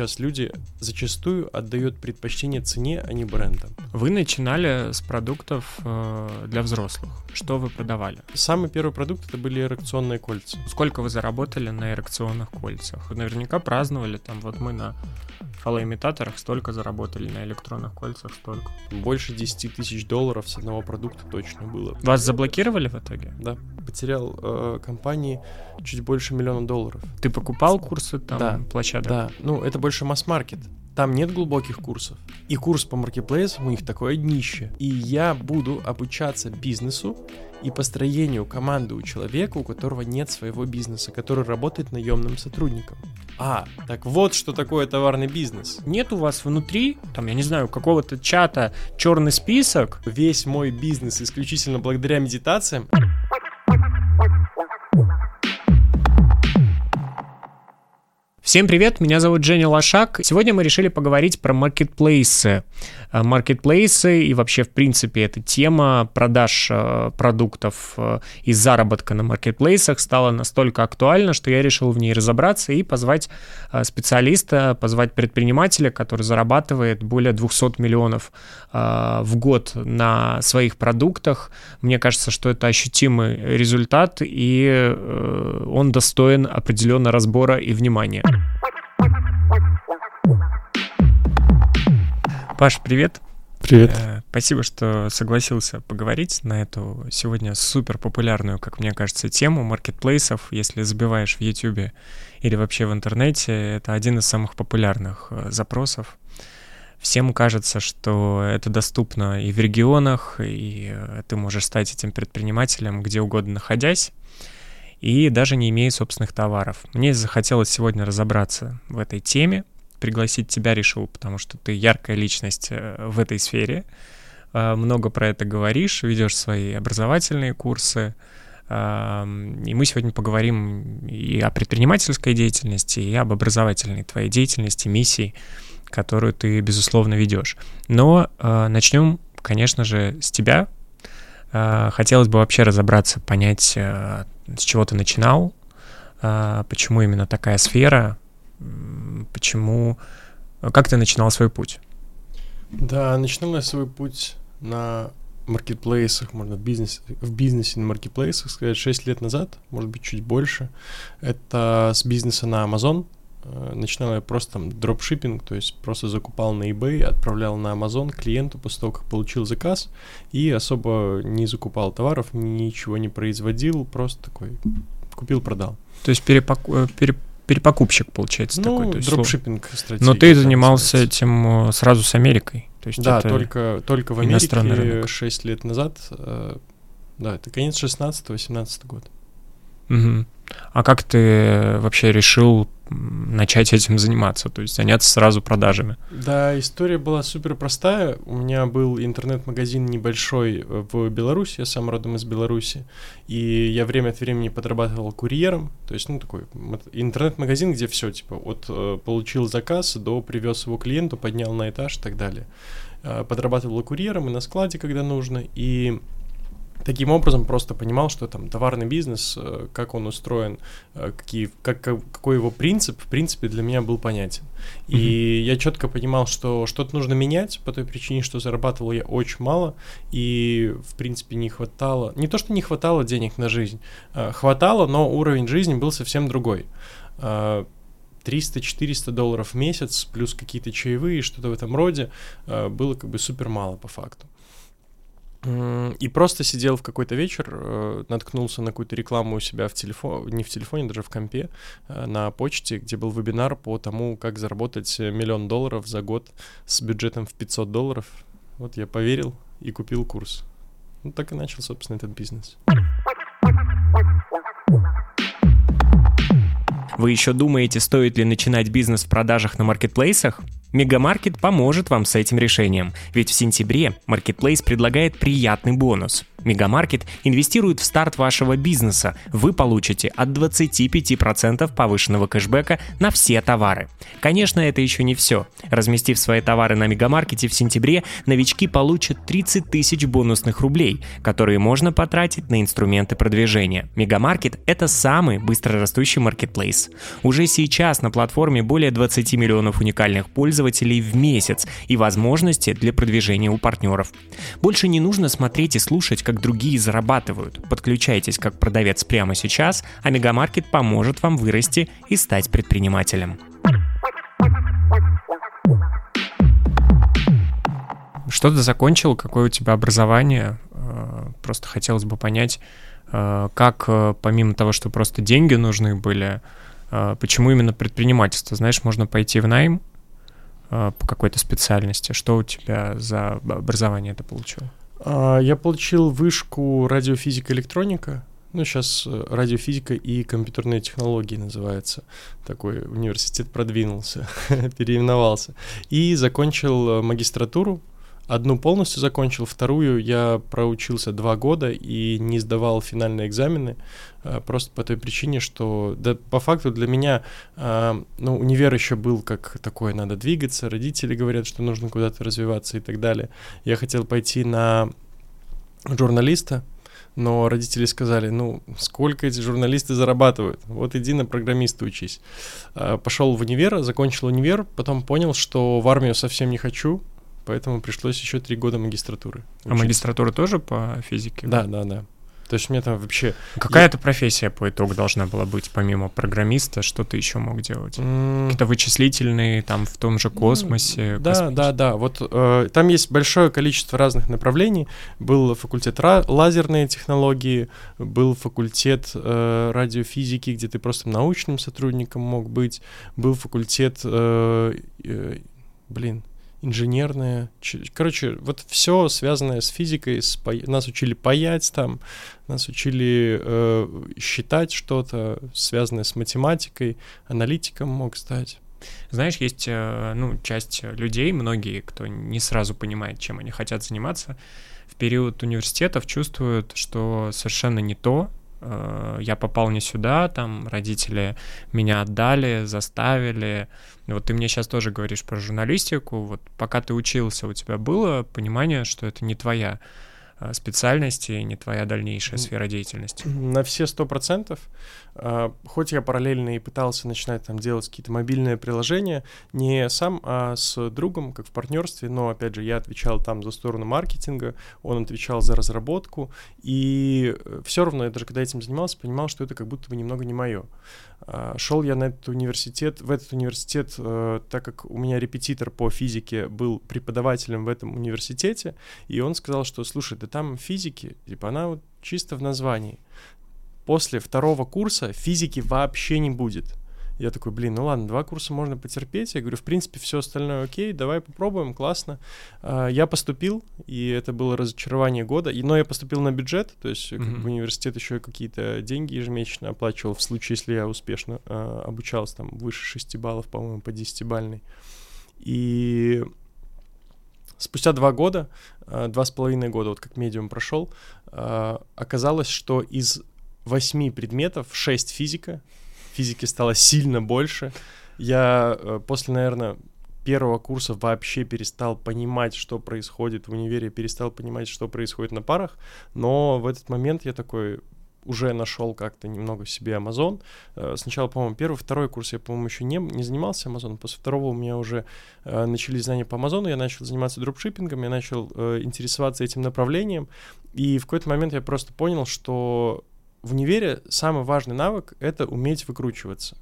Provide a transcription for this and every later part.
сейчас люди зачастую отдают предпочтение цене, а не брендам. Вы начинали с продуктов э, для взрослых. Что вы продавали? Самый первый продукт это были эрекционные кольца. Сколько вы заработали на эрекционных кольцах? Вы наверняка праздновали, там вот мы на фалоимитаторах столько заработали, на электронных кольцах столько. Больше 10 тысяч долларов с одного продукта точно было. Вас заблокировали в итоге? Да, потерял э, компании чуть больше миллиона долларов. Ты покупал курсы там, Да, площадок? Да, ну это больше масс-маркет. Там нет глубоких курсов. И курс по маркетплейсам у них такое днище. И я буду обучаться бизнесу и построению команды у человека, у которого нет своего бизнеса, который работает наемным сотрудником. А, так вот что такое товарный бизнес. Нет у вас внутри, там, я не знаю, какого-то чата черный список? Весь мой бизнес исключительно благодаря медитациям. Всем привет, меня зовут Женя Лошак. Сегодня мы решили поговорить про маркетплейсы. Э, Маркетплейсы и вообще, в принципе, эта тема продаж э, продуктов э, и заработка на маркетплейсах стала настолько актуальна, что я решил в ней разобраться и позвать специалиста, позвать предпринимателя, который зарабатывает более 200 миллионов в год на своих продуктах. Мне кажется, что это ощутимый результат, и он достоин определенно разбора и внимания. Паш, привет. Привет. Э, Спасибо, что согласился поговорить на эту сегодня супер популярную, как мне кажется, тему маркетплейсов. Если забиваешь в YouTube или вообще в интернете, это один из самых популярных э, запросов. Всем кажется, что это доступно и в регионах, и э, ты можешь стать этим предпринимателем где угодно находясь, и даже не имея собственных товаров. Мне захотелось сегодня разобраться в этой теме, пригласить тебя решил, потому что ты яркая личность э, в этой сфере, Э, много про это говоришь, ведешь свои образовательные курсы, и мы сегодня поговорим и о предпринимательской деятельности, и об образовательной твоей деятельности, миссии, которую ты, безусловно, ведешь. Но э, начнем, конечно же, с тебя. Хотелось бы вообще разобраться, понять, с чего ты начинал, почему именно такая сфера, почему... Как ты начинал свой путь? Да, начинал я свой путь на маркетплейсах, можно в бизнесе, в бизнесе на маркетплейсах сказать, 6 лет назад, может быть, чуть больше. Это с бизнеса на Amazon. Э, Начинал я просто там дропшиппинг, то есть просто закупал на eBay, отправлял на Amazon клиенту после того, как получил заказ, и особо не закупал товаров, ничего не производил, просто такой купил-продал. То есть перепаку- э, пере- перепокупщик, получается, Ну, такой. То есть, дропшиппинг стратегия. Но ты занимался называется. этим э, сразу с Америкой. То есть Да, только, только в Америке рынок. 6 лет назад. э, Да, это конец 16-18 год. А как ты вообще решил начать этим заниматься? То есть заняться сразу продажами? Да, история была супер простая. У меня был интернет-магазин небольшой э, в Беларуси, я сам родом из Беларуси, и я время от времени подрабатывал курьером, то есть, ну, такой интернет-магазин, где все, типа, от э, получил заказ до привез его клиенту, поднял на этаж и так далее. Э, Подрабатывал курьером и на складе, когда нужно, и Таким образом, просто понимал, что там товарный бизнес, э, как он устроен, э, какие, как, как- какой его принцип, в принципе, для меня был понятен. И я четко понимал, что что-то нужно менять по той причине, что зарабатывал я очень мало, и, в принципе, не хватало, не то, что не хватало денег на жизнь, э, хватало, но уровень жизни был совсем другой. Э, 300-400 долларов в месяц, плюс какие-то чаевые, что-то в этом роде, было как бы супер мало по факту. И просто сидел в какой-то вечер, э, наткнулся на какую-то рекламу у себя в телефоне, не в телефоне, даже в компе, э, на почте, где был вебинар по тому, как заработать миллион долларов за год с бюджетом в 500 долларов. Вот я поверил и купил курс. Ну, так и начал, собственно, этот бизнес. Вы еще думаете, стоит ли начинать бизнес в продажах на маркетплейсах? Мегамаркет поможет вам с этим решением, ведь в сентябре Marketplace предлагает приятный бонус. Мегамаркет инвестирует в старт вашего бизнеса. Вы получите от 25% повышенного кэшбэка на все товары. Конечно, это еще не все. Разместив свои товары на Мегамаркете в сентябре, новички получат 30 тысяч бонусных рублей, которые можно потратить на инструменты продвижения. Мегамаркет — это самый быстрорастущий маркетплейс. Уже сейчас на платформе более 20 миллионов уникальных пользователей в месяц и возможности для продвижения у партнеров. Больше не нужно смотреть и слушать, как другие зарабатывают. Подключайтесь как продавец прямо сейчас, а Мегамаркет поможет вам вырасти и стать предпринимателем. Что ты закончил? Какое у тебя образование? Э, просто хотелось бы понять, э, как э, помимо того, что просто деньги нужны были, почему именно предпринимательство? Знаешь, можно пойти в найм по какой-то специальности. Что у тебя за образование ты получил? А, я получил вышку радиофизика электроника. Ну, сейчас радиофизика и компьютерные технологии называется. Такой университет продвинулся, переименовался. И закончил магистратуру Одну полностью закончил, вторую я проучился два года и не сдавал финальные экзамены, э, просто по той причине, что да, по факту для меня э, ну, универ еще был как такое, надо двигаться, родители говорят, что нужно куда-то развиваться и так далее. Я хотел пойти на журналиста, но родители сказали, ну, сколько эти журналисты зарабатывают, вот иди на программиста учись. Э, Пошел в универ, закончил универ, потом понял, что в армию совсем не хочу, поэтому пришлось еще три года магистратуры. Учиться. А магистратура тоже по физике? Да, да, да. То есть мне там вообще... Какая-то я... профессия по итогу должна была быть, помимо программиста, что ты еще мог делать? Mm. Какие-то вычислительные, там, в том же космосе? Да, космич... да, да. Вот э, там есть большое количество разных направлений. Был факультет ра- лазерные технологии, был факультет э, радиофизики, где ты просто научным сотрудником мог быть, был факультет... Э, э, блин, инженерная. Короче, вот все связанное с физикой, с па... нас учили паять там, нас учили э, считать что-то, связанное с математикой, аналитиком мог стать. Знаешь, есть э, ну, часть людей, многие, кто не сразу понимает, чем они хотят заниматься, в период университетов чувствуют, что совершенно не то, Э, я попал не сюда, там родители меня отдали, заставили. Вот ты мне сейчас тоже говоришь про журналистику. Вот пока ты учился, у тебя было понимание, что это не твоя Э, специальности, не твоя дальнейшая сфера деятельности? На все сто процентов. А, хоть я параллельно и пытался начинать там делать какие-то мобильные приложения, не сам, а с другом, как в партнерстве, но, опять же, я отвечал там за сторону маркетинга, он отвечал за разработку, и э, все равно, я даже когда этим занимался, понимал, что это как будто бы немного не мое. А, шел я на этот университет, в этот университет, э, так как у меня репетитор по физике был преподавателем в этом университете, и он сказал, что, слушай, да там физики, типа она вот чисто в названии. После второго курса физики вообще не будет. Я такой, блин, ну ладно, два курса можно потерпеть. Я говорю, в принципе, все остальное окей, давай попробуем, классно. А, я поступил, и это было разочарование года. Но я поступил на бюджет, то есть mm-hmm. университет еще какие-то деньги ежемесячно оплачивал в случае, если я успешно а, обучался там выше 6 баллов, по-моему, по 10-бальной. И спустя два года, два с половиной года, вот как медиум прошел, а, оказалось, что из восьми предметов шесть физика, физики стало сильно больше. Я э, после, наверное, первого курса вообще перестал понимать, что происходит в универе, перестал понимать, что происходит на парах, но в этот момент я такой, уже нашел как-то немного себе Amazon. Э, сначала, по-моему, первый, второй курс я, по-моему, еще не, не занимался Amazon. После второго у меня уже э, начались знания по Amazon, я начал заниматься дропшиппингом, я начал э, интересоваться этим направлением. И в какой-то момент я просто понял, что в универе самый важный навык — это уметь выкручиваться.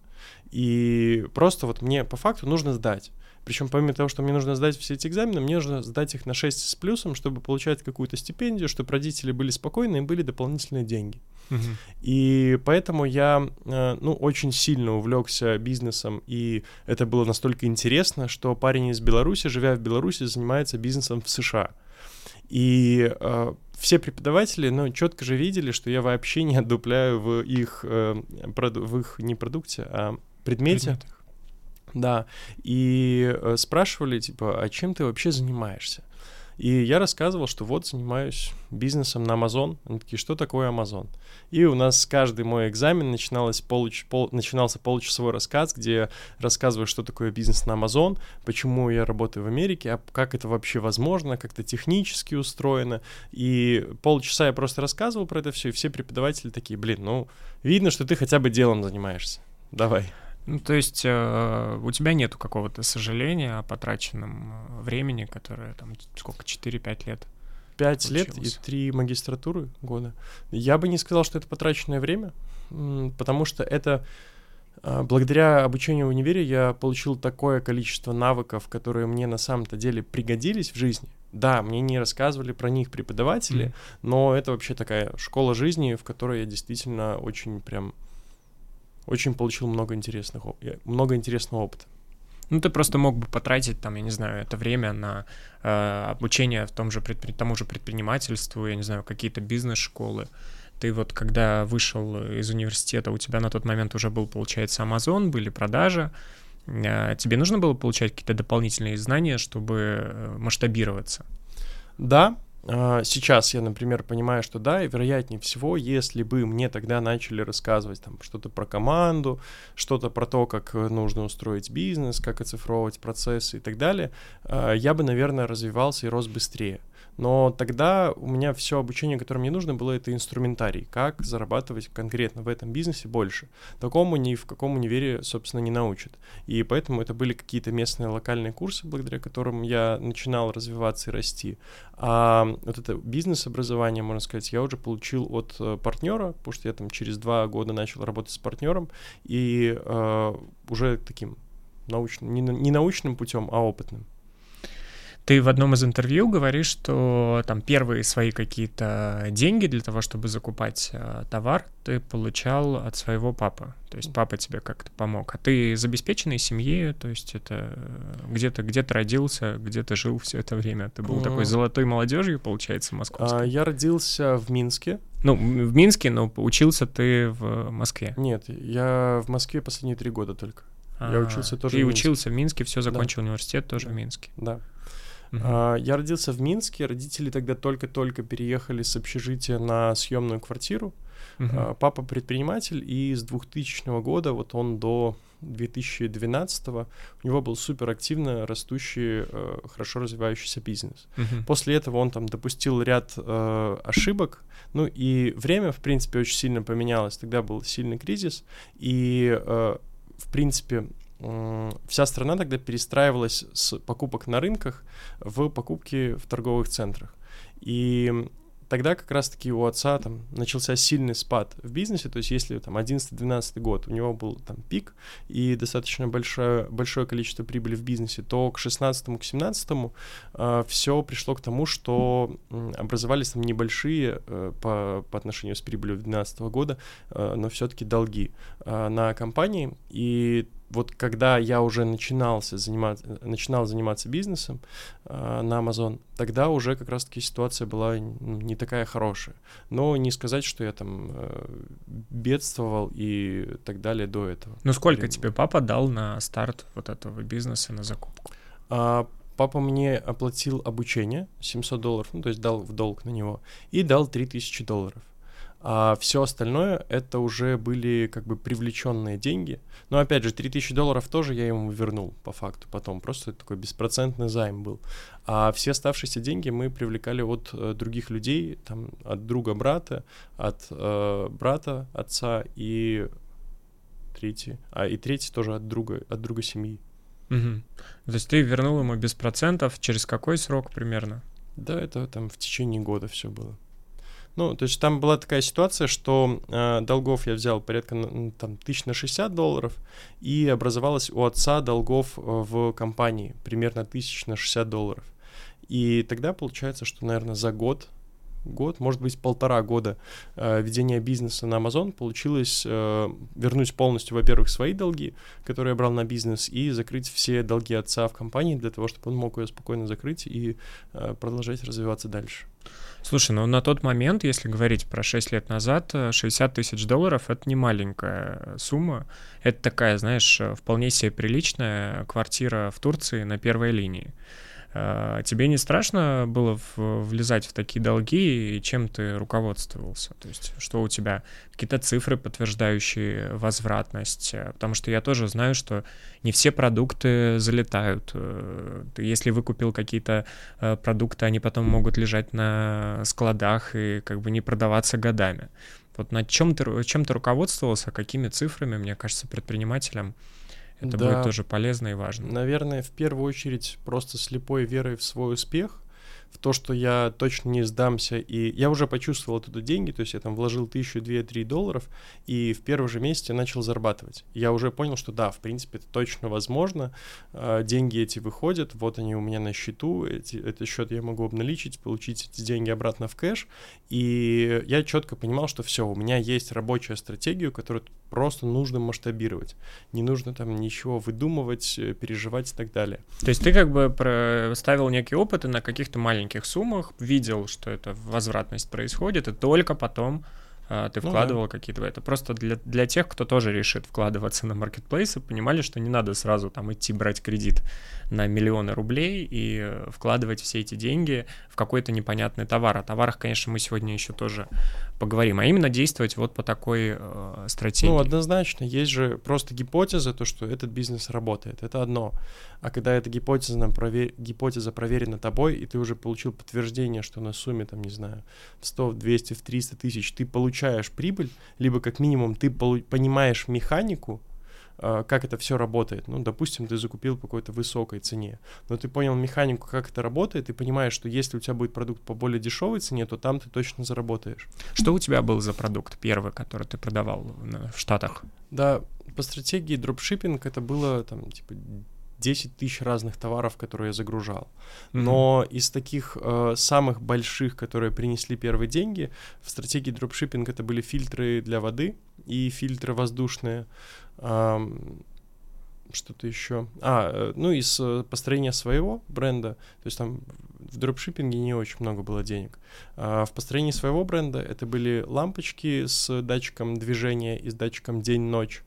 И просто вот мне по факту нужно сдать. Причем помимо того, что мне нужно сдать все эти экзамены, мне нужно сдать их на 6 с плюсом, чтобы получать какую-то стипендию, чтобы родители были спокойны и были дополнительные деньги. Угу. И поэтому я, э, ну, очень сильно увлекся бизнесом, и это было настолько интересно, что парень из Беларуси, живя в Беларуси, занимается бизнесом в США. И э, все преподаватели, ну, четко же видели, что я вообще не отдупляю в их, э, в их не продукте, а предмете. Предметах. Да, и э, спрашивали, типа, а чем ты вообще занимаешься? И я рассказывал, что вот занимаюсь бизнесом на Amazon. Они такие, что такое Amazon? И у нас каждый мой экзамен начиналось получ... пол... начинался получасовой рассказ, где я рассказываю, что такое бизнес на Amazon, почему я работаю в Америке, а как это вообще возможно, как это технически устроено. И полчаса я просто рассказывал про это все, и все преподаватели такие, блин, ну, видно, что ты хотя бы делом занимаешься. Давай. Ну, то есть э, у тебя нету какого-то сожаления о потраченном э, времени, которое там сколько, 4-5 лет? Пять лет и три магистратуры года. Я бы не сказал, что это потраченное время, потому что это э, благодаря обучению в универе я получил такое количество навыков, которые мне на самом-то деле пригодились в жизни. Да, мне не рассказывали про них преподаватели, mm. но это вообще такая школа жизни, в которой я действительно очень прям очень получил много интересных, много интересного опыта. Ну, ты просто мог бы потратить, там, я не знаю, это время на э, обучение в том же предпри... тому же предпринимательству, я не знаю, какие-то бизнес-школы. Ты вот, когда вышел из университета, у тебя на тот момент уже был, получается, Amazon, были продажи. Э, тебе нужно было получать какие-то дополнительные знания, чтобы э, масштабироваться? Да, сейчас я, например, понимаю, что да, и вероятнее всего, если бы мне тогда начали рассказывать там что-то про команду, что-то про то, как э, нужно устроить бизнес, как оцифровывать процессы и так далее, а, я бы, наверное, развивался и рос быстрее. Но тогда у меня все обучение, которое мне нужно было, это инструментарий, как зарабатывать конкретно в этом бизнесе больше. Такому ни в каком универе, собственно, не научат. И поэтому это были какие-то местные локальные курсы, благодаря которым я начинал развиваться и расти. А вот это бизнес-образование, можно сказать, я уже получил от э, партнера, потому что я там через два года начал работать с партнером, и э, уже таким научным, не, не научным путем, а опытным. Ты в одном из интервью говоришь, что там первые свои какие-то деньги для того, чтобы закупать э, товар, ты получал от своего папы. То есть папа тебе как-то помог. А ты из обеспеченной семьи, то есть это э, где-то где то родился, где то жил все это время. Ты был такой золотой молодежью, получается, московской. А, я родился в Минске. Ну, в Минске, но учился ты в Москве. Нет, я в Москве последние три года только. А, я учился тоже. Ты в учился в Минске, все закончил да. университет тоже да. в Минске. Да. Uh-huh. Я родился в Минске, родители тогда только-только переехали с общежития на съемную квартиру. Uh-huh. Папа предприниматель, и с 2000 года, вот он до 2012 у него был супер активно растущий, э, хорошо развивающийся бизнес. Uh-huh. После этого он там допустил ряд э, ошибок, ну и время, в принципе, очень сильно поменялось. Тогда был сильный кризис, и, э, в принципе, вся страна тогда перестраивалась с покупок на рынках в покупки в торговых центрах. И тогда как раз-таки у отца там начался сильный спад в бизнесе, то есть если там 11-12 год у него был там пик и достаточно большое, большое количество прибыли в бизнесе, то к 16 к 17 э, все пришло к тому, что образовались там небольшие э, по, по отношению с прибылью 2012 года, э, но все-таки долги э, на компании, и вот когда я уже начинался заниматься, начинал заниматься бизнесом э, на Amazon, тогда уже как раз-таки ситуация была не такая хорошая. Но не сказать, что я там э, бедствовал и так далее до этого. Ну сколько и... тебе папа дал на старт вот этого бизнеса, на закупку? А, папа мне оплатил обучение 700 долларов, ну то есть дал в долг на него, и дал 3000 долларов. А все остальное это уже были как бы привлеченные деньги. Но опять же, 3000 долларов тоже я ему вернул по факту потом. Просто такой беспроцентный займ был. А все оставшиеся деньги мы привлекали от э, других людей, там, от друга брата, от э, брата, отца и третий. А и третий тоже от друга, от друга семьи. Угу. То есть ты вернул ему без процентов через какой срок примерно? Да, это там в течение года все было. Ну, то есть там была такая ситуация, что э, долгов я взял порядка там тысяч на 60 долларов, и образовалось у отца долгов э, в компании примерно тысяч на 60 долларов. И тогда получается, что, наверное, за год год, может быть, полтора года э, ведения бизнеса на Amazon получилось э, вернуть полностью, во-первых, свои долги, которые я брал на бизнес, и закрыть все долги отца в компании для того, чтобы он мог ее спокойно закрыть и э, продолжать развиваться дальше. Слушай, ну на тот момент, если говорить про 6 лет назад, 60 тысяч долларов — это не маленькая сумма. Это такая, знаешь, вполне себе приличная квартира в Турции на первой линии. Э, тебе не страшно было влезать в такие долги, и чем ты руководствовался? То есть что у тебя? Какие-то цифры, подтверждающие возвратность? Потому что я тоже знаю, что не все продукты залетают. Если вы купил какие-то продукты, они потом могут лежать на складах и как бы не продаваться годами. Вот над чем ты, чем ты руководствовался, какими цифрами, мне кажется, предпринимателям это да, будет тоже полезно и важно. Наверное, в первую очередь просто слепой верой в свой успех, в то, что я точно не сдамся, и я уже почувствовал оттуда деньги, то есть я там вложил тысячу, две, три долларов, и в первом же месяце начал зарабатывать. Я уже понял, что да, в принципе, это точно возможно, а, деньги эти выходят, вот они у меня на счету, эти, этот счет я могу обналичить, получить эти деньги обратно в кэш, и я четко понимал, что все, у меня есть рабочая стратегия, которую просто нужно масштабировать, не нужно там ничего выдумывать, э, переживать и так далее. То есть ты как бы ставил некие опыты на каких-то маленьких суммах, видел, что это возвратность происходит, и только потом ты вкладывал ну, да. какие-то в это. Просто для, для тех, кто тоже решит вкладываться на маркетплейсы, понимали, что не надо сразу там идти брать кредит на миллионы рублей и вкладывать все эти деньги в какой-то непонятный товар. О товарах, конечно, мы сегодня еще тоже поговорим, а именно действовать вот по такой э, стратегии. Ну, однозначно, есть же просто гипотеза, то, что этот бизнес работает, это одно. А когда эта гипотеза, провер... гипотеза проверена тобой, и ты уже получил подтверждение, что на сумме, там, не знаю, в 100, в 200, в 300 тысяч ты получаешь прибыль, либо как минимум ты понимаешь механику, а, как это все работает. Ну, допустим, ты закупил по какой-то высокой цене, но ты понял механику, как это работает, и понимаешь, что если у тебя будет продукт по более дешевой цене, то там ты точно заработаешь. Что у тебя был за продукт первый, который ты продавал в Штатах? Да, по стратегии дропшиппинг это было там типа 10 тысяч разных товаров, которые я загружал. Но mm-hmm. из таких э, самых больших, которые принесли первые деньги, в стратегии дропшиппинг это были фильтры для воды и фильтры воздушные. Э, что-то еще. А, ну, из э, построения своего бренда, то есть там в дропшиппинге не очень много было денег. А в построении своего бренда это были лампочки с датчиком движения и с датчиком день-ночь.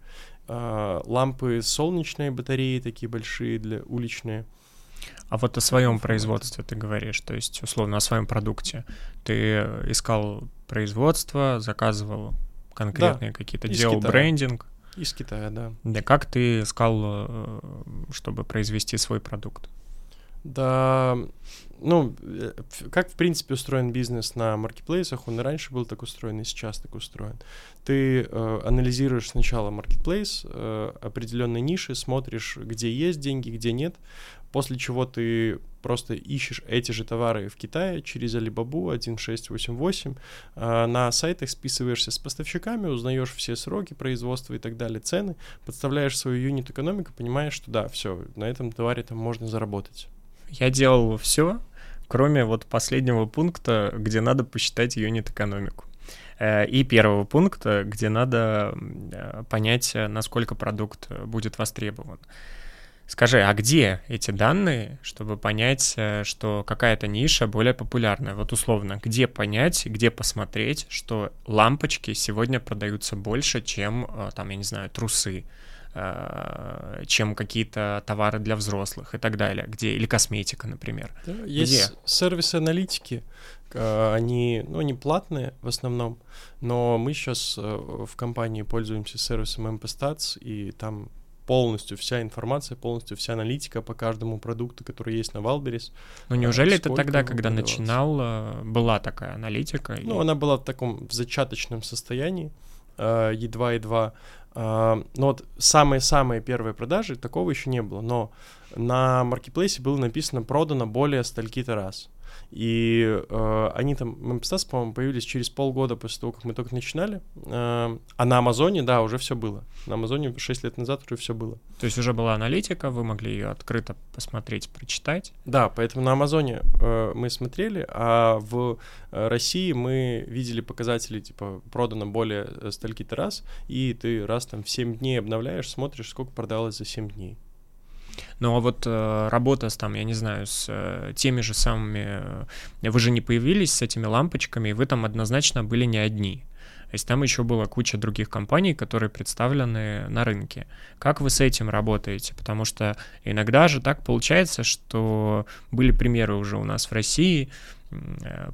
А, лампы солнечные батареи такие большие для уличные. А вот о своем производстве ты говоришь, то есть условно о своем продукте. Ты искал производство, заказывал конкретные да, какие-то, делал Китая. брендинг. Из Китая, да. Да как ты искал, э, чтобы произвести свой продукт? Да, ну, э, как, в принципе, устроен бизнес на маркетплейсах, он и раньше был так устроен, и сейчас так устроен. Ты э, анализируешь сначала маркетплейс, э, определенные ниши, смотришь, где есть деньги, где нет, после чего ты просто ищешь эти же товары в Китае через Alibaba 1688, э, на сайтах списываешься с поставщиками, узнаешь все сроки производства и так далее, цены, подставляешь свою юнит-экономику, понимаешь, что да, все, на этом товаре там можно заработать. Я делал все, кроме вот последнего пункта, где надо посчитать юнит-экономику. Э, и первого пункта, где надо э, понять, насколько продукт будет востребован. Скажи, а где эти данные, чтобы понять, э, что какая-то ниша более популярная? Вот условно, где понять, где посмотреть, что лампочки сегодня продаются больше, чем, там, я не знаю, трусы, Э, чем какие-то товары для взрослых и так далее, где или косметика, например. Да, есть где? сервисы аналитики, э, они, ну, они платные в основном, но мы сейчас э, в компании пользуемся сервисом MPStats, и там полностью вся информация, полностью вся аналитика по каждому продукту, который есть на Wildberries. Ну неужели это тогда, когда начинал, была такая аналитика? Ну, и... она была в таком в зачаточном состоянии, едва-едва а, ну вот самые-самые первые продажи, такого еще не было, но на маркетплейсе было написано продано более стольки-то раз. И э, они там, MMSTAS, по-моему, появились через полгода после того, как мы только начинали. Э, а на Амазоне, да, уже все было. На Амазоне 6 лет назад уже все было. То есть уже была аналитика, вы могли ее открыто посмотреть, прочитать? Да, поэтому на Амазоне э, мы смотрели, а в э, России мы видели показатели, типа, продано более э, стольки-то раз, и ты раз там в 7 дней обновляешь, смотришь, сколько продалось за 7 дней. Ну а вот э, работа с там, я не знаю, с э, теми же самыми, э, вы же не появились с этими лампочками, и вы там однозначно были не одни. То есть там еще была куча других компаний, которые представлены на рынке. Как вы с этим работаете? Потому что иногда же так получается, что были примеры уже у нас в России,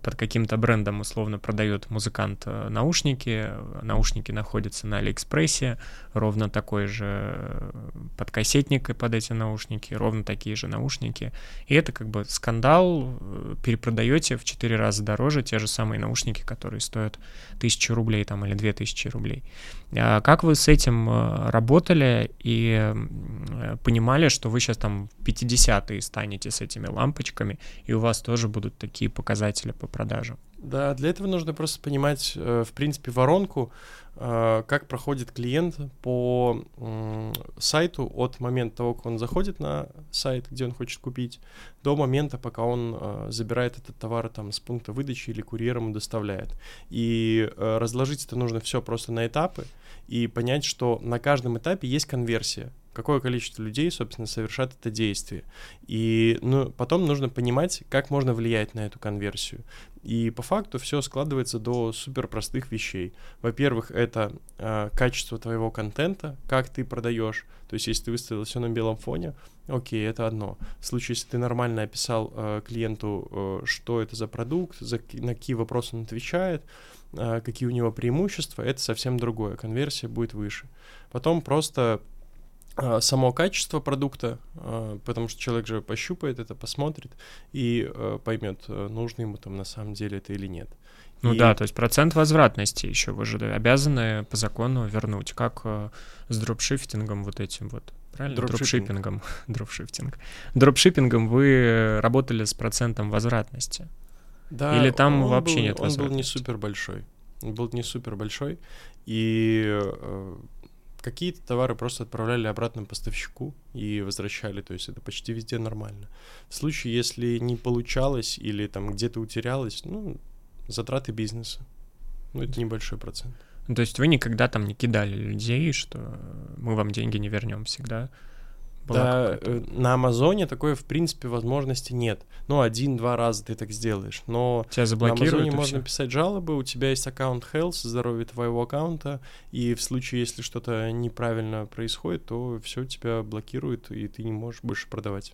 под каким-то брендом условно продает музыкант э, наушники, наушники находятся на Алиэкспрессе, ровно такой же э, подкассетник под эти наушники, ровно такие же наушники. И это как бы скандал, перепродаете в 4 раза дороже те же самые наушники, которые стоят 1000 рублей там или 2000 рублей. А как вы с этим работали и понимали, что вы сейчас там 50-е станете с этими лампочками, и у вас тоже будут такие показатели по продажам? Да, для этого нужно просто понимать, э, в принципе, воронку, э, как проходит клиент по сайту от момента того, как он заходит на сайт, где он хочет купить, до момента, пока он э, забирает этот товар там с пункта выдачи или курьером доставляет. И разложить это нужно все просто на этапы и понять, что на каждом этапе есть конверсия какое количество людей, собственно, совершат это действие. И ну, потом нужно понимать, как можно влиять на эту конверсию. И по факту все складывается до супер простых вещей. Во-первых, это э, качество твоего контента, как ты продаешь. То есть, если ты выставил все на белом фоне, окей, это одно. В случае, если ты нормально описал э, клиенту, э, что это за продукт, за, на какие вопросы он отвечает, э, какие у него преимущества, это совсем другое. Конверсия будет выше. Потом просто само качество продукта, а, потому что человек же пощупает это, посмотрит и а, поймет, нужно ему там на самом деле это или нет. Ну и... да, то есть процент возвратности еще вы же обязаны по закону вернуть, как с дропшифтингом вот этим вот. Правильно? Дропшиппингом. Дропшифтинг. Дропшиппингом вы работали с процентом возвратности. Да, Или там вообще был, нет Он был не супер большой. Он был не супер большой. И Какие-то товары просто отправляли обратно поставщику и возвращали, то есть это почти везде нормально. В случае, если не получалось или там где-то утерялось, ну, затраты бизнеса. Ну, это небольшой процент. То есть вы никогда там не кидали людей, что мы вам деньги не вернем всегда? Да, э, на Амазоне такой, в принципе, возможности нет. Ну, один-два раза ты так сделаешь. Но Тебя заблокируют на Амазоне можно писать жалобы, у тебя есть аккаунт Health, здоровье твоего аккаунта, и в случае, если что-то неправильно происходит, то все тебя блокирует, и ты не можешь больше продавать.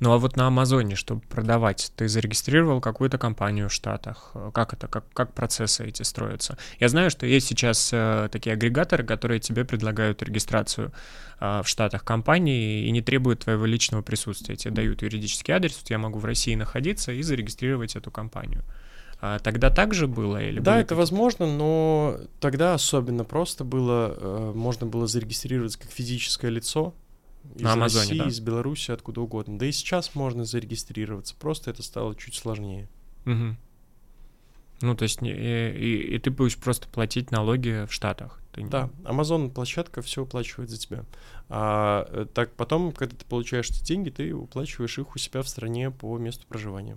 Ну а вот на Амазоне, чтобы продавать, ты зарегистрировал какую-то компанию в Штатах? Как это, как, как процессы эти строятся? Я знаю, что есть сейчас э, такие агрегаторы, которые тебе предлагают регистрацию э, в Штатах компании и не требуют твоего личного присутствия. Тебе дают юридический адрес, вот я могу в России находиться и зарегистрировать эту компанию. А тогда также было или Да, это возможно, но тогда особенно просто было, э, можно было зарегистрироваться как физическое лицо, из на Амазоне, России, да? из Беларуси, откуда угодно. Да и сейчас можно зарегистрироваться, просто это стало чуть сложнее. Угу. Ну, то есть, и, и, и ты будешь просто платить налоги в Штатах. Ты... Да, Amazon площадка все уплачивает за тебя. А э, так потом, когда ты получаешь эти деньги, ты уплачиваешь их у себя в стране по месту проживания.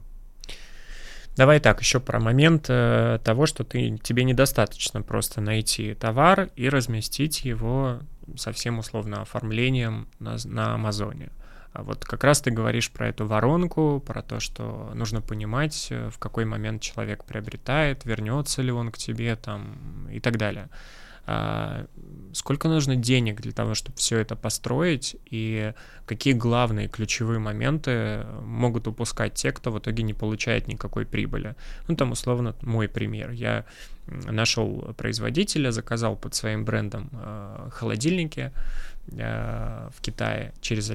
Давай так, еще про момент э, того, что ты, тебе недостаточно просто найти товар и разместить его совсем условно оформлением на, на Амазоне. А вот как раз ты говоришь про эту воронку, про то, что нужно понимать, э, в какой момент человек приобретает, вернется ли он к тебе там и так далее. А, сколько нужно денег для того, чтобы все это построить, и какие главные ключевые моменты могут упускать те, кто в итоге не получает никакой прибыли. Ну, там, условно, мой пример. Я нашел производителя, заказал под своим брендом э, холодильники э, в Китае через.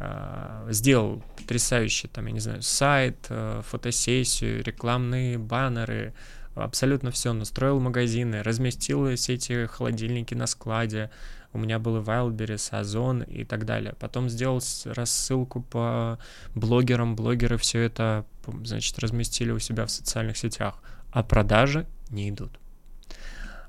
Э, сделал потрясающий, там, я не знаю, сайт, э, фотосессию, рекламные баннеры, абсолютно все, настроил магазины, разместил все эти холодильники на складе, у меня был Wildberries, Озон и так далее. Потом сделал рассылку по блогерам, блогеры все это, значит, разместили у себя в социальных сетях, а продажи не идут.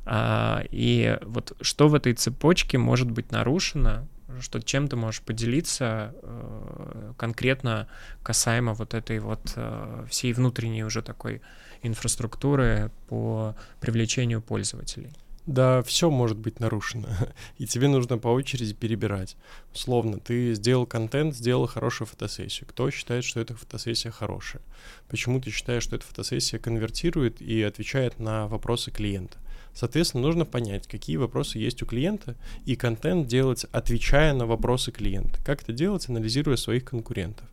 А, и вот что в этой цепочке может быть нарушено, что чем ты можешь поделиться э, конкретно касаемо вот этой вот э, всей внутренней уже такой инфраструктуры по привлечению пользователей? Да, все может быть нарушено, и тебе нужно по очереди перебирать. Условно, ты сделал контент, сделал хорошую фотосессию. Кто считает, что эта фотосессия хорошая? Почему ты считаешь, что эта фотосессия конвертирует и отвечает на вопросы клиента? Соответственно, нужно понять, какие вопросы есть у клиента, и контент делать, отвечая на вопросы клиента. Как это делать, анализируя своих конкурентов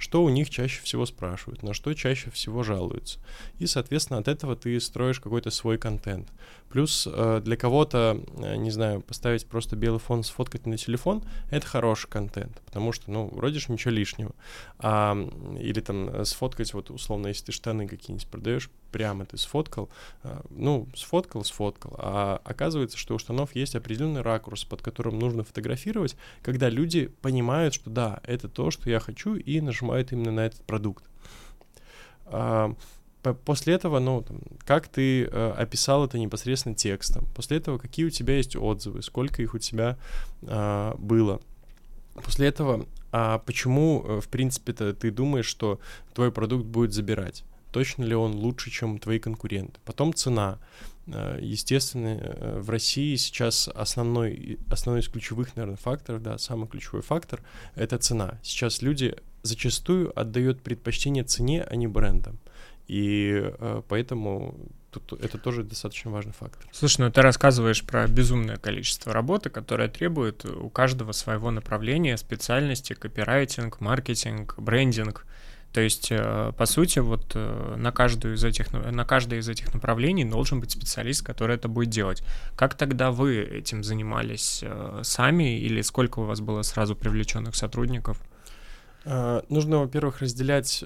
что у них чаще всего спрашивают, на что чаще всего жалуются. И, соответственно, от этого ты строишь какой-то свой контент. Плюс э, для кого-то, э, не знаю, поставить просто белый фон, сфоткать на телефон — это хороший контент, потому что, ну, вроде же ничего лишнего. А, или там э, сфоткать, вот условно, если ты штаны какие-нибудь продаешь, прямо ты сфоткал, ну, сфоткал, сфоткал, а оказывается, что у штанов есть определенный ракурс, под которым нужно фотографировать, когда люди понимают, что да, это то, что я хочу, и нажимают именно на этот продукт. А, после этого, ну, там, как ты э, описал это непосредственно текстом, после этого какие у тебя есть отзывы, сколько их у тебя э, было. После этого, а почему, э, в принципе-то, ты думаешь, что твой продукт будет забирать? Точно ли он лучше, чем твои конкуренты? Потом цена. Э, естественно, э, в России сейчас основной, основной из ключевых, наверное, факторов, да, самый ключевой фактор — это цена. Сейчас люди зачастую отдают предпочтение цене, а не брендам. И э, поэтому тут это тоже достаточно важный фактор. Слушай, ну ты рассказываешь про безумное количество работы, которое требует у каждого своего направления, специальности, копирайтинг, маркетинг, брендинг. То есть, э, по сути, вот э, на, каждую из этих, на каждое из этих направлений должен быть специалист, который это будет делать. Как тогда вы этим занимались э, сами или сколько у вас было сразу привлеченных сотрудников? Нужно, во-первых, разделять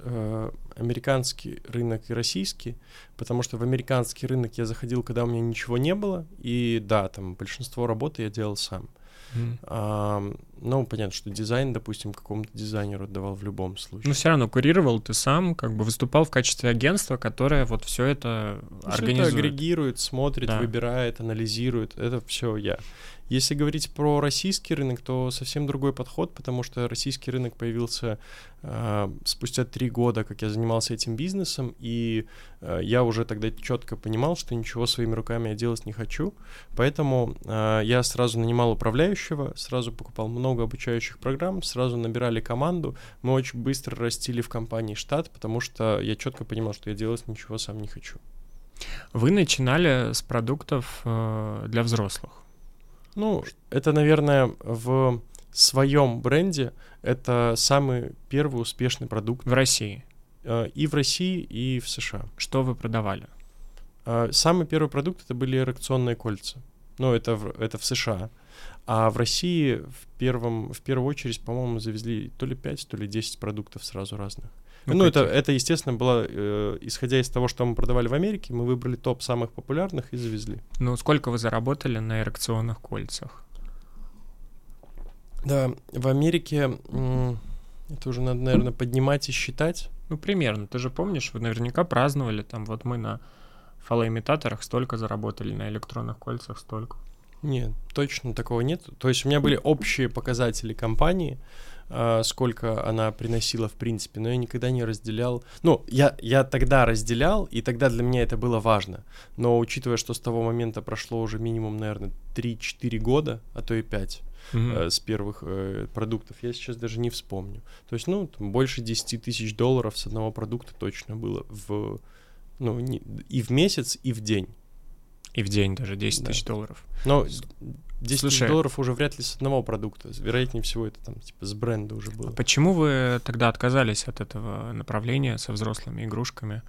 американский рынок и российский, потому что в американский рынок я заходил, когда у меня ничего не было, и да, там большинство работы я делал сам. Mm. Uh, ну, понятно, что дизайн, допустим, какому-то дизайнеру отдавал в любом случае. Но все равно курировал ты сам, как бы выступал в качестве агентства, которое вот все это все организует. это агрегирует, смотрит, да. выбирает, анализирует. Это все я. Если говорить про российский рынок, то совсем другой подход, потому что российский рынок появился э, спустя три года, как я занимался этим бизнесом, и э, я уже тогда четко понимал, что ничего своими руками я делать не хочу, поэтому э, я сразу нанимал управляющего, сразу покупал много обучающих программ, сразу набирали команду, мы очень быстро растили в компании штат, потому что я четко понимал, что я делать ничего сам не хочу. Вы начинали с продуктов э, для взрослых. Ну, это, наверное, в своем бренде это самый первый успешный продукт. В России? Э, и в России, и в США. Что вы продавали? Э, самый первый продукт это были эрекционные кольца. Ну, это в, это в США. А в России в, первом, в первую очередь, по-моему, завезли то ли 5, то ли 10 продуктов сразу разных. Ну, ну это, это, естественно, было, э, исходя из того, что мы продавали в Америке, мы выбрали топ самых популярных и завезли. Ну, сколько вы заработали на эрекционных кольцах? Да, в Америке это уже надо, наверное, поднимать и считать. Ну, примерно. Ты же помнишь, вы наверняка праздновали, там, вот мы на фалоимитаторах столько заработали, на электронных кольцах столько. Нет, точно такого нет. То есть у меня были общие показатели компании, э, сколько она приносила в принципе, но я никогда не разделял. Ну, я, я тогда разделял, и тогда для меня это было важно. Но учитывая, что с того момента прошло уже минимум, наверное, 3-4 года, а то и 5, Mm-hmm. Э, с первых э, продуктов. Я сейчас даже не вспомню. То есть, ну, там больше 10 тысяч долларов с одного продукта точно было в, ну, не, и в месяц, и в день. И в день даже 10 да. тысяч долларов. Но 10 Слушай, долларов уже вряд ли с одного продукта. Вероятнее всего, это там типа с бренда уже было. А почему вы тогда отказались от этого направления со взрослыми игрушками,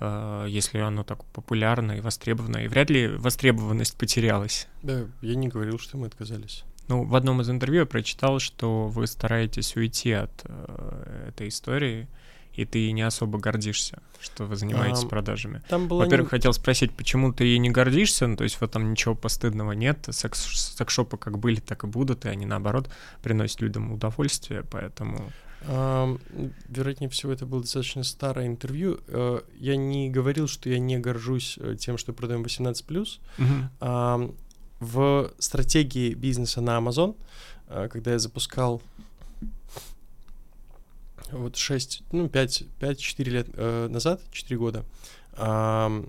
э, если оно так популярно и востребовано? И вряд ли востребованность потерялась? Да, я не говорил, что мы отказались. Ну, в одном из интервью я прочитал, что вы стараетесь уйти от э, этой истории и ты не особо гордишься, что вы занимаетесь а, продажами. Там было Во-первых, не... хотел спросить, почему ты не гордишься, ну, то есть вот там ничего постыдного нет, секс секс-шопы как были, так и будут, и они, наоборот, приносят людям удовольствие, поэтому... А, вероятнее всего, это было достаточно старое интервью. Э, я не говорил, что я не горжусь э, тем, что продаем 18+. Угу. А, в стратегии бизнеса на Amazon, э, когда я запускал вот 6, ну 5, 5-4 лет э, назад, 4 года, э,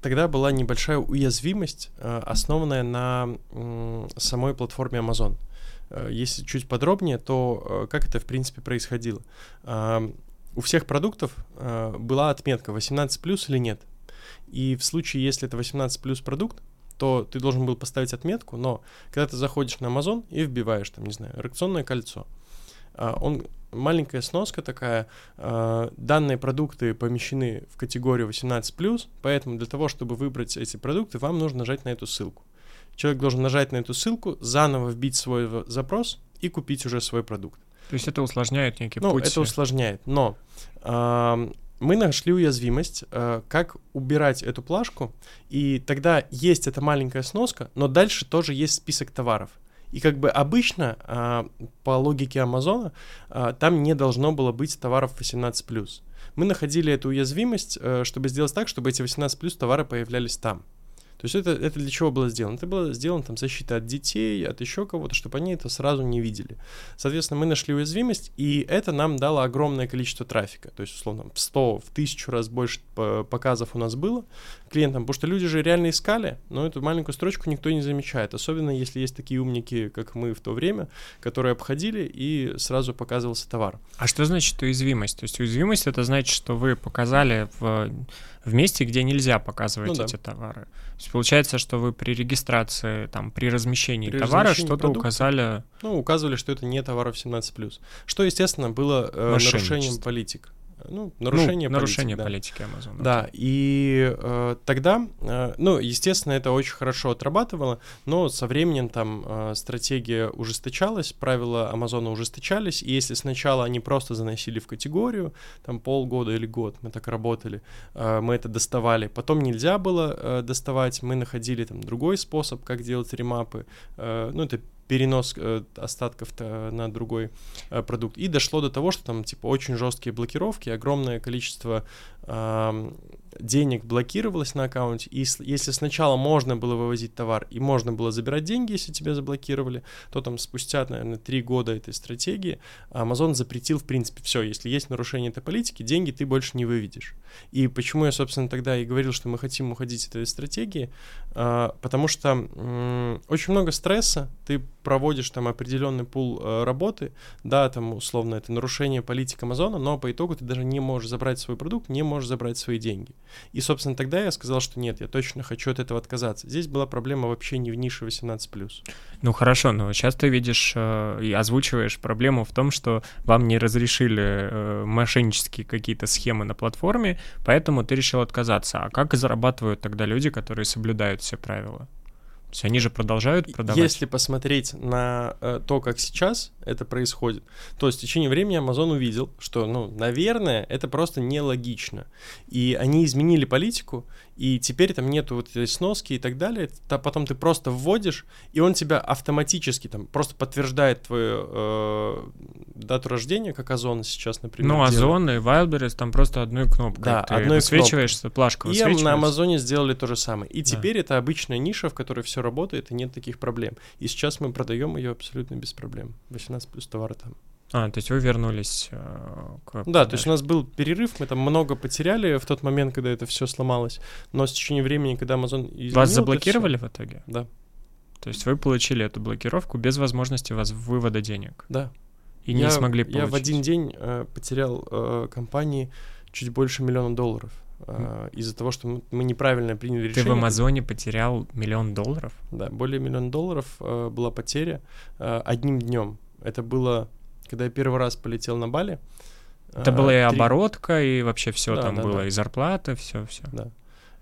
тогда была небольшая уязвимость, э, основанная на э, самой платформе Amazon. Э, если чуть подробнее, то э, как это в принципе происходило? Э, у всех продуктов э, была отметка 18 плюс или нет. И в случае, если это 18 плюс продукт, то ты должен был поставить отметку, но когда ты заходишь на Amazon и вбиваешь, там, не знаю, эрекционное кольцо, он маленькая сноска такая, а, данные продукты помещены в категорию 18+, поэтому для того, чтобы выбрать эти продукты, вам нужно нажать на эту ссылку. Человек должен нажать на эту ссылку, заново вбить свой запрос и купить уже свой продукт. То есть это усложняет некий ну, путь. это усложняет, но э, мы нашли уязвимость, э, как убирать эту плашку, и тогда есть эта маленькая сноска, но дальше тоже есть список товаров. И как бы обычно, э, по логике Амазона, э, там не должно было быть товаров 18+. Мы находили эту уязвимость, э, чтобы сделать так, чтобы эти 18+, товары появлялись там. То есть это, это для чего было сделано? Это было сделано там защита от детей, от еще кого-то, чтобы они это сразу не видели. Соответственно, мы нашли уязвимость, и это нам дало огромное количество трафика. То есть, условно, в 100, в 1000 раз больше показов у нас было клиентам, потому что люди же реально искали, но эту маленькую строчку никто не замечает. Особенно если есть такие умники, как мы в то время, которые обходили и сразу показывался товар. А что значит уязвимость? То есть уязвимость это значит, что вы показали в в месте, где нельзя показывать ну, эти да. товары. То есть получается, что вы при регистрации, там, при размещении при товара что-то указали... Ну, указывали, что это не товаров 17+. Что, естественно, было э, нарушением политик ну, нарушение, ну, нарушение политики, политики Amazon. Да, и э, тогда, э, ну, естественно, это очень хорошо отрабатывало, но со временем там э, стратегия ужесточалась, правила Амазона ужесточались, и если сначала они просто заносили в категорию, там полгода или год мы так работали, э, мы это доставали, потом нельзя было э, доставать, мы находили там другой способ, как делать ремапы, э, ну, это перенос э, остатков на другой э, продукт. И дошло до того, что там типа очень жесткие блокировки, огромное количество денег блокировалось на аккаунте, и если сначала можно было вывозить товар и можно было забирать деньги, если тебя заблокировали, то там спустя, наверное, три года этой стратегии Amazon запретил, в принципе, все, если есть нарушение этой политики, деньги ты больше не выведешь. И почему я, собственно, тогда и говорил, что мы хотим уходить от этой стратегии, а, потому что очень много стресса, ты проводишь там определенный пул э, работы, да, там условно это нарушение политики Амазона, но по итогу ты даже не можешь забрать свой продукт, не можешь забрать свои деньги. И, собственно, тогда я сказал, что нет, я точно хочу от этого отказаться. Здесь была проблема вообще не в нише 18+. Ну хорошо, но сейчас ты видишь э, и озвучиваешь проблему в том, что вам не разрешили э, мошеннические какие-то схемы на платформе, поэтому ты решил отказаться. А как зарабатывают тогда люди, которые соблюдают все правила? То есть они же продолжают продавать. Если посмотреть на э, то, как сейчас это происходит, то в течение времени Amazon увидел, что, ну, наверное, это просто нелогично. И они изменили политику, и теперь там нету вот этой сноски и так далее. То потом ты просто вводишь, и он тебя автоматически там просто подтверждает твою э, дату рождения, как Озон сейчас, например. Ну, Озон и Wildberries там просто одной кнопкой. Да, ты одной высвечиваешься, кнопкой. плашка И на Амазоне сделали то же самое. И да. теперь это обычная ниша, в которой все работает, и нет таких проблем. И сейчас мы продаем ее абсолютно без проблем. 18 плюс товара там. А, то есть вы вернулись э, к... Да, то есть у нас был перерыв, мы там много потеряли в тот момент, когда это все сломалось, но с течением времени, когда Amazon изменил Вас заблокировали в итоге? Да. То есть вы получили эту блокировку без возможности вас вывода денег? Да. И я, не смогли получить? Я в один день э, потерял э, компании чуть больше миллиона долларов. Uh, из-за того, что мы, мы неправильно приняли решение. Ты в Амазоне потерял миллион долларов? Да, более миллиона долларов э, была потеря э, одним днем. Это было когда я первый раз полетел на Бали. Это а, была и три... оборотка, и вообще все да, там да, было, да. и зарплата, все, все. Да.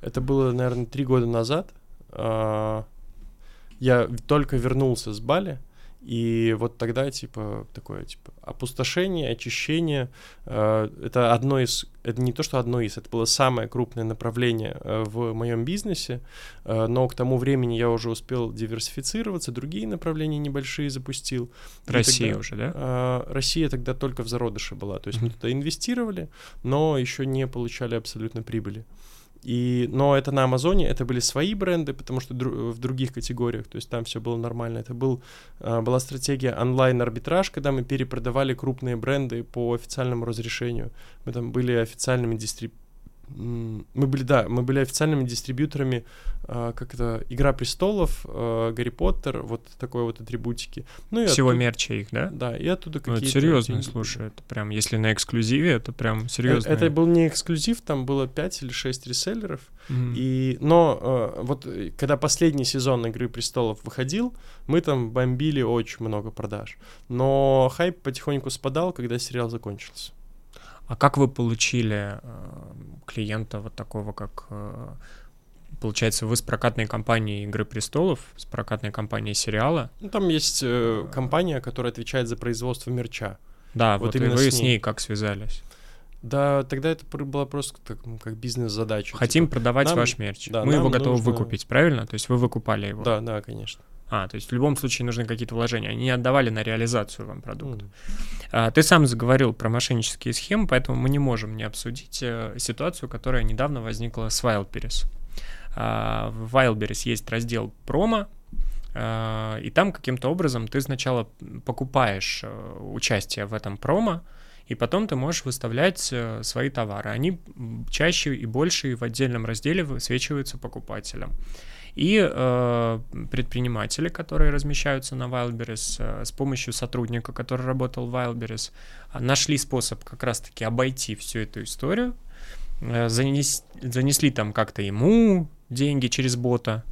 Это было, наверное, три года назад. А, я только вернулся с Бали, и вот тогда, типа, такое, типа, опустошение, очищение, э, это одно из, это не то, что одно из, это было самое крупное направление э, в моем бизнесе, э, но к тому времени я уже успел диверсифицироваться, другие направления небольшие запустил. Россия тогда, уже, да? Э, Россия тогда только в зародыше была, то есть mm-hmm. мы туда инвестировали, но еще не получали абсолютно прибыли. И, но это на Амазоне, это были свои бренды, потому что дру, в других категориях, то есть там все было нормально. Это был, а, была стратегия онлайн-арбитраж, когда мы перепродавали крупные бренды по официальному разрешению. Мы там были официальными дистриб мы были, да, мы были официальными дистрибьюторами, э, как это, Игра престолов, э, Гарри Поттер, вот такой вот атрибутики. Ну, и Всего оттуда, мерча их, да? Да, и оттуда какие-то... Ну, это серьезно, деньги. слушай, это прям, если на эксклюзиве, это прям серьезно. Это, это был не эксклюзив, там было 5 или 6 реселлеров, mm-hmm. и, но э, вот когда последний сезон Игры престолов выходил, мы там бомбили очень много продаж, но хайп потихоньку спадал, когда сериал закончился. А как вы получили э, клиента вот такого, как э, получается, вы с прокатной компанией «Игры престолов», с прокатной компанией сериала? Ну, там есть э, компания, которая отвечает за производство мерча. Да, вот, вот именно вы с ней. с ней как связались? Да, тогда это была просто как, как бизнес-задача. Хотим типа, продавать нам, ваш мерч. Да, Мы его готовы нужно... выкупить, правильно? То есть вы выкупали его? Да, да, конечно. А, то есть в любом случае нужны какие-то вложения. Они не отдавали на реализацию вам продукт. Mm. А, ты сам заговорил про мошеннические схемы, поэтому мы не можем не обсудить э, ситуацию, которая недавно возникла с Wildberries. А, в Wildberries есть раздел промо, а, и там каким-то образом ты сначала покупаешь э, участие в этом промо, и потом ты можешь выставлять э, свои товары. Они чаще и больше в отдельном разделе высвечиваются покупателям. И э, предприниматели, которые размещаются на Wildberries, э, с помощью сотрудника, который работал в Wildberries, э, нашли способ как раз-таки обойти всю эту историю, э, занес, занесли там как-то ему деньги через бота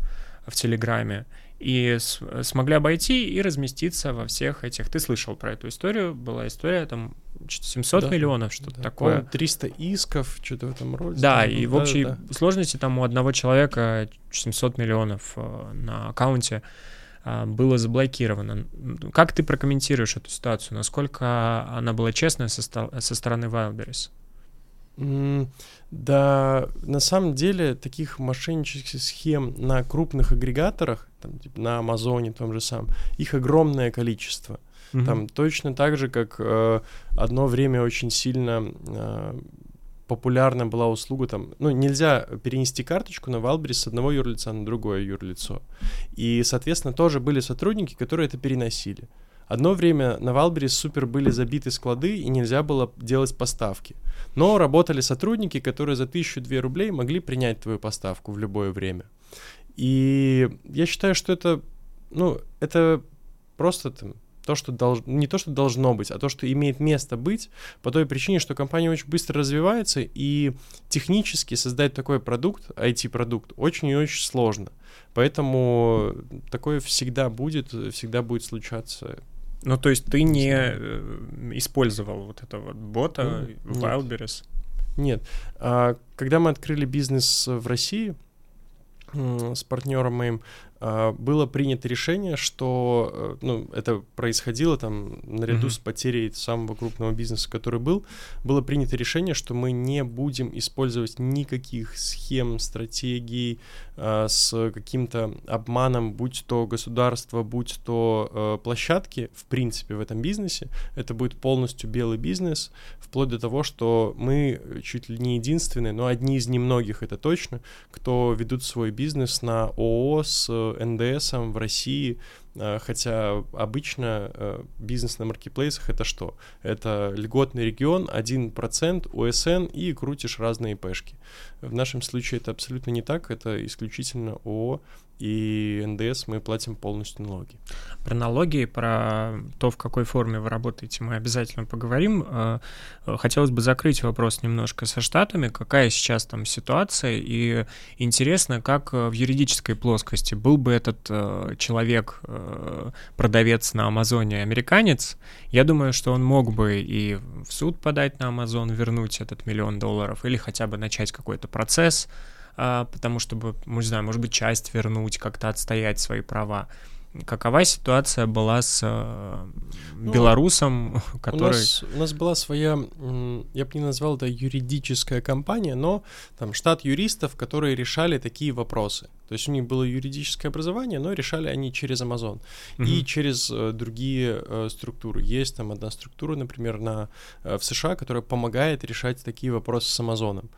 в Телеграме, и смогли обойти и разместиться во всех этих. Ты слышал про эту историю? Была история там 700 да, миллионов, что-то да, такое. 300 исков, что-то в этом роде. Да, там, и да, в общей да, сложности там у одного человека 700 миллионов э, на аккаунте э, было заблокировано. Как ты прокомментируешь эту ситуацию? Насколько она была честная со, со стороны Wildberries? Да, на самом деле таких мошеннических схем на крупных агрегаторах, там, типа на Амазоне том же самом, их огромное количество. Mm-hmm. Там точно так же, как э, одно время очень сильно э, популярна была услуга там, ну, нельзя перенести карточку на Wildberries с одного юрлица на другое юрлицо. И, соответственно, тоже были сотрудники, которые это переносили. Одно время на Валбере супер были забиты склады, и нельзя было делать поставки. Но работали сотрудники, которые за тысячу две рублей могли принять твою поставку в любое время. И я считаю, что это, ну, это просто там, то, что долж... не то, что должно быть, а то, что имеет место быть, по той причине, что компания очень быстро развивается, и технически создать такой продукт, IT-продукт, очень и очень сложно. Поэтому такое всегда будет, всегда будет случаться. Ну, то есть ты не э, использовал вот этого бота ну, Wildberries? Нет. А, когда мы открыли бизнес в России с партнером моим, было принято решение, что э, ну, это происходило там наряду mm-hmm. с потерей самого крупного бизнеса, который был, было принято решение, что мы не будем использовать никаких схем, стратегий э, с каким-то обманом, будь то государство, будь то э, площадки, в принципе, в этом бизнесе. Это будет полностью белый бизнес, вплоть до того, что мы чуть ли не единственные, но одни из немногих, это точно, кто ведут свой бизнес на ООО с НДС в России, э, хотя обычно э, бизнес на маркетплейсах это что? Это льготный регион, 1% УСН и крутишь разные ИПшки. В нашем случае это абсолютно не так, это исключительно ООО и НДС мы платим полностью налоги. Про налоги, про то, в какой форме вы работаете, мы обязательно поговорим. Э, хотелось бы закрыть вопрос немножко со Штатами. Какая сейчас там ситуация? И интересно, как в юридической плоскости был бы этот э, человек, э, продавец на Амазоне, американец, я думаю, что он мог бы и в суд подать на Амазон, вернуть этот миллион долларов, или хотя бы начать какой-то процесс, потому чтобы, не знаю, может быть, часть вернуть, как-то отстоять свои права. Какова ситуация была с э, ну, белорусом, который... У нас, у нас была своя, я бы не назвал это юридическая компания, но там штат юристов, которые решали такие вопросы. То есть у них было юридическое образование, но решали они через Amazon uh-huh. и через э, другие э, структуры. Есть там одна структура, например, на, в США, которая помогает решать такие вопросы с Амазоном.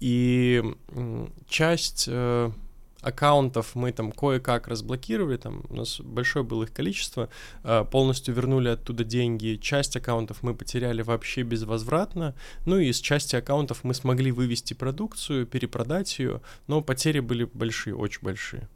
И часть... Аккаунтов мы там кое-как разблокировали, там у нас большое было их количество, э, полностью вернули оттуда деньги, часть аккаунтов мы потеряли вообще безвозвратно, ну и из части аккаунтов мы смогли вывести продукцию, перепродать ее, но потери были большие, очень большие.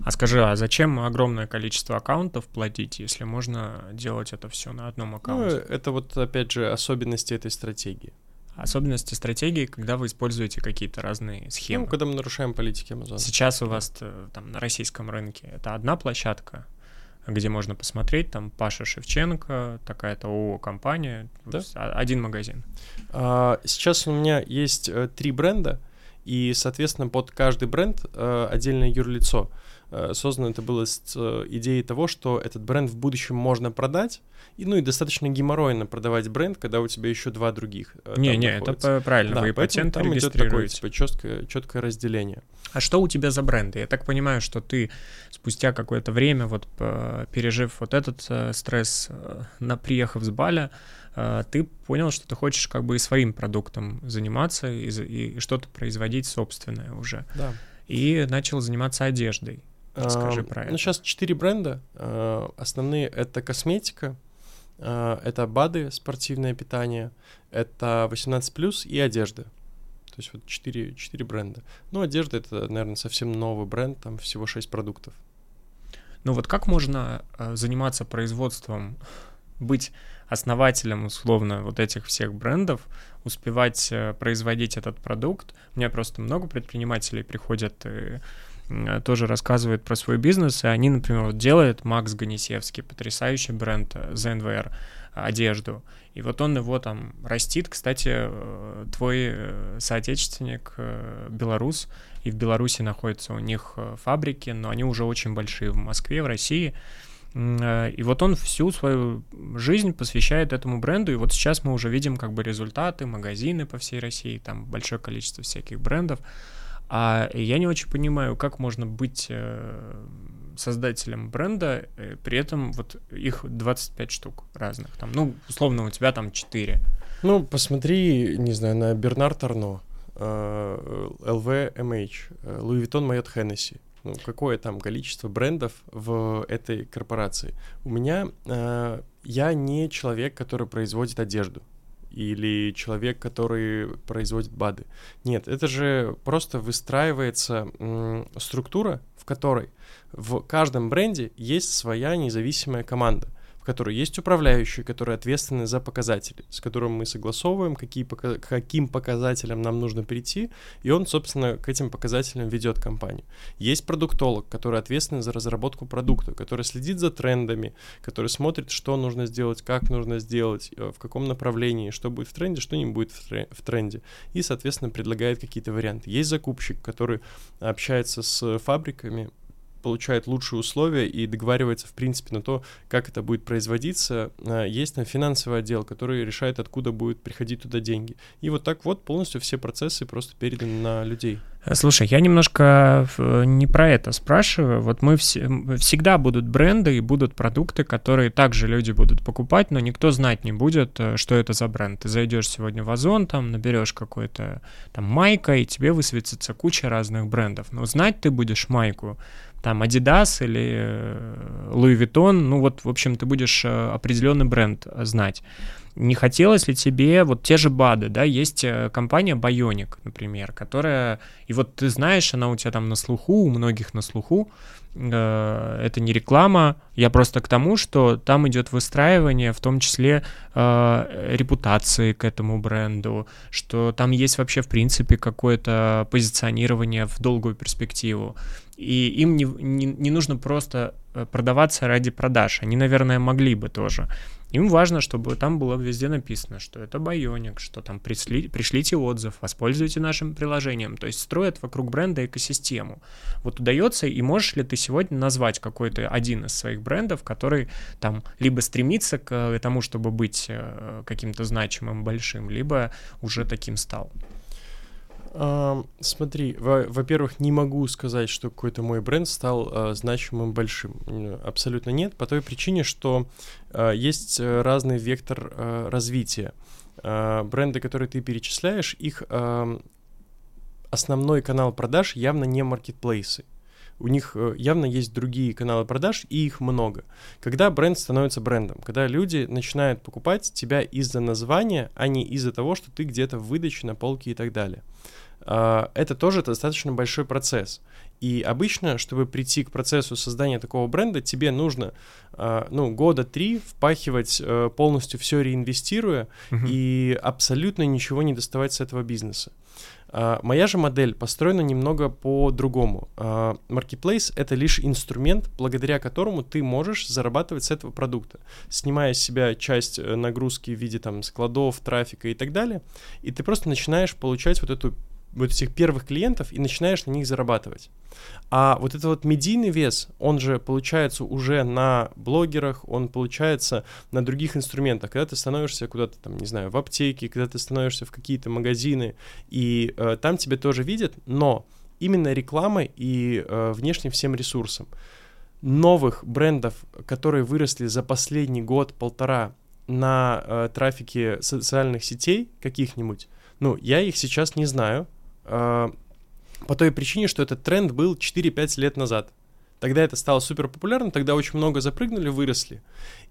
А скажи, а зачем огромное количество аккаунтов платить, если можно делать это все на одном аккаунте? Ну, это вот, опять же, особенности этой стратегии. Особенности стратегии, когда вы используете какие-то разные схемы. Ну, когда мы нарушаем политики Amazon. Сейчас у вас э, там на российском рынке это одна площадка, где можно посмотреть, там Паша Шевченко, такая-то ООО компания, да? один магазин. А, сейчас у меня есть э, три бренда, и, соответственно, под каждый бренд э, отдельное юрлицо. Э, создано это было с э, идеей того, что этот бренд в будущем можно продать, и, ну и достаточно геморройно продавать бренд, когда у тебя еще два других. Э, не, не, находятся. это правильно, да, вы патент там идет такое типа, четкое, четкое разделение. А что у тебя за бренды? Я так понимаю, что ты спустя какое-то время, вот пережив вот этот стресс, на приехав с Баля, ты понял, что ты хочешь как бы и своим продуктом заниматься и, и что-то производить собственное уже. Да. И начал заниматься одеждой. Расскажи про это. Ну, сейчас четыре бренда. А, основные — это косметика, а, это БАДы, спортивное питание, это 18+, и одежда. То есть вот четыре, четыре бренда. Ну, одежда — это, наверное, совсем новый бренд, там всего шесть продуктов. Ну вот как можно а, заниматься производством, быть основателем, условно, вот этих всех брендов, успевать э, производить этот продукт? У меня просто много предпринимателей приходят и тоже рассказывает про свой бизнес, и они, например, вот делают Макс Ганисевский, потрясающий бренд ZNVR, э, одежду, и вот он его там растит. Кстати, э, твой соотечественник белорус, и в Беларуси находятся у них фабрики, но они уже очень большие в Москве, в России, и вот он всю свою жизнь посвящает этому бренду, и вот сейчас мы уже видим как бы результаты, магазины по всей России, там большое количество всяких брендов, а я не очень понимаю, как можно быть э, создателем бренда, э, при этом вот их 25 штук разных. Там, ну, условно, у тебя там 4. Ну, посмотри, не знаю, на Бернард Арно, LVMH, Louis Vuitton Майот Hennessy. Ну, какое там количество брендов в этой корпорации? У меня... Э, я не человек, который производит одежду или человек, который производит БАДы. Нет, это же просто выстраивается м, структура, в которой в каждом бренде есть своя независимая команда — которой есть управляющие, которые ответственны за показатели, с которым мы согласовываем, какие, к каким показателям нам нужно прийти, и он, собственно, к этим показателям ведет компанию. Есть продуктолог, который ответственен за разработку продукта, который следит за трендами, который смотрит, что нужно сделать, как нужно сделать, э, в каком направлении, что будет в тренде, что не будет в тренде, и, соответственно, предлагает какие-то варианты. Есть закупщик, который общается с фабриками, получает лучшие условия и договаривается, в принципе, на то, как это будет производиться. А, есть там финансовый отдел, который решает, откуда будут приходить туда деньги. И вот так вот полностью все процессы просто переданы на людей. Слушай, я немножко э, не про это спрашиваю. Вот мы все, всегда будут бренды и будут продукты, которые также люди будут покупать, но никто знать не будет, э, что это за бренд. Ты зайдешь сегодня в Озон, там наберешь какой-то там майка, и тебе высветится куча разных брендов. Но знать ты будешь майку там Adidas или э, Louis Vuitton, ну вот, в общем, ты будешь э, определенный бренд э, знать. Не хотелось ли тебе вот те же БАДы, да, есть компания Bionic, например, которая, и вот ты знаешь, она у тебя там на слуху, у многих на слуху, это не реклама, я просто к тому, что там идет выстраивание, в том числе э, репутации к этому бренду, что там есть вообще в принципе какое-то позиционирование в долгую перспективу и им не, не, не нужно просто э, продаваться ради продаж. Они, наверное, могли бы тоже. Им важно, чтобы там было везде написано, что это Байоник, что там пришли, пришлите отзыв, воспользуйтесь нашим приложением. То есть строят вокруг бренда экосистему. Вот удается, и можешь ли ты сегодня назвать какой-то один из своих брендов, который там либо стремится к тому, чтобы быть э, каким-то значимым, большим, либо уже таким стал? Смотри, во-первых, не могу сказать, что какой-то мой бренд стал uh, значимым большим. Абсолютно нет, по той причине, что uh, есть э, разный вектор э, развития. Бренды, которые ты перечисляешь, их основной канал продаж явно не маркетплейсы. У них э, явно есть другие каналы продаж, и их много. Когда бренд становится брендом, когда люди начинают покупать тебя из-за названия, а не из-за того, что ты где-то в выдаче на полке и так далее. А, это тоже достаточно большой процесс. И обычно, чтобы прийти к процессу создания такого бренда, тебе нужно, а, ну, года три впахивать э, полностью все реинвестируя uh-huh. и абсолютно ничего не доставать с этого бизнеса. А, моя же модель построена немного по-другому. Marketplace — это лишь инструмент, благодаря которому ты можешь зарабатывать с этого продукта, снимая с себя часть э, нагрузки в виде там складов, трафика и так далее, и ты просто начинаешь получать вот эту вот этих первых клиентов и начинаешь на них зарабатывать. А вот этот вот медийный вес, он же получается уже на блогерах, он получается на других инструментах. Когда ты становишься куда-то там, не знаю, в аптеке, когда ты становишься в какие-то магазины, и э, там тебя тоже видят, но именно рекламой и э, внешним всем ресурсом. Новых брендов, которые выросли за последний год-полтора на э, трафике социальных сетей каких-нибудь, ну, я их сейчас не знаю, по той причине, что этот тренд был 4-5 лет назад. Тогда это стало супер популярным, тогда очень много запрыгнули, выросли.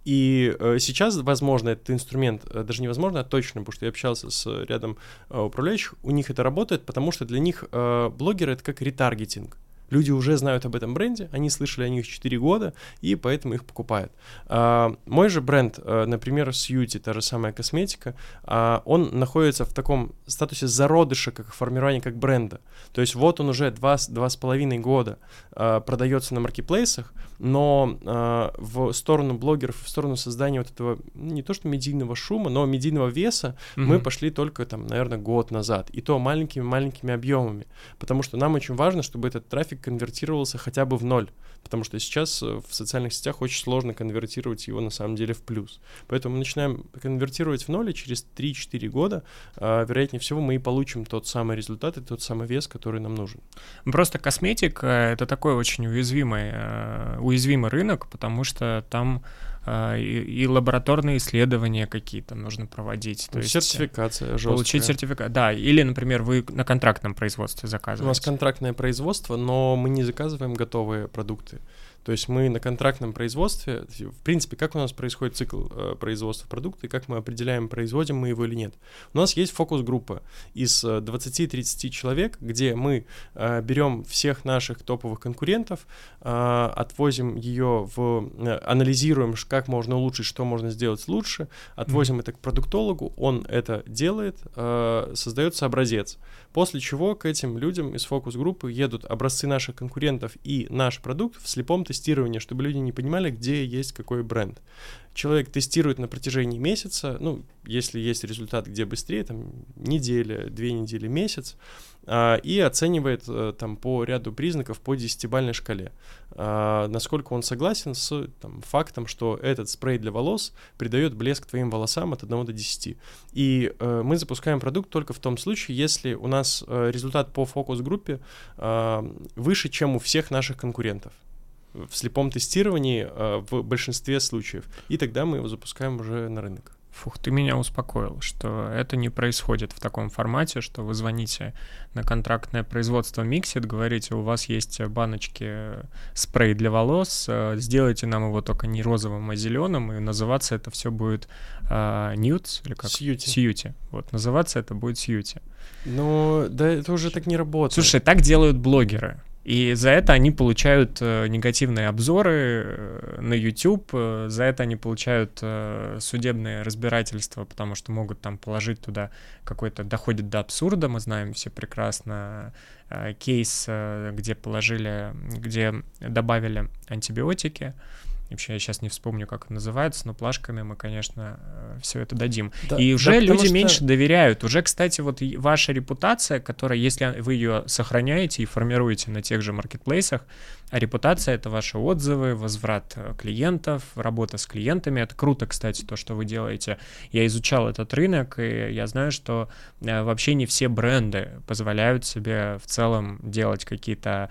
И э, сейчас, возможно, этот инструмент, э, даже невозможно, а точно, потому что я общался с рядом э, управляющих, у них это работает, потому что для них э, блогеры это как ретаргетинг. Люди уже знают об этом бренде, они слышали о них 4 года, и поэтому их покупают. А, мой же бренд, а, например, Сьюти, та же самая косметика, а, он находится в таком статусе зародыша, как формирования как бренда. То есть вот он уже 2-2,5 года а, продается на маркетплейсах, но а, в сторону блогеров, в сторону создания вот этого, не то что медийного шума, но медийного веса mm-hmm. мы пошли только там, наверное, год назад. И то маленькими-маленькими объемами. Потому что нам очень важно, чтобы этот трафик конвертировался хотя бы в ноль, потому что сейчас э, в социальных сетях очень сложно конвертировать его на самом деле в плюс. Поэтому мы начинаем конвертировать в ноль, и через 3-4 года, э, вероятнее всего, мы и получим тот самый результат и тот самый вес, который нам нужен. Просто косметика — это такой очень уязвимый, э, уязвимый рынок, потому что там а, и, и лабораторные исследования какие-то нужно проводить. То есть Сертификация жесткая. Получить сертификат, да. Или, например, вы на контрактном производстве заказываете. У нас контрактное производство, но мы не заказываем готовые продукты. То есть мы на контрактном производстве, в принципе, как у нас происходит цикл э, производства продукта и как мы определяем, производим мы его или нет. У нас есть фокус-группа из 20-30 э, человек, где мы э, берем всех наших топовых конкурентов, э, отвозим ее в... Э, анализируем, как можно улучшить, что можно сделать лучше, отвозим mm-hmm. это к продуктологу, он это делает, э, создается образец. После чего к этим людям из фокус-группы едут образцы наших конкурентов и наш продукт в слепом тестировании, чтобы люди не понимали, где есть какой бренд. Человек тестирует на протяжении месяца, ну, если есть результат, где быстрее, там, неделя, две недели, месяц, и оценивает а, там по ряду признаков по десятибальной шкале, а, насколько он согласен с там, фактом, что этот спрей для волос придает блеск твоим волосам от 1 до 10. И а, мы запускаем продукт только в том случае, если у нас а, результат по фокус-группе а, выше, чем у всех наших конкурентов в слепом тестировании а, в большинстве случаев. И тогда мы его запускаем уже на рынок. Фух, ты меня успокоил, что это не происходит в таком формате, что вы звоните на контрактное производство Mixit, говорите, у вас есть баночки спрей для волос, э, сделайте нам его только не розовым, а зеленым, и называться это все будет uh, Nudes, или как? Сьюти. Сьюти. Вот, называться это будет Сьюти. Ну, да это уже так не работает. Слушай, так делают блогеры. И за это они получают э, негативные обзоры э, на YouTube, э, за это они получают судебное разбирательство, потому что могут там положить туда какой-то, доходит до абсурда, мы знаем все прекрасно кейс, где положили, где добавили антибиотики, Вообще, я сейчас не вспомню, как это называется, но плашками мы, конечно, э, все это дадим. Да, и уже да, люди что... меньше доверяют. Уже, кстати, вот ваша репутация, которая, если вы ее сохраняете и формируете на тех же маркетплейсах, а репутация — это ваши отзывы, возврат э, клиентов, работа с клиентами. Это круто, кстати, то, что вы делаете. Я изучал этот рынок, и я знаю, что э, вообще не все бренды позволяют себе в целом делать какие-то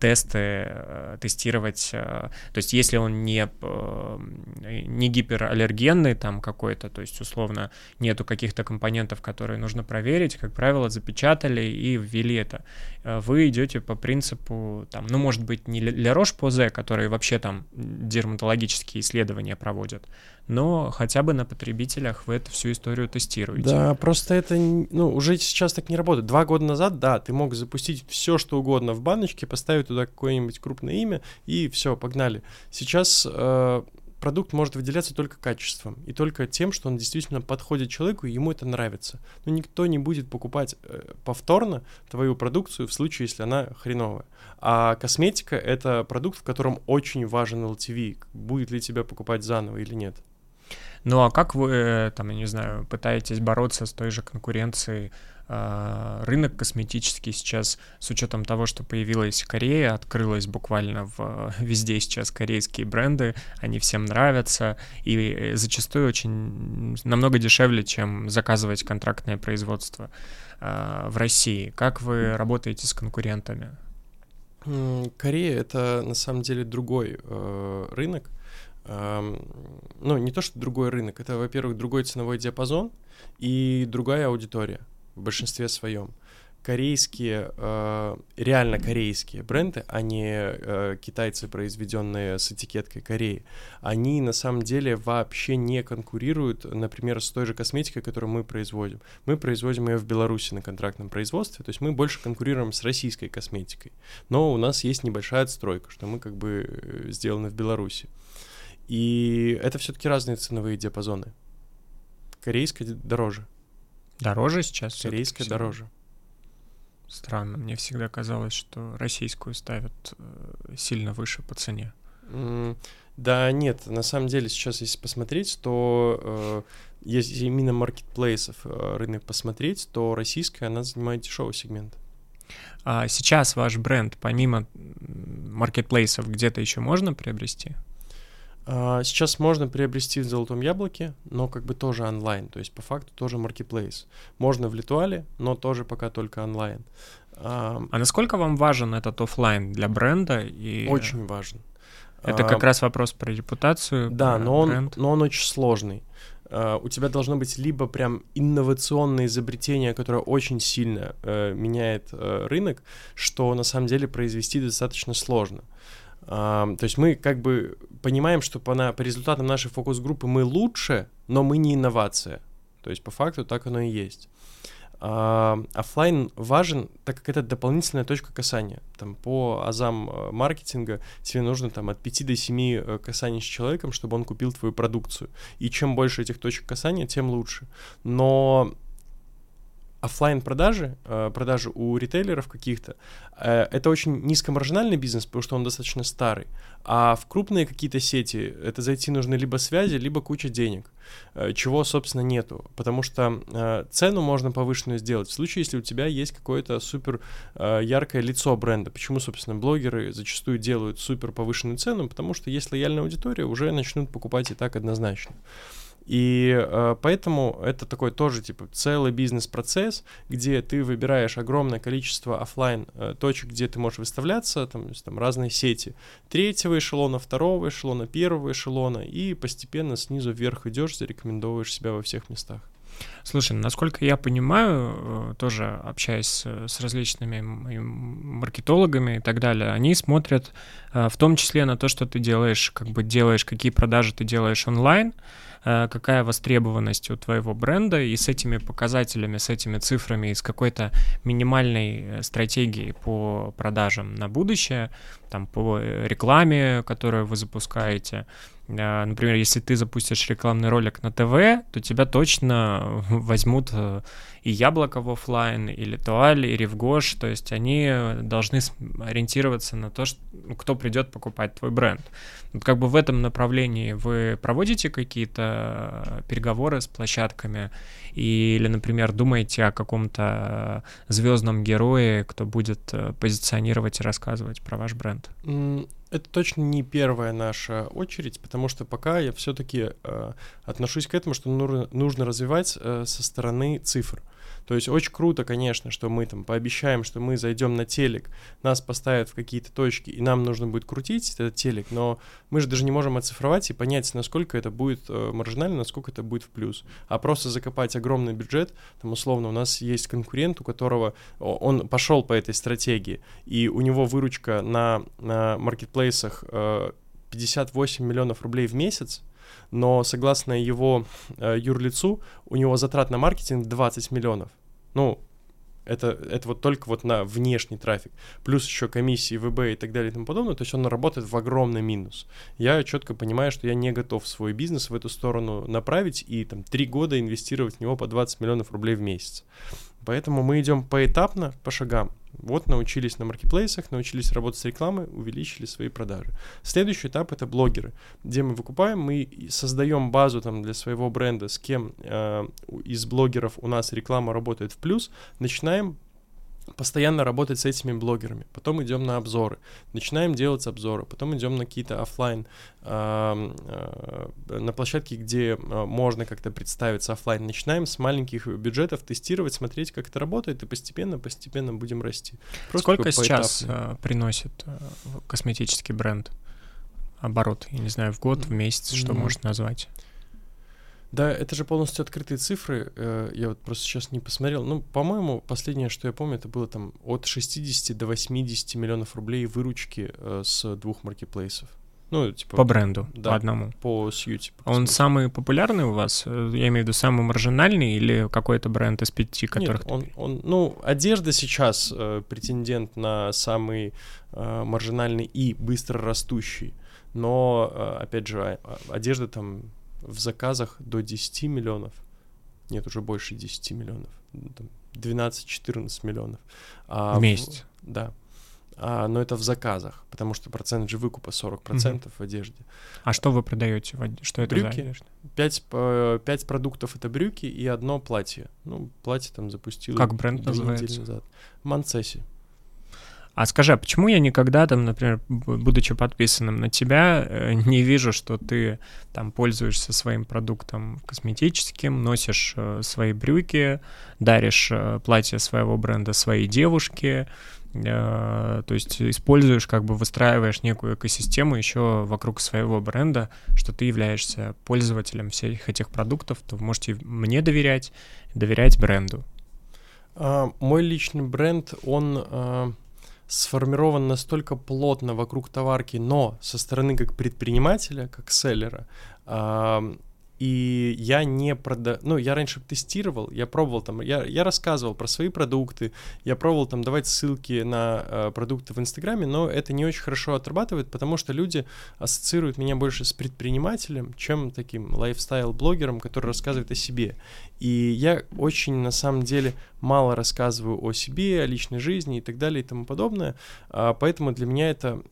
тесты, тестировать. То есть если он не не, э, гипераллергенный там какой-то, то есть условно нету каких-то компонентов, которые нужно проверить, как правило, запечатали и ввели это. Э, вы идете по принципу, там, ну, может быть, не для Рош-Позе, которые вообще там дерматологические исследования проводят, но хотя бы на потребителях вы эту всю историю тестируете. Да, просто это ну, уже сейчас так не работает. Два года назад, да, ты мог запустить все, что угодно в баночке, поставить туда какое-нибудь крупное имя, и все, погнали. Сейчас э, продукт может выделяться только качеством и только тем, что он действительно подходит человеку, и ему это нравится. Но никто не будет покупать э, повторно твою продукцию в случае, если она хреновая. А косметика — это продукт, в котором очень важен LTV. Будет ли тебя покупать заново или нет. Ну а как вы, там, я не знаю, пытаетесь бороться с той же конкуренцией? А, рынок косметический сейчас, с учетом того, что появилась Корея, открылась буквально в, везде сейчас корейские бренды, они всем нравятся, и зачастую очень намного дешевле, чем заказывать контрактное производство а, в России. Как вы работаете с конкурентами? Корея это на самом деле другой э, рынок ну, не то, что другой рынок, это, во-первых, другой ценовой диапазон и другая аудитория в большинстве своем. Корейские, э, реально корейские бренды, а не э, китайцы, произведенные с этикеткой Кореи, они на самом деле вообще не конкурируют, например, с той же косметикой, которую мы производим. Мы производим ее в Беларуси на контрактном производстве, то есть мы больше конкурируем с российской косметикой. Но у нас есть небольшая отстройка, что мы как бы э, сделаны в Беларуси. И это все-таки разные ценовые диапазоны. Корейская дороже. Дороже сейчас? Корейская дороже. Странно, мне всегда казалось, что российскую ставят э, сильно выше по цене. Mm, да, нет, на самом деле сейчас, если посмотреть, то э, если именно маркетплейсов э, рынок посмотреть, то российская, она занимает дешевый сегмент. А сейчас ваш бренд, помимо маркетплейсов, где-то еще можно приобрести? А, сейчас можно приобрести в Золотом Яблоке, но как бы тоже онлайн, то есть по факту тоже маркетплейс. Можно в Литуале, но тоже пока только онлайн. А, а насколько вам важен этот офлайн для бренда? И... Очень важен. Это как а, раз вопрос про репутацию. Да, про но он, но он очень сложный. Uh, у тебя должно быть либо прям инновационное изобретение, которое очень сильно uh, меняет uh, рынок, что на самом деле произвести достаточно сложно. То есть мы как бы понимаем, что по, на, по результатам нашей фокус-группы мы лучше, но мы не инновация. То есть по факту так оно и есть. Офлайн важен, так как это дополнительная точка касания. Там по азам э, маркетинга тебе нужно там от 5 до 7 э, касаний с человеком, чтобы он купил твою продукцию. И чем больше этих точек касания, тем лучше. Но офлайн продажи, э, продажи у ритейлеров каких-то, э, это очень низкомаржинальный бизнес, потому что он достаточно старый. А в крупные какие-то сети это зайти нужны либо связи, либо куча денег, э, чего, собственно, нету. Потому что цену можно повышенную сделать в случае, если у тебя есть какое-то супер яркое лицо бренда. Почему, собственно, блогеры зачастую делают супер повышенную цену? Потому что есть лояльная аудитория, уже начнут покупать и так однозначно. И э, поэтому это такой тоже типа целый бизнес-процесс, где ты выбираешь огромное количество офлайн э, точек, где ты можешь выставляться, там, есть, там разные сети третьего эшелона, второго эшелона, первого эшелона, и постепенно снизу вверх идешь, зарекомендовываешь себя во всех местах. Слушай, насколько я понимаю, э, тоже общаясь с различными маркетологами и так далее, они смотрят э, в том числе на то, что ты делаешь, как бы делаешь, какие продажи ты делаешь онлайн, Э, какая востребованность у твоего бренда, и с этими показателями, с этими цифрами, и с какой-то минимальной стратегией по продажам на будущее, там, по рекламе, которую вы запускаете, Например, если ты запустишь рекламный ролик на ТВ, то тебя точно возьмут и Яблоко в офлайн, и Литуаль, и Ревгош, то есть они должны ориентироваться на то, что, ну, кто придет покупать твой бренд. Вот как бы в этом направлении вы проводите какие-то переговоры с площадками или, например, думаете о каком-то звездном герое, кто будет э, позиционировать и рассказывать про ваш бренд? Это точно не первая наша очередь, потому что пока я все-таки э, отношусь к этому, что нужно, нужно развивать э, со стороны цифр. То есть очень круто, конечно, что мы там пообещаем, что мы зайдем на телек, нас поставят в какие-то точки, и нам нужно будет крутить этот телек, но мы же даже не можем оцифровать и понять, насколько это будет э, маржинально, насколько это будет в плюс. А просто закопать огромный бюджет, там условно у нас есть конкурент, у которого он пошел по этой стратегии, и у него выручка на, на маркетплейсах э, 58 миллионов рублей в месяц, но согласно его э, юрлицу, у него затрат на маркетинг 20 миллионов. Ну, это, это вот только вот на внешний трафик. Плюс еще комиссии, ВБ и так далее и тому подобное. То есть он работает в огромный минус. Я четко понимаю, что я не готов свой бизнес в эту сторону направить и там три года инвестировать в него по 20 миллионов рублей в месяц. Поэтому мы идем поэтапно, по шагам. Вот научились на маркетплейсах, научились работать с рекламой, увеличили свои продажи. Следующий этап это блогеры, где мы выкупаем, мы создаем базу там для своего бренда, с кем э, из блогеров у нас реклама работает в плюс, начинаем постоянно работать с этими блогерами. Потом идем на обзоры, начинаем делать обзоры, потом идем на какие-то офлайн, э, э, на площадки, где э, можно как-то представиться офлайн. Начинаем с маленьких бюджетов тестировать, смотреть, как это работает, и постепенно, постепенно будем расти. Просто Сколько сейчас э, приносит э, косметический бренд оборот? Я не знаю, в год, в месяц, что mm-hmm. может назвать? Да, это же полностью открытые цифры. Э, я вот просто сейчас не посмотрел. Ну, по-моему, последнее, что я помню, это было там от 60 до 80 миллионов рублей выручки э, с двух маркетплейсов. Ну, типа... По бренду, да, по одному. По сьюти. По Он самый популярный у вас? Э, я имею в виду самый маржинальный или какой-то бренд из пяти, которых... Нет, он, он, ну, одежда сейчас э, претендент на самый э, маржинальный и быстро растущий. Но, э, опять же, а, одежда там в заказах до 10 миллионов. Нет, уже больше 10 миллионов. 12-14 миллионов. А в месяц? В, да. А, но это в заказах, потому что процент же выкупа 40% угу. в одежде. А что вы продаете? Что это брюки. за одежда? 5, 5 продуктов — это брюки и одно платье. Ну, платье там запустил. Как бренд называется? назад. Манцесси. А скажи, а почему я никогда там, например, будучи подписанным на тебя, э, не вижу, что ты там пользуешься своим продуктом косметическим, носишь э, свои брюки, даришь э, платье своего бренда своей девушке, то есть используешь, как бы выстраиваешь некую экосистему еще вокруг своего бренда, что ты являешься пользователем всех этих продуктов, то вы можете мне доверять, доверять бренду. А, мой личный бренд, он а, сформирован настолько плотно вокруг товарки, но со стороны как предпринимателя, как селлера, и я не продаю, ну, я раньше тестировал, я пробовал там, я, я рассказывал про свои продукты, я пробовал там давать ссылки на э, продукты в Инстаграме, но это не очень хорошо отрабатывает, потому что люди ассоциируют меня больше с предпринимателем, чем таким лайфстайл-блогером, который рассказывает о себе. И я очень, на самом деле, мало рассказываю о себе, о личной жизни и так далее и тому подобное, а, поэтому для меня это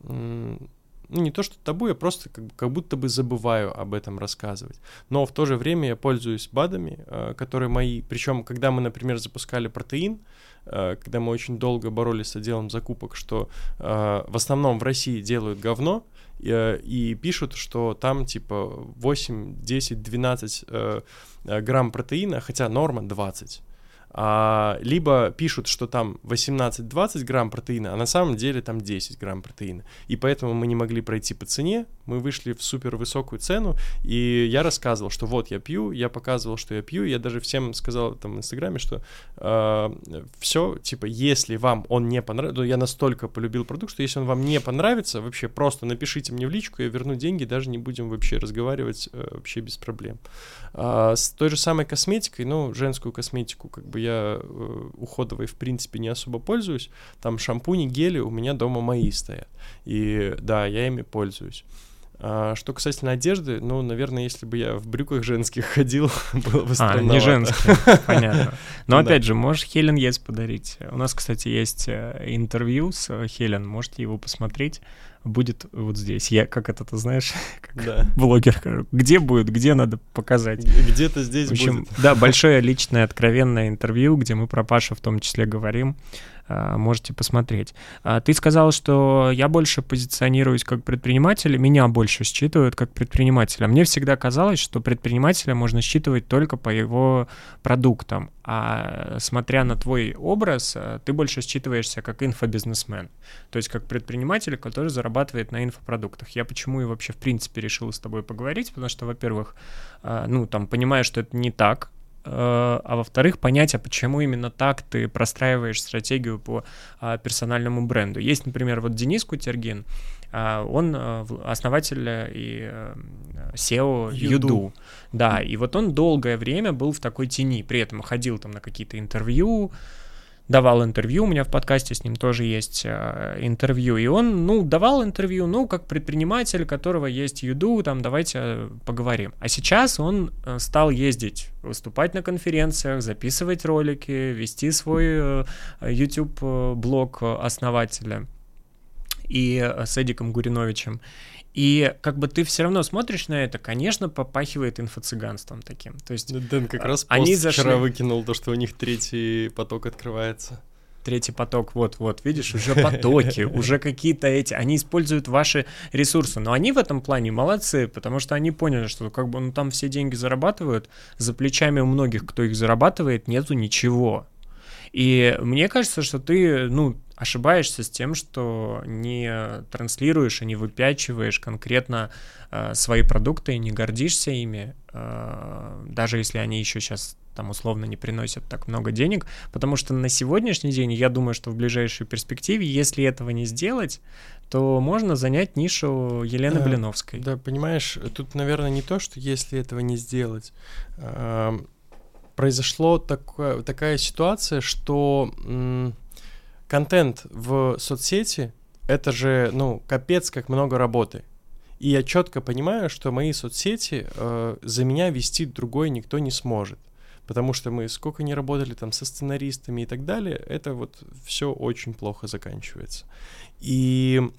ну, не то что табу, я просто как, как будто бы забываю об этом рассказывать. Но в то же время я пользуюсь БАДами, э, которые мои, причем, когда мы, например, запускали протеин, э, когда мы очень долго боролись с отделом закупок, что э, в основном в России делают говно, и пишут, что там типа 8, 10, 12 грамм протеина, хотя норма 20 а, либо пишут, что там 18-20 грамм протеина, а на самом деле там 10 грамм протеина. И поэтому мы не могли пройти по цене, мы вышли в супер высокую цену, и я рассказывал, что вот я пью, я показывал, что я пью, я даже всем сказал там в Инстаграме, что э, а, все, типа, если вам он не понравится, я настолько полюбил продукт, что если он вам не понравится, вообще просто напишите мне в личку, я верну деньги, даже не будем вообще разговаривать э, вообще без проблем. А, с той же самой косметикой, ну, женскую косметику, как бы я э, уходовой, в принципе, не особо пользуюсь. Там шампуни, гели у меня дома мои стоят. И да, я ими пользуюсь. А, что касательно одежды, ну, наверное, если бы я в брюках женских ходил, было бы странно. А, не женских, понятно. Но опять же, можешь Хелен Ес подарить. У нас, кстати, есть э, интервью с э, Хелен, можете его посмотреть. Будет вот здесь. Я, как это, ты знаешь, как да. блогер, где будет, где надо показать. Где-то здесь в общем, будет. Да, большое личное, откровенное интервью, где мы про Пашу в том числе говорим. А, можете посмотреть. А, ты сказал, что я больше позиционируюсь как предприниматель, меня больше считывают как предпринимателя. Мне всегда казалось, что предпринимателя можно считывать только по его продуктам, а смотря на твой образ, ты больше считываешься как инфобизнесмен, то есть как предприниматель, который зарабатывает на инфопродуктах. Я почему и вообще в принципе решил с тобой поговорить, потому что, во-первых, ну там понимаю, что это не так, Э, а во-вторых, понять, а почему именно так ты простраиваешь стратегию по а, персональному бренду. Есть, например, вот Денис Кутергин, а, он э, основатель и э, SEO Юду. Юду. Да, и вот он долгое время был в такой тени, при этом ходил там на какие-то интервью, давал интервью, у меня в подкасте с ним тоже есть э, интервью, и он, ну, давал интервью, ну, как предприниматель, которого есть Юду, там, давайте э, поговорим. А сейчас он э, стал ездить, выступать на конференциях, записывать ролики, вести свой YouTube-блог основателя и с Эдиком Гуриновичем. И как бы ты все равно смотришь на это, конечно, попахивает инфо-цыганством таким. То есть Дэн как а, раз они зашли... вчера выкинул то, что у них третий поток открывается. Третий поток, вот-вот, видишь, уже потоки, уже какие-то эти, они используют ваши ресурсы, но они в этом плане молодцы, потому что они поняли, что как бы ну там все деньги зарабатывают, за плечами у многих, кто их зарабатывает, нету ничего. И мне кажется, что ты, ну, ошибаешься с тем, что не транслируешь и не выпячиваешь конкретно э, свои продукты, не гордишься ими, э, даже если они еще сейчас там условно не приносят так много денег, потому что на сегодняшний день, я думаю, что в ближайшей перспективе, если этого не сделать, то можно занять нишу Елены да, Блиновской. Да, понимаешь, тут, наверное, не то, что если этого не сделать. Э, произошло такое, такая ситуация, что контент в соцсети — это же, ну, капец, как много работы. И я четко понимаю, что мои соцсети э, за меня вести другой никто не сможет. Потому что мы сколько не работали там со сценаристами и так далее, это вот все очень плохо заканчивается. И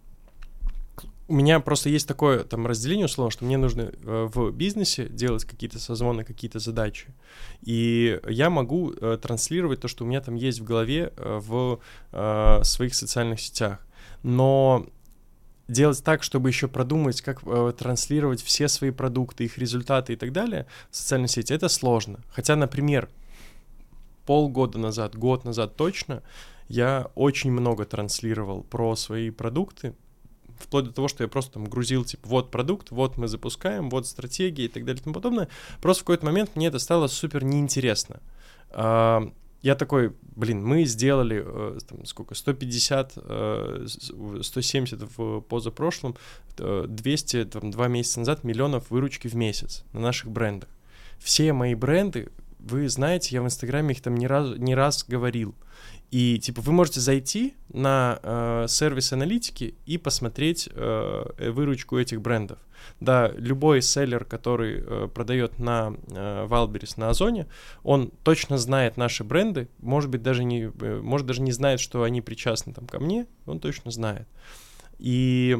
у меня просто есть такое там разделение условно, что мне нужно э, в бизнесе делать какие-то созвоны, какие-то задачи, и я могу э, транслировать то, что у меня там есть в голове э, в своих социальных сетях, но делать так, чтобы еще продумать, как э, транслировать все свои продукты, их результаты и так далее в социальной сети, это сложно. Хотя, например, полгода назад, год назад точно, я очень много транслировал про свои продукты, вплоть до того, что я просто там грузил, типа, вот продукт, вот мы запускаем, вот стратегия и так далее и тому подобное. Просто в какой-то момент мне это стало супер неинтересно. А, я такой, блин, мы сделали, э, там, сколько, 150, 170 э, в позапрошлом, 200, э, там, два месяца назад миллионов выручки в месяц на наших брендах. Все мои бренды, вы знаете, я в Инстаграме их там не раз, не раз говорил. И типа вы можете зайти на э, сервис аналитики и посмотреть э, выручку этих брендов. Да, любой селлер, который э, продает на э, Wildberries, на Озоне, он точно знает наши бренды, может быть даже не, э, может даже не знает, что они причастны там ко мне, он точно знает. И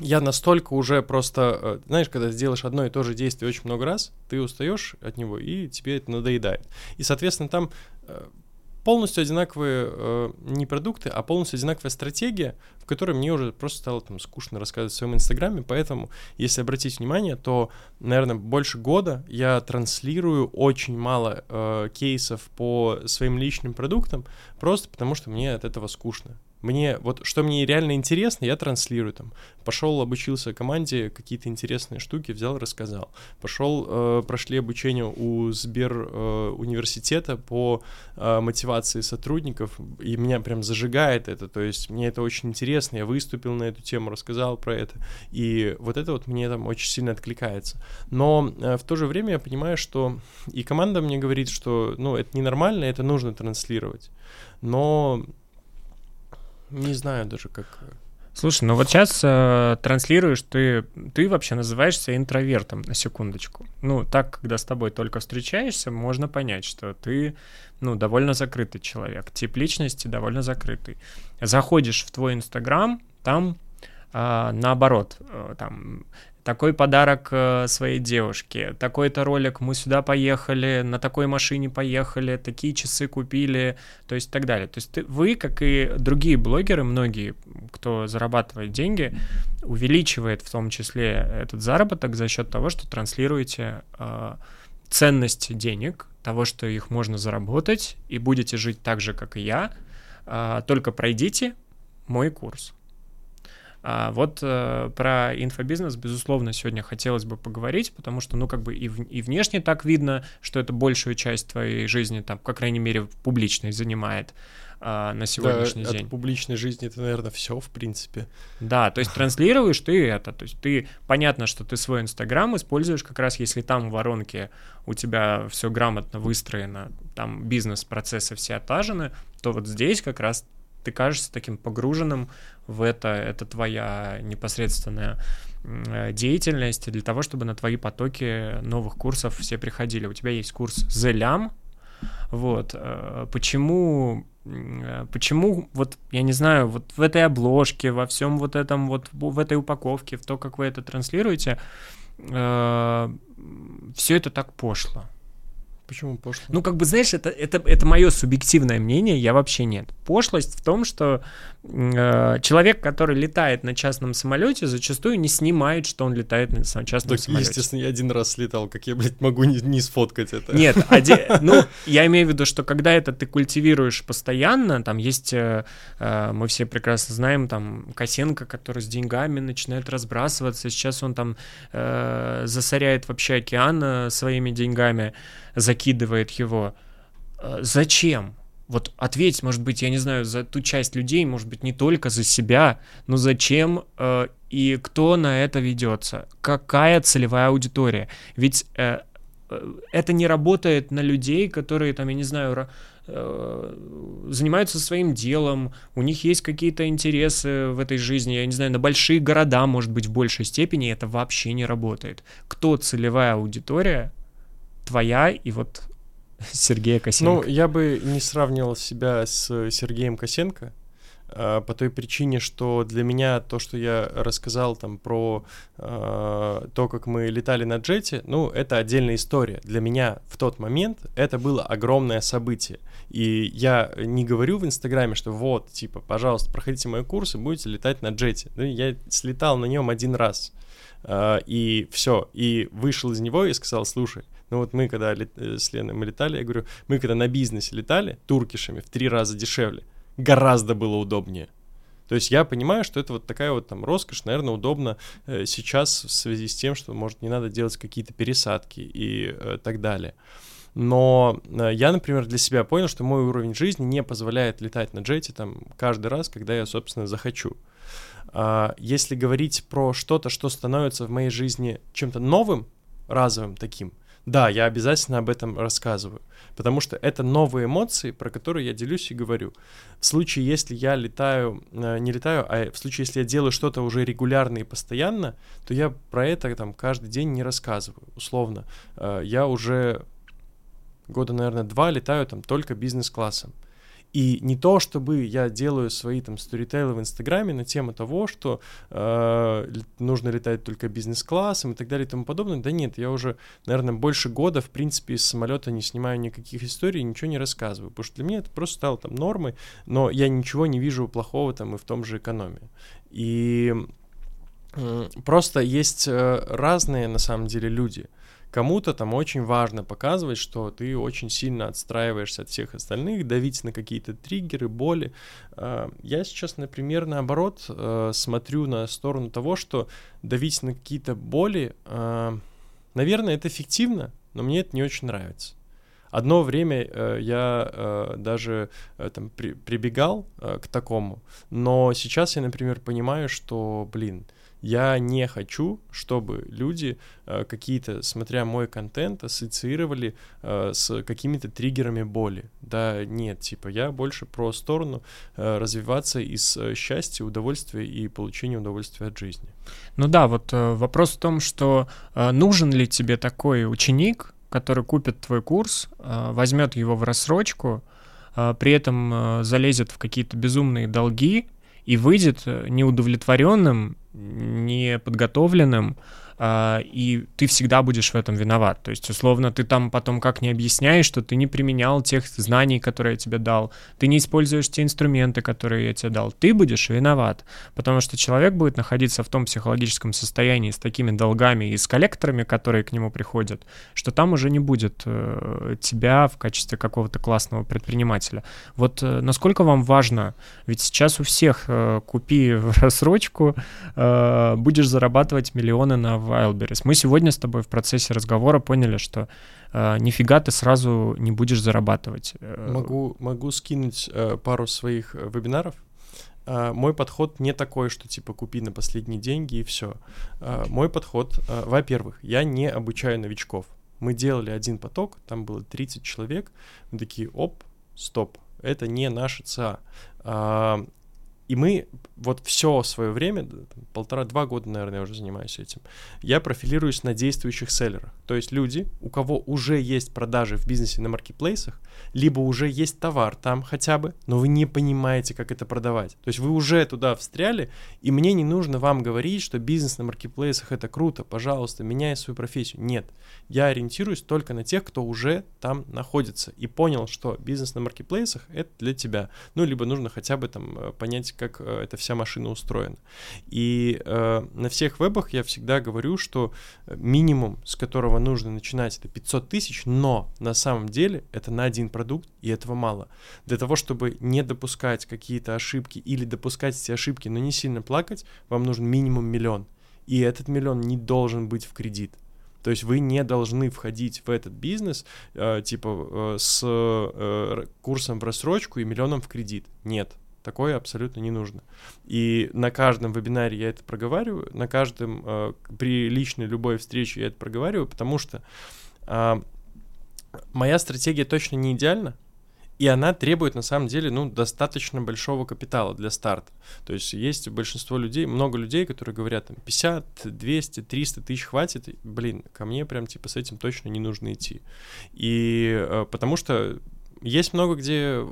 я настолько уже просто, э, знаешь, когда сделаешь одно и то же действие очень много раз, ты устаешь от него, и тебе это надоедает. И, соответственно, там э, полностью одинаковые э, не продукты, а полностью одинаковая стратегия, в которой мне уже просто стало там скучно рассказывать в своем инстаграме, поэтому, если обратить внимание, то, наверное, больше года я транслирую очень мало э, кейсов по своим личным продуктам, просто потому что мне от этого скучно мне вот что мне реально интересно, я транслирую там. Пошел, обучился команде, какие-то интересные штуки взял, рассказал. Пошел, э, прошли обучение у Сбер э, университета по э, мотивации сотрудников, и меня прям зажигает это, то есть мне это очень интересно, я выступил на эту тему, рассказал про это, и вот это вот мне там очень сильно откликается. Но э, в то же время я понимаю, что и команда мне говорит, что, ну, это ненормально, это нужно транслировать. Но не знаю даже как. Э. Слушай, ну вот сейчас э, транслируешь ты, ты вообще называешься интровертом на секундочку. Ну так, когда с тобой только встречаешься, можно понять, что ты, ну довольно закрытый человек, тип личности довольно закрытый. Заходишь в твой инстаграм, там а, наоборот, э, там такой подарок э, своей девушке, такой-то ролик, мы сюда поехали, на такой машине поехали, такие часы купили, то есть так далее. То есть ты, вы, как и другие блогеры, многие, кто зарабатывает деньги, увеличивает в том числе этот заработок за счет того, что транслируете э, ценность денег, того, что их можно заработать, и будете жить так же, как и я, э, только пройдите мой курс. А вот э, про инфобизнес, безусловно, сегодня хотелось бы поговорить, потому что, ну, как бы и, в, и внешне так видно, что это большую часть твоей жизни, там, по крайней мере, публичной занимает а, на сегодняшний да, день. От публичной жизни это, наверное, все, в принципе. Да, то есть транслируешь ты это, то есть ты, понятно, что ты свой Инстаграм используешь как раз, если там в воронке у тебя все грамотно выстроено, там бизнес-процессы все отлажены, то вот здесь как раз ты кажешься таким погруженным в это, это твоя непосредственная э, деятельность для того, чтобы на твои потоки новых курсов все приходили. У тебя есть курс The вот, э, почему, э, почему, вот, я не знаю, вот в этой обложке, во всем вот этом, вот в этой упаковке, в то, как вы это транслируете, все это так пошло. Почему пошло? Ну, как бы, знаешь, это, это, это мое субъективное мнение, я вообще нет. Пошлость в том, что э, человек, который летает на частном самолете, зачастую не снимает, что он летает на частном так, самолете. естественно, я один раз слетал, как я, блядь, могу не, не сфоткать это? Нет, оде... ну, я имею в виду, что когда это ты культивируешь постоянно, там есть, э, э, мы все прекрасно знаем, там, Косенко, который с деньгами начинает разбрасываться, сейчас он там э, засоряет вообще океан э, своими деньгами, закидывает его. Э, зачем? Вот ответь, может быть, я не знаю, за ту часть людей, может быть, не только за себя, но зачем э, и кто на это ведется? Какая целевая аудитория? Ведь э, э, это не работает на людей, которые там, я не знаю, э, занимаются своим делом, у них есть какие-то интересы в этой жизни, я не знаю, на большие города, может быть, в большей степени это вообще не работает. Кто целевая аудитория, твоя и вот Сергея Косенко? Ну, я бы не сравнивал себя с Сергеем Косенко, а, по той причине, что для меня то, что я рассказал там про э, то, как мы летали на джете, ну, это отдельная история. Для меня в тот момент это было огромное событие. И я не говорю в Инстаграме, что вот, типа, пожалуйста, проходите мои курсы, будете летать на джете. Ну, я слетал на нем один раз. Э, и все. И вышел из него и сказал, слушай, ну вот мы когда лет, э, с Леной мы летали, я говорю, мы когда на бизнесе летали туркишами в три раза дешевле, гораздо было удобнее. То есть я понимаю, что это вот такая вот там роскошь, наверное, удобно э, сейчас в связи с тем, что, может, не надо делать какие-то пересадки и э, так далее. Но э, я, например, для себя понял, что мой уровень жизни не позволяет летать на джете там каждый раз, когда я, собственно, захочу. А, если говорить про что-то, что становится в моей жизни чем-то новым, разовым таким, да, я обязательно об этом рассказываю, потому что это новые эмоции, про которые я делюсь и говорю. В случае, если я летаю, э, не летаю, а в случае, если я делаю что-то уже регулярно и постоянно, то я про это там каждый день не рассказываю, условно. Э, я уже года, наверное, два летаю там только бизнес-классом. И не то, чтобы я делаю свои там сторитейлы в Инстаграме на тему того, что э, нужно летать только бизнес-классом и так далее и тому подобное. Да нет, я уже, наверное, больше года, в принципе, из самолета не снимаю никаких историй, ничего не рассказываю, потому что для меня это просто стало там нормой, но я ничего не вижу плохого там и в том же экономии. И просто есть э, разные, на самом деле, люди — Кому-то там очень важно показывать, что ты очень сильно отстраиваешься от всех остальных, давить на какие-то триггеры, боли. А, я сейчас, например, наоборот, э, смотрю на сторону того, что давить на какие-то боли, а, наверное, это эффективно, но мне это не очень нравится. Одно время э, я э, даже э, там при, прибегал э, к такому, но сейчас я, например, понимаю, что, блин, э, я не хочу, чтобы люди э, какие-то, смотря мой контент, ассоциировали э, с какими-то триггерами боли. Да, нет, типа я больше про сторону э, развиваться из э, счастья, удовольствия и получения удовольствия от жизни. Ну да, вот э, вопрос в том, что э, нужен ли тебе такой ученик, который купит твой курс, возьмет его в рассрочку, при этом залезет в какие-то безумные долги и выйдет неудовлетворенным неподготовленным, и ты всегда будешь в этом виноват. То есть, условно, ты там потом как не объясняешь, что ты не применял тех знаний, которые я тебе дал, ты не используешь те инструменты, которые я тебе дал, ты будешь виноват, потому что человек будет находиться в том психологическом состоянии с такими долгами и с коллекторами, которые к нему приходят, что там уже не будет э, тебя в качестве какого-то классного предпринимателя. Вот э, насколько вам важно, ведь сейчас у всех э, купи в рассрочку, будешь зарабатывать миллионы на Wildberries. Мы сегодня с тобой в процессе разговора поняли, что э, нифига ты сразу не будешь зарабатывать. Э, могу, могу скинуть э, пару своих э, вебинаров. Uh, мой подход не такой, что типа купи на последние деньги и все. Uh, мой подход, uh, во-первых, я не обучаю новичков. Мы делали один поток, там было 30 человек, мы такие, оп, стоп, это не наша ЦА. И мы вот все свое время, полтора-два года, наверное, я уже занимаюсь этим, я профилируюсь на действующих селлерах. То есть люди, у кого уже есть продажи в бизнесе на маркетплейсах, либо уже есть товар там хотя бы, но вы не понимаете, как это продавать. То есть вы уже туда встряли, и мне не нужно вам говорить, что бизнес на маркетплейсах это круто, пожалуйста, меняй свою профессию. Нет, я ориентируюсь только на тех, кто уже там находится и понял, что бизнес на маркетплейсах это для тебя. Ну, либо нужно хотя бы там э, понять, как э, эта вся машина устроена. И э, на всех вебах я всегда говорю, что минимум, с которого нужно начинать, это 500 тысяч, но на самом деле это на один продукт, и этого мало. Для того, чтобы не допускать какие-то ошибки или допускать эти ошибки, но не сильно плакать, вам нужен минимум миллион. И этот миллион не должен быть в кредит. То есть вы не должны входить в этот бизнес э, типа э, с э, курсом в рассрочку и миллионом в кредит. Нет. Такое абсолютно не нужно. И на каждом вебинаре я это проговариваю, на каждом, э, при личной любой встрече я это проговариваю, потому что э, моя стратегия точно не идеальна, и она требует, на самом деле, ну, достаточно большого капитала для старта. То есть есть большинство людей, много людей, которые говорят, там, 50, 200, 300 тысяч хватит. Блин, ко мне прям, типа, с этим точно не нужно идти. И э, потому что есть много где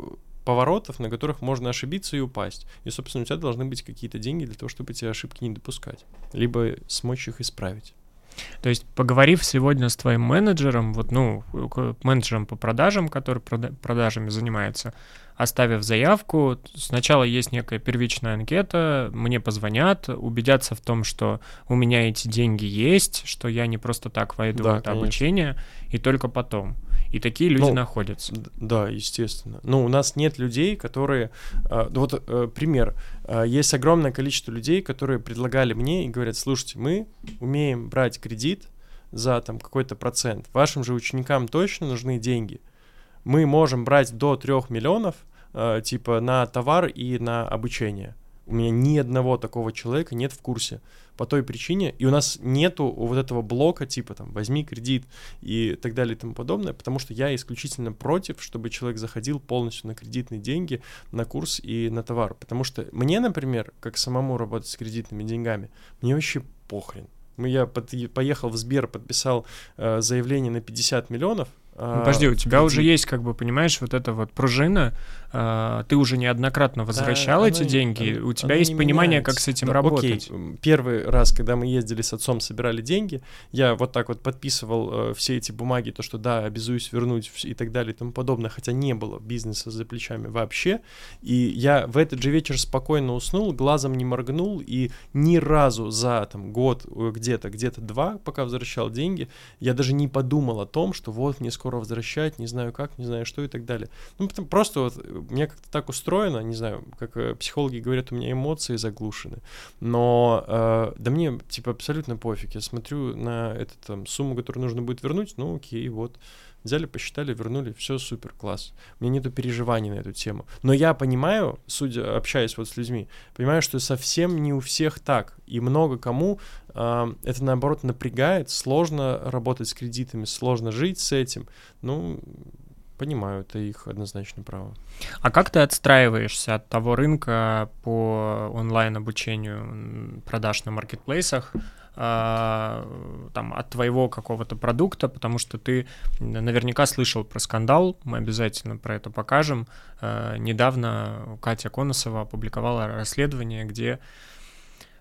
поворотов, на которых можно ошибиться и упасть. И, собственно, у тебя должны быть какие-то деньги для того, чтобы эти ошибки не допускать, либо смочь их исправить. То есть, поговорив сегодня с твоим менеджером, вот, ну, менеджером по продажам, который прода- продажами занимается, оставив заявку, сначала есть некая первичная анкета, мне позвонят, убедятся в том, что у меня эти деньги есть, что я не просто так войду да, в это конечно. обучение, и только потом. И такие люди ну, находятся. Да, естественно. Но у нас нет людей, которые... Э, вот э, пример. Э, есть огромное количество людей, которые предлагали мне и говорят, слушайте, мы умеем брать кредит за там какой-то процент. Вашим же ученикам точно нужны деньги. Мы можем брать до 3 миллионов, э, типа, на товар и на обучение. У меня ни одного такого человека нет в курсе по той причине, и у нас нету вот этого блока типа там возьми кредит и так далее и тому подобное, потому что я исключительно против, чтобы человек заходил полностью на кредитные деньги, на курс и на товар, потому что мне, например, как самому работать с кредитными деньгами, мне вообще похрен. Я под, поехал в Сбер, подписал э, заявление на 50 миллионов, ну, подожди, у тебя уже есть, как бы, понимаешь, вот эта вот пружина, а, ты уже неоднократно возвращал да, эти оно, деньги, оно, у тебя есть понимание, меняется. как с этим да, работать. Окей. Первый раз, когда мы ездили с отцом, собирали деньги, я вот так вот подписывал э, все эти бумаги, то, что да, обязуюсь вернуть и так далее и тому подобное, хотя не было бизнеса за плечами вообще. И я в этот же вечер спокойно уснул, глазом не моргнул, и ни разу за там год, э, где-то, где-то два, пока возвращал деньги, я даже не подумал о том, что вот мне скоро возвращать, не знаю как, не знаю что и так далее. Ну, потом просто вот у меня как-то так устроено, не знаю, как э, психологи говорят, у меня эмоции заглушены, но э, да мне типа абсолютно пофиг, я смотрю на эту там сумму, которую нужно будет вернуть, ну окей, вот, взяли, посчитали, вернули, все супер, класс. У меня нету переживаний на эту тему. Но я понимаю, судя, общаясь вот с людьми, понимаю, что совсем не у всех так. И много кому э, это, наоборот, напрягает, сложно работать с кредитами, сложно жить с этим. Ну, понимаю, это их однозначно право. А как ты отстраиваешься от того рынка по онлайн-обучению продаж на маркетплейсах, там, от твоего какого-то продукта, потому что ты наверняка слышал про скандал, мы обязательно про это покажем. А, недавно Катя Коносова опубликовала расследование, где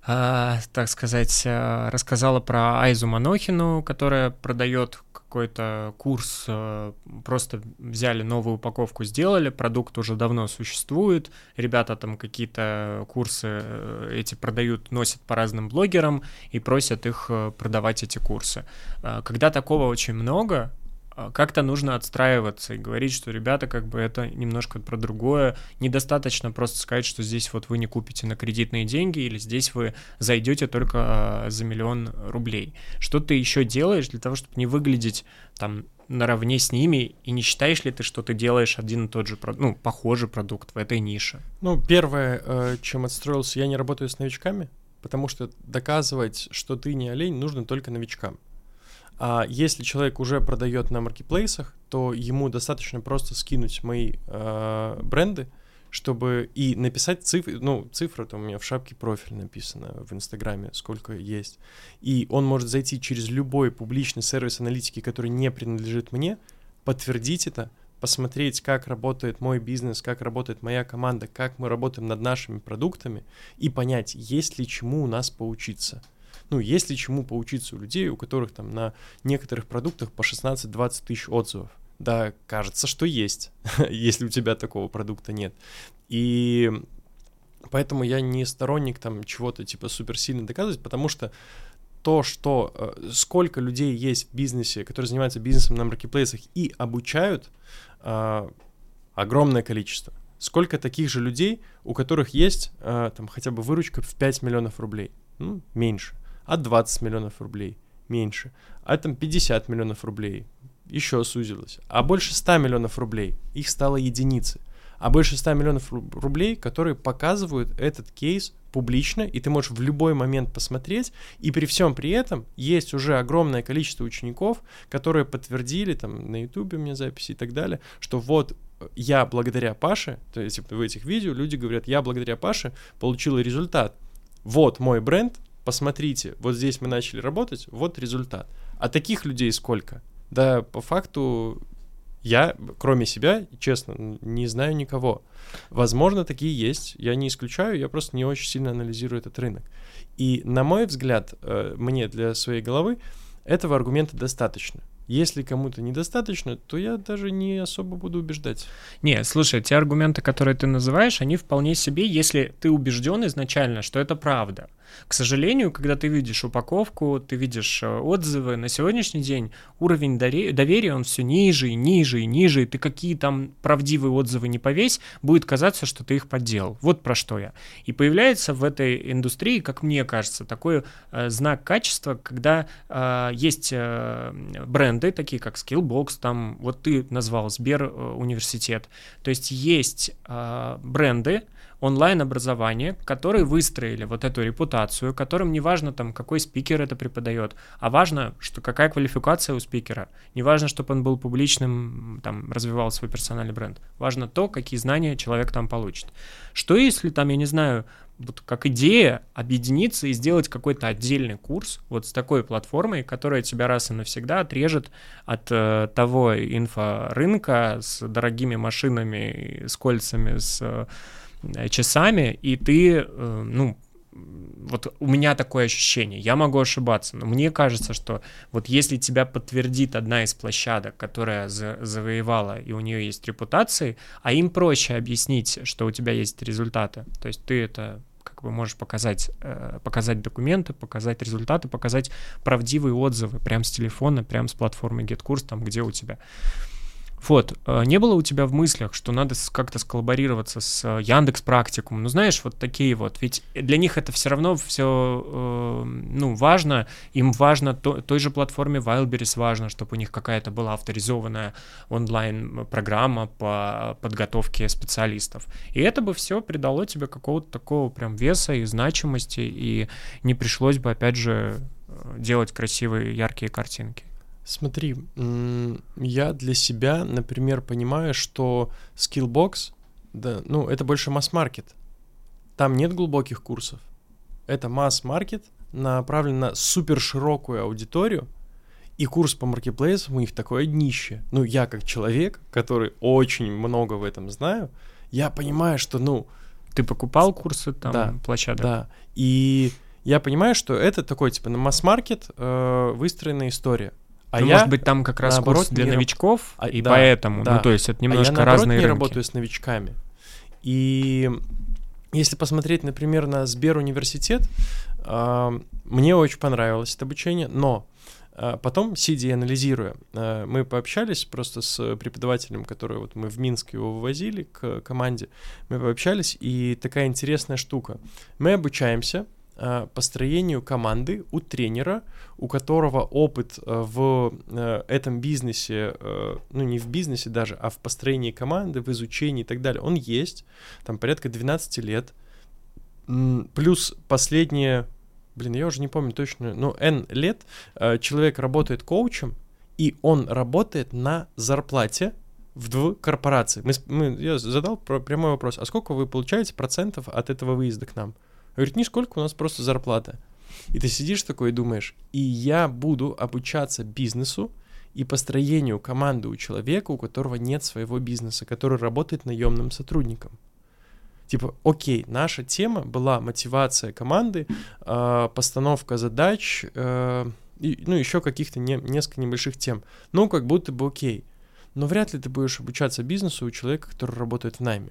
э, так сказать, рассказала про Айзу Манохину, которая продает какой-то курс, э, просто взяли новую упаковку, сделали, продукт уже давно существует, ребята там какие-то курсы э, эти продают, носят по разным блогерам и просят их э, продавать эти курсы. Когда такого очень много, как-то нужно отстраиваться и говорить, что, ребята, как бы это немножко про другое. Недостаточно просто сказать, что здесь вот вы не купите на кредитные деньги или здесь вы зайдете только а, за миллион рублей. Что ты еще делаешь для того, чтобы не выглядеть там наравне с ними, и не считаешь ли ты, что ты делаешь один и тот же, ну, похожий продукт в этой нише? Ну, первое, э, чем отстроился, я не работаю с новичками, потому что доказывать, что ты не олень, нужно только новичкам. А если человек уже продает на маркетплейсах, то ему достаточно просто скинуть мои э, бренды, чтобы и написать цифры, ну, цифры там у меня в шапке профиль написано в Инстаграме, сколько есть. И он может зайти через любой публичный сервис аналитики, который не принадлежит мне, подтвердить это, посмотреть, как работает мой бизнес, как работает моя команда, как мы работаем над нашими продуктами и понять, есть ли чему у нас поучиться ну, есть ли чему поучиться у людей, у которых там на некоторых продуктах по 16-20 тысяч отзывов. Да, кажется, что есть, если у тебя такого продукта нет. И поэтому я не сторонник там чего-то типа суперсильно доказывать, потому что то, что э, сколько людей есть в бизнесе, которые занимаются бизнесом на маркетплейсах и обучают, э, огромное количество. Сколько таких же людей, у которых есть э, там хотя бы выручка в 5 миллионов рублей? Ну, меньше а 20 миллионов рублей меньше, а там 50 миллионов рублей еще сузилось, а больше 100 миллионов рублей, их стало единицы, а больше 100 миллионов рублей, которые показывают этот кейс публично, и ты можешь в любой момент посмотреть, и при всем при этом есть уже огромное количество учеников, которые подтвердили, там, на ютубе у меня записи и так далее, что вот я благодаря Паше, то есть в этих видео люди говорят, я благодаря Паше получил результат. Вот мой бренд, посмотрите, вот здесь мы начали работать, вот результат. А таких людей сколько? Да, по факту я, кроме себя, честно, не знаю никого. Возможно, такие есть, я не исключаю, я просто не очень сильно анализирую этот рынок. И, на мой взгляд, э, мне для своей головы этого аргумента достаточно. Если кому-то недостаточно, то я даже не особо буду убеждать. Не, слушай, те аргументы, которые ты называешь, они вполне себе, если ты убежден изначально, что это правда. К сожалению, когда ты видишь упаковку, ты видишь э, отзывы, на сегодняшний день уровень доверия, он все ниже и ниже и ниже, и ты какие там правдивые отзывы не повесь, будет казаться, что ты их подделал. Вот про что я. И появляется в этой индустрии, как мне кажется, такой э, знак качества, когда э, есть э, бренды, такие как Skillbox, там, вот ты назвал Сбер э, университет, то есть есть э, бренды, онлайн-образование, которые выстроили вот эту репутацию, которым не важно там, какой спикер это преподает, а важно, что какая квалификация у спикера. Не важно, чтобы он был публичным, там, развивал свой персональный бренд. Важно то, какие знания человек там получит. Что если там, я не знаю, вот как идея объединиться и сделать какой-то отдельный курс вот с такой платформой, которая тебя раз и навсегда отрежет от э, того инфорынка с дорогими машинами, с кольцами, с Э, часами, и ты, э, ну, вот у меня такое ощущение, я могу ошибаться, но мне кажется, что вот если тебя подтвердит одна из площадок, которая за завоевала и у нее есть репутации, а им проще объяснить, что у тебя есть результаты, то есть ты это как бы можешь показать, э, показать документы, показать результаты, показать правдивые отзывы прямо с телефона, прямо с платформы GetCourse, там где у тебя. Вот, э, не было у тебя в мыслях, что надо как-то сколлаборироваться с э, Яндекс Практикум? Ну, знаешь, вот такие вот. Ведь для них это все равно все, э, ну, важно. Им важно, то, той же платформе Wildberries важно, чтобы у них какая-то была авторизованная онлайн-программа по подготовке специалистов. И это бы все придало тебе какого-то такого прям веса и значимости, и не пришлось бы, опять же, делать красивые, яркие картинки. Смотри, я для себя, например, понимаю, что Skillbox, да, ну, это больше масс-маркет. Там нет глубоких курсов. Это масс-маркет, направлен на супер широкую аудиторию, и курс по маркетплейсам у них такое днище. Ну, я как человек, который очень много в этом знаю, я понимаю, что, ну... Ты покупал курсы там, да, площадок? Да, и я понимаю, что это такой, типа, на масс-маркет э, выстроенная история. А ну, я, может быть, там как раз наоборот, курс для не новичков, а, и да, поэтому, да. ну, то есть это немножко а я, наоборот, разные не рынки. работаю с новичками. И если посмотреть, например, на Сбер университет, э, мне очень понравилось это обучение, но э, потом, сидя и анализируя, э, мы пообщались просто с преподавателем, который вот мы в Минске его вывозили к команде, мы пообщались, и такая интересная штука. Мы обучаемся построению команды у тренера, у которого опыт э, в э, этом бизнесе, э, ну не в бизнесе даже, а в построении команды, в изучении и так далее, он есть, там порядка 12 лет, плюс последние, блин, я уже не помню точно, но N лет человек работает коучем, и он работает на зарплате в корпорации. Мы, мы, я задал прямой вопрос, а сколько вы получаете процентов от этого выезда к нам? Говорит, нисколько, у нас просто зарплата. И ты сидишь такой и думаешь, и я буду обучаться бизнесу и построению команды у человека, у которого нет своего бизнеса, который работает наемным сотрудником. Типа, окей, наша тема была мотивация команды, э, постановка задач, э, и, ну, еще каких-то не, несколько небольших тем. Ну, как будто бы окей. Но вряд ли ты будешь обучаться бизнесу у человека, который работает в найме,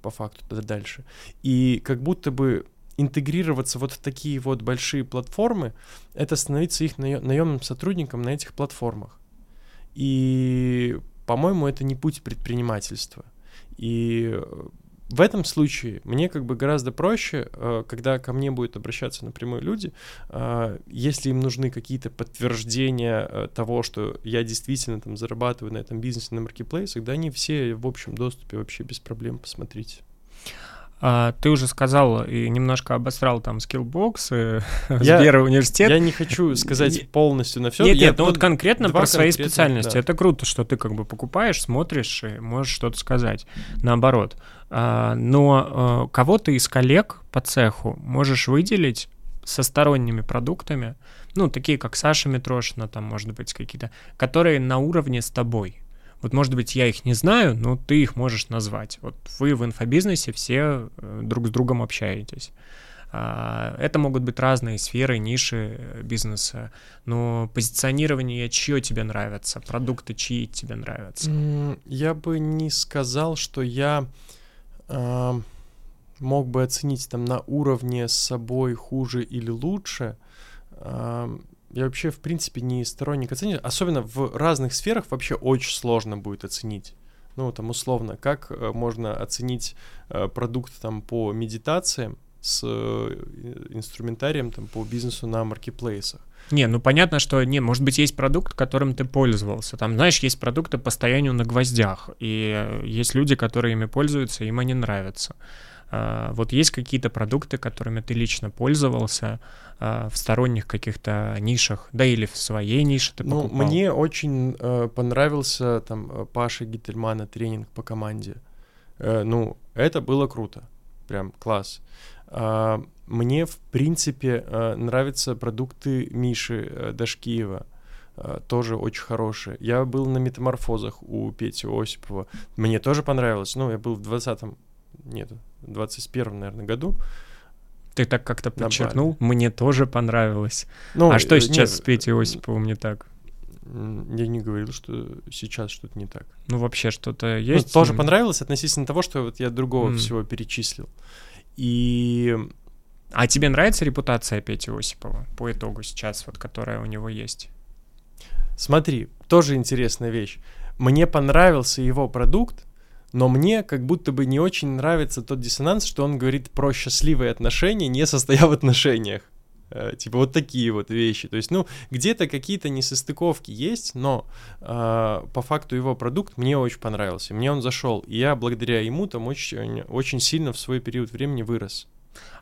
по факту, дальше. И как будто бы интегрироваться вот в такие вот большие платформы, это становиться их наемным сотрудником на этих платформах. И, по-моему, это не путь предпринимательства. И э, в этом случае мне как бы гораздо проще, э, когда ко мне будут обращаться напрямую люди, э, если им нужны какие-то подтверждения того, что я действительно там зарабатываю на этом бизнесе, на маркетплейсах, да они все в общем доступе вообще без проблем, посмотрите. А, ты уже сказал и немножко обосрал там Skillbox, Сбер университет. Я не хочу сказать полностью на все. Нет, нет, ну вот конкретно про свои специальности. Это круто, что ты как бы покупаешь, смотришь и можешь что-то сказать. Наоборот. А, но а, кого ты из коллег по цеху можешь выделить со сторонними продуктами, ну, такие как Саша Митрошина, там, может быть, какие-то, которые на уровне с тобой. Вот, может быть, я их не знаю, но ты их можешь назвать. Вот вы в инфобизнесе все э, друг с другом общаетесь. А, это могут быть разные сферы, ниши э, бизнеса, но позиционирование чье тебе нравится, продукты чьи тебе нравятся? Я бы не сказал, что я э, мог бы оценить там на уровне с собой хуже или лучше. Я вообще, в принципе, не сторонник оценивания. Особенно в разных сферах вообще очень сложно будет оценить. Ну, там, условно, как э, можно оценить э, продукт там по медитациям с э, инструментарием там по бизнесу на маркетплейсах. Не, ну понятно, что не, может быть, есть продукт, которым ты пользовался. Там, знаешь, есть продукты по стоянию на гвоздях, и есть люди, которые ими пользуются, им они нравятся. А, вот есть какие-то продукты, которыми ты лично пользовался а, в сторонних каких-то нишах, да или в своей нише ты ну, покупал? Мне очень э, понравился там Паша Гительмана тренинг по команде. Э, ну, это было круто, прям класс. Э, мне, в принципе, э, нравятся продукты Миши э, Дашкиева тоже очень хорошие. Я был на метаморфозах у Пети Осипова. Мне тоже понравилось. Ну, я был в 20-м, нет, 21 наверное, году. Ты так как-то подчеркнул, мне тоже понравилось. Ну, а что э, сейчас нет, с Петей Осиповым не так? Я не говорил, что сейчас что-то не так. Ну, вообще что-то ну, есть? Ну, тоже понравилось относительно того, что вот я другого mm. всего перечислил. И... А тебе нравится репутация Пети Осипова по итогу сейчас, вот которая у него есть? Смотри, тоже интересная вещь. Мне понравился его продукт, но мне как будто бы не очень нравится тот диссонанс, что он говорит про счастливые отношения, не состоя в отношениях. Э, типа вот такие вот вещи. То есть, ну, где-то какие-то несостыковки есть, но э, по факту его продукт мне очень понравился. Мне он зашел. И я благодаря ему там очень, очень сильно в свой период времени вырос.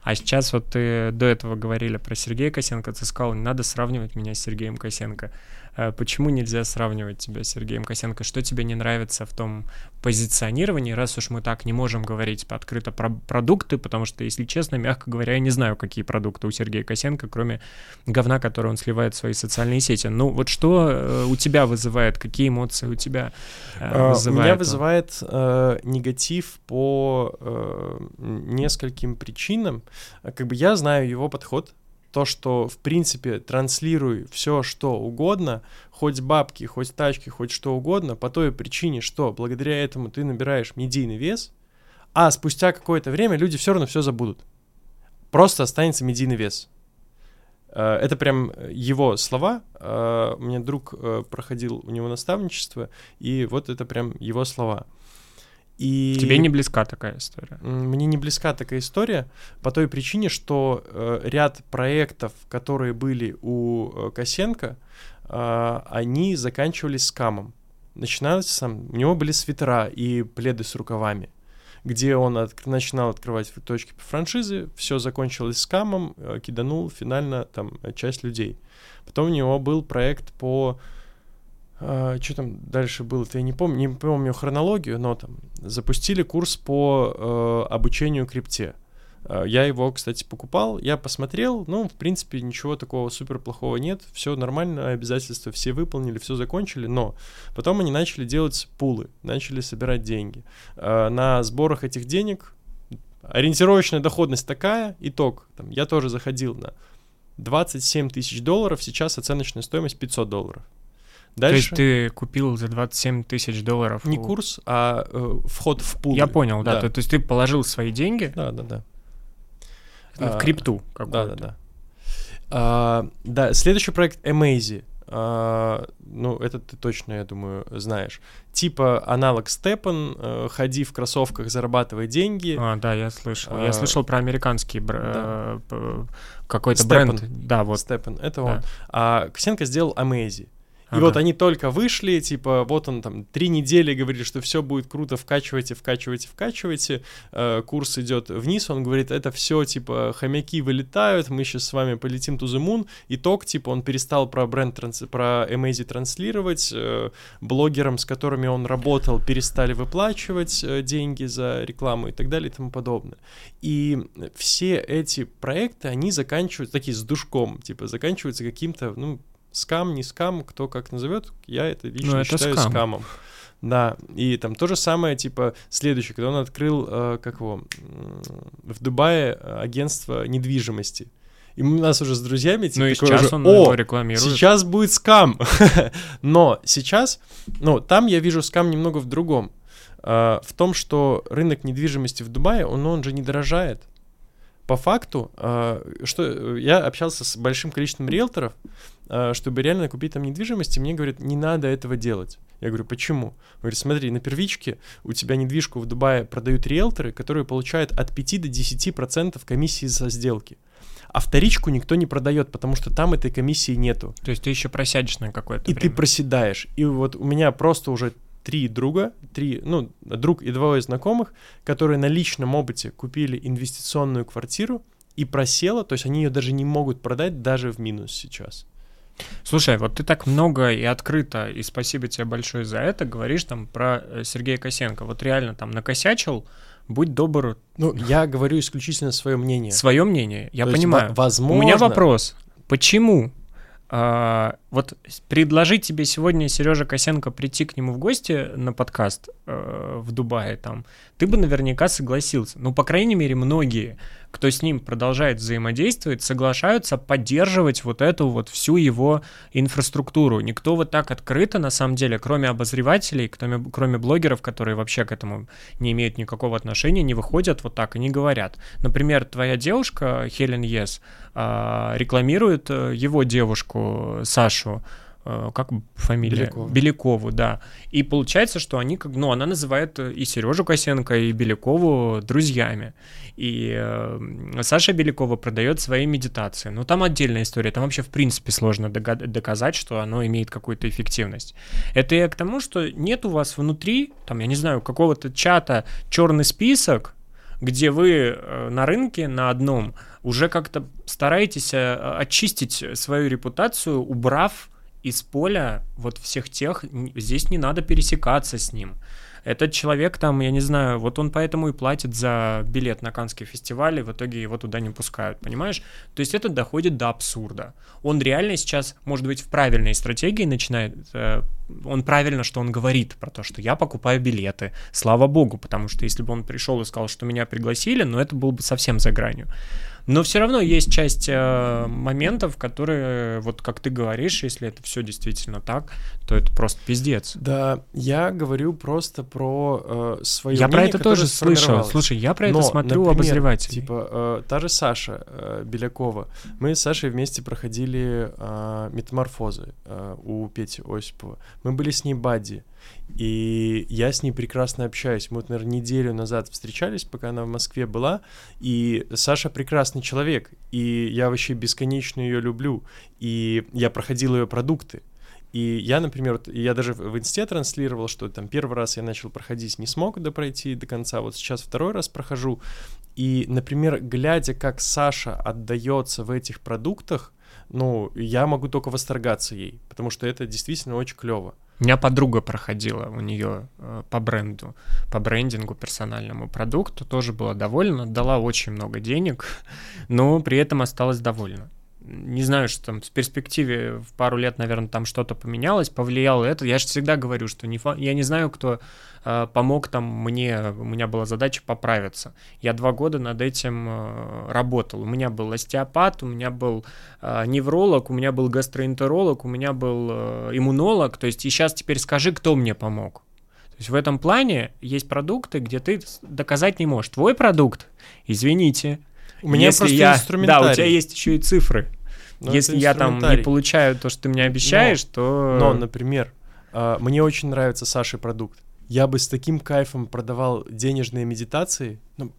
А сейчас вот ты до этого говорили про Сергея Косенко, ты сказал, не надо сравнивать меня с Сергеем Косенко. Э, почему нельзя сравнивать тебя с Сергеем Косенко? Что тебе не нравится в том позиционировании, раз уж мы так не можем говорить открыто про продукты, потому что, если честно, мягко говоря, я не знаю, какие продукты у Сергея Косенко, кроме говна, который он сливает в свои социальные сети. Ну вот что э, у тебя вызывает, какие эмоции у тебя э, вызывает? Меня вызывает э, негатив по э, нескольким причинам. Как бы я знаю его подход, то, что, в принципе, транслируй все, что угодно, хоть бабки, хоть тачки, хоть что угодно, по той причине, что благодаря этому ты набираешь медийный вес, а спустя какое-то время люди все равно все забудут. Просто останется медийный вес. Э, это прям его слова. Э, у меня друг э, проходил у него наставничество, и вот это прям его слова. И Тебе не близка такая история? Мне не близка такая история по той причине, что э, ряд проектов, которые были у э, Косенко, э, они заканчивались скамом. Начинался сам, у него были свитера и пледы с рукавами, где он от, начинал открывать точки по франшизе, все закончилось скамом, э, киданул финально там часть людей. Потом у него был проект по Uh, а, что там дальше было-то, я не помню, не помню хронологию, но там запустили курс по uh, обучению крипте. Uh, я его, кстати, покупал, я посмотрел, ну, в принципе, ничего такого супер плохого нет, все нормально, обязательства все выполнили, все закончили, но потом они начали делать пулы, начали собирать деньги. На сборах этих денег ориентировочная доходность такая, итог, там, я тоже заходил на 27 тысяч долларов, сейчас оценочная стоимость 500 долларов. Дальше... То есть ты купил за 27 тысяч долларов? Не курс, а э, вход в пул. Я понял, да. да. То, то есть ты положил свои деньги? Да, да, да. В а, крипту. Да, да, да. А, да, следующий проект Amazy. А, ну, это ты точно, я думаю, знаешь. Типа аналог Степан, э, ходи в кроссовках, зарабатывай деньги. А, да, я слышал. А, я слышал про американский бр... да. Э, какой-то бренд. Да, вот. Степан, это да. он. А Косенко сделал Amazy. И ага. вот они только вышли, типа, вот он там три недели говорит, что все будет круто, вкачивайте, вкачивайте, вкачивайте. Э, курс идет вниз, он говорит, это все, типа, хомяки вылетают, мы сейчас с вами полетим to the moon. Итог, типа, он перестал про бренд, транс... про Amazy транслировать, э, блогерам, с которыми он работал, перестали выплачивать э, деньги за рекламу и так далее и тому подобное. И все эти проекты, они заканчиваются, такие с душком, типа, заканчиваются каким-то, ну, скам, не скам, кто как назовет, я это лично ну, это считаю скам. скамом. Да, и там то же самое, типа, следующее, когда он открыл, э, как его, в Дубае агентство недвижимости. И у нас уже с друзьями типа, ну, и сейчас уже, он О, его рекламирует. сейчас будет скам. Но сейчас, ну, там я вижу скам немного в другом. Э, в том, что рынок недвижимости в Дубае, он, он же не дорожает по факту, э, что я общался с большим количеством риэлторов, э, чтобы реально купить там недвижимость, и мне говорят, не надо этого делать. Я говорю, почему? Он говорит, смотри, на первичке у тебя недвижку в Дубае продают риэлторы, которые получают от 5 до 10% комиссии за сделки. А вторичку никто не продает, потому что там этой комиссии нету. То есть ты еще просядешь на какое-то И время. ты проседаешь. И вот у меня просто уже три друга, три, ну, друг и двое знакомых, которые на личном опыте купили инвестиционную квартиру и просела, то есть они ее даже не могут продать даже в минус сейчас. Слушай, вот ты так много и открыто, и спасибо тебе большое за это, говоришь там про э, Сергея Косенко. Вот реально там накосячил, будь добр. Ну, я говорю исключительно свое мнение. Свое мнение, я То понимаю. возможно... У меня вопрос. Почему а, вот предложить тебе сегодня Сережа Косенко прийти к нему в гости на подкаст э, в Дубае там, ты бы наверняка согласился. Ну, по крайней мере, многие кто с ним продолжает взаимодействовать, соглашаются поддерживать вот эту вот всю его инфраструктуру. Никто вот так открыто, на самом деле, кроме обозревателей, кроме, кроме блогеров, которые вообще к этому не имеют никакого отношения, не выходят вот так и не говорят. Например, твоя девушка Хелен Ес а, рекламирует э, его девушку Сашу, как фамилия? Белякову. Белякову, да. И получается, что они как, ну, она называет и Сережу Косенко, и Белякову друзьями. И э, Саша Белякова продает свои медитации. Но там отдельная история. Там вообще, в принципе, сложно доказать, что оно имеет какую-то эффективность. Это я к тому, что нет у вас внутри, там, я не знаю, какого-то чата черный список, где вы э, на рынке на одном уже как-то стараетесь э, очистить свою репутацию, убрав из поля вот всех тех, здесь не надо пересекаться с ним. Этот человек там, я не знаю, вот он поэтому и платит за билет на Каннский фестиваль, и в итоге его туда не пускают, понимаешь? То есть это доходит до абсурда. Он реально сейчас, может быть, в правильной стратегии начинает, э, он правильно, что он говорит про то, что я покупаю билеты, слава богу, потому что если бы он пришел и сказал, что меня пригласили, ну это было бы совсем за гранью. Но все равно есть часть э, моментов, которые, вот как ты говоришь, если это все действительно так, то это просто пиздец. Да, я говорю просто про э, свое Я мнение, про это тоже слышал. Слушай, я про это Но, смотрю например, обозревателей. Типа, э, та же Саша э, Белякова. Мы с Сашей вместе проходили э, метаморфозы э, у Пети Осипова. Мы были с ней бадди. И я с ней прекрасно общаюсь. Мы вот, наверное, неделю назад встречались, пока она в Москве была. И Саша прекрасный человек. И я вообще бесконечно ее люблю. И я проходил ее продукты. И я, например, я даже в инсте транслировал, что там первый раз я начал проходить, не смог допройти до конца, вот сейчас второй раз прохожу. И, например, глядя, как Саша отдается в этих продуктах, ну, я могу только восторгаться ей, потому что это действительно очень клево. У меня подруга проходила у нее э, по бренду, по брендингу персональному продукту, тоже была довольна, дала очень много денег, но при этом осталась довольна. Не знаю, что там в перспективе в пару лет, наверное, там что-то поменялось, повлияло это. Я же всегда говорю, что не фа- я не знаю, кто э, помог там мне, у меня была задача поправиться. Я два года над этим э, работал. У меня был остеопат, у меня был э, невролог, у меня был гастроэнтеролог, у меня был э, иммунолог. То есть и сейчас теперь скажи, кто мне помог. То есть в этом плане есть продукты, где ты доказать не можешь. Твой продукт, извините, У меня если просто я, инструментарий. Да, у тебя есть еще и цифры. Но если это я там не получаю то, что ты мне обещаешь, то... Но, например, а, мне очень нравится Саши продукт. Я бы с таким кайфом продавал денежные медитации. Ну,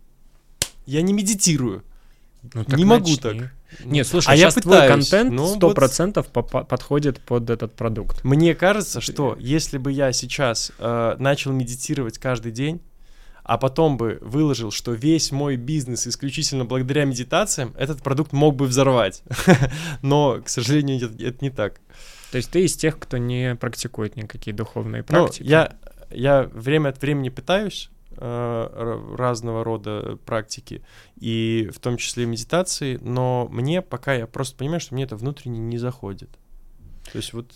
я не медитирую. Ну, так не могу начни. так. Нет, слушай, а я сейчас твой пытаюсь, контент но сто вот- процентов попа- подходит под этот продукт. Мне кажется, что если бы я сейчас э, начал медитировать каждый день, а потом бы выложил, что весь мой бизнес исключительно благодаря медитациям, этот продукт мог бы взорвать. Но, к сожалению, это, это не так. То есть ты из тех, кто не практикует никакие духовные Ну, практики. я, я время от времени пытаюсь э, разного рода практики, и в том числе медитации, но мне пока я просто понимаю, что мне это внутренне не заходит. То есть вот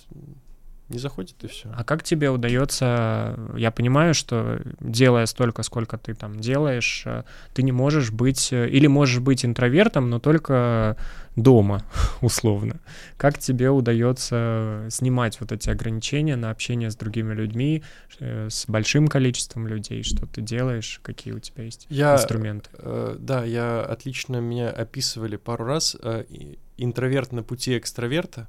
не заходит и все. А как тебе удается, я понимаю, что делая столько, сколько ты там делаешь, э, ты не можешь быть, э, или можешь быть интровертом, но только дома, условно. Как тебе удается снимать вот эти ограничения на общение с другими людьми, э, с большим количеством людей, что ты делаешь, какие у тебя есть Я, инструменты? э, да, я отлично меня описывали пару раз э, интроверт на пути экстраверта,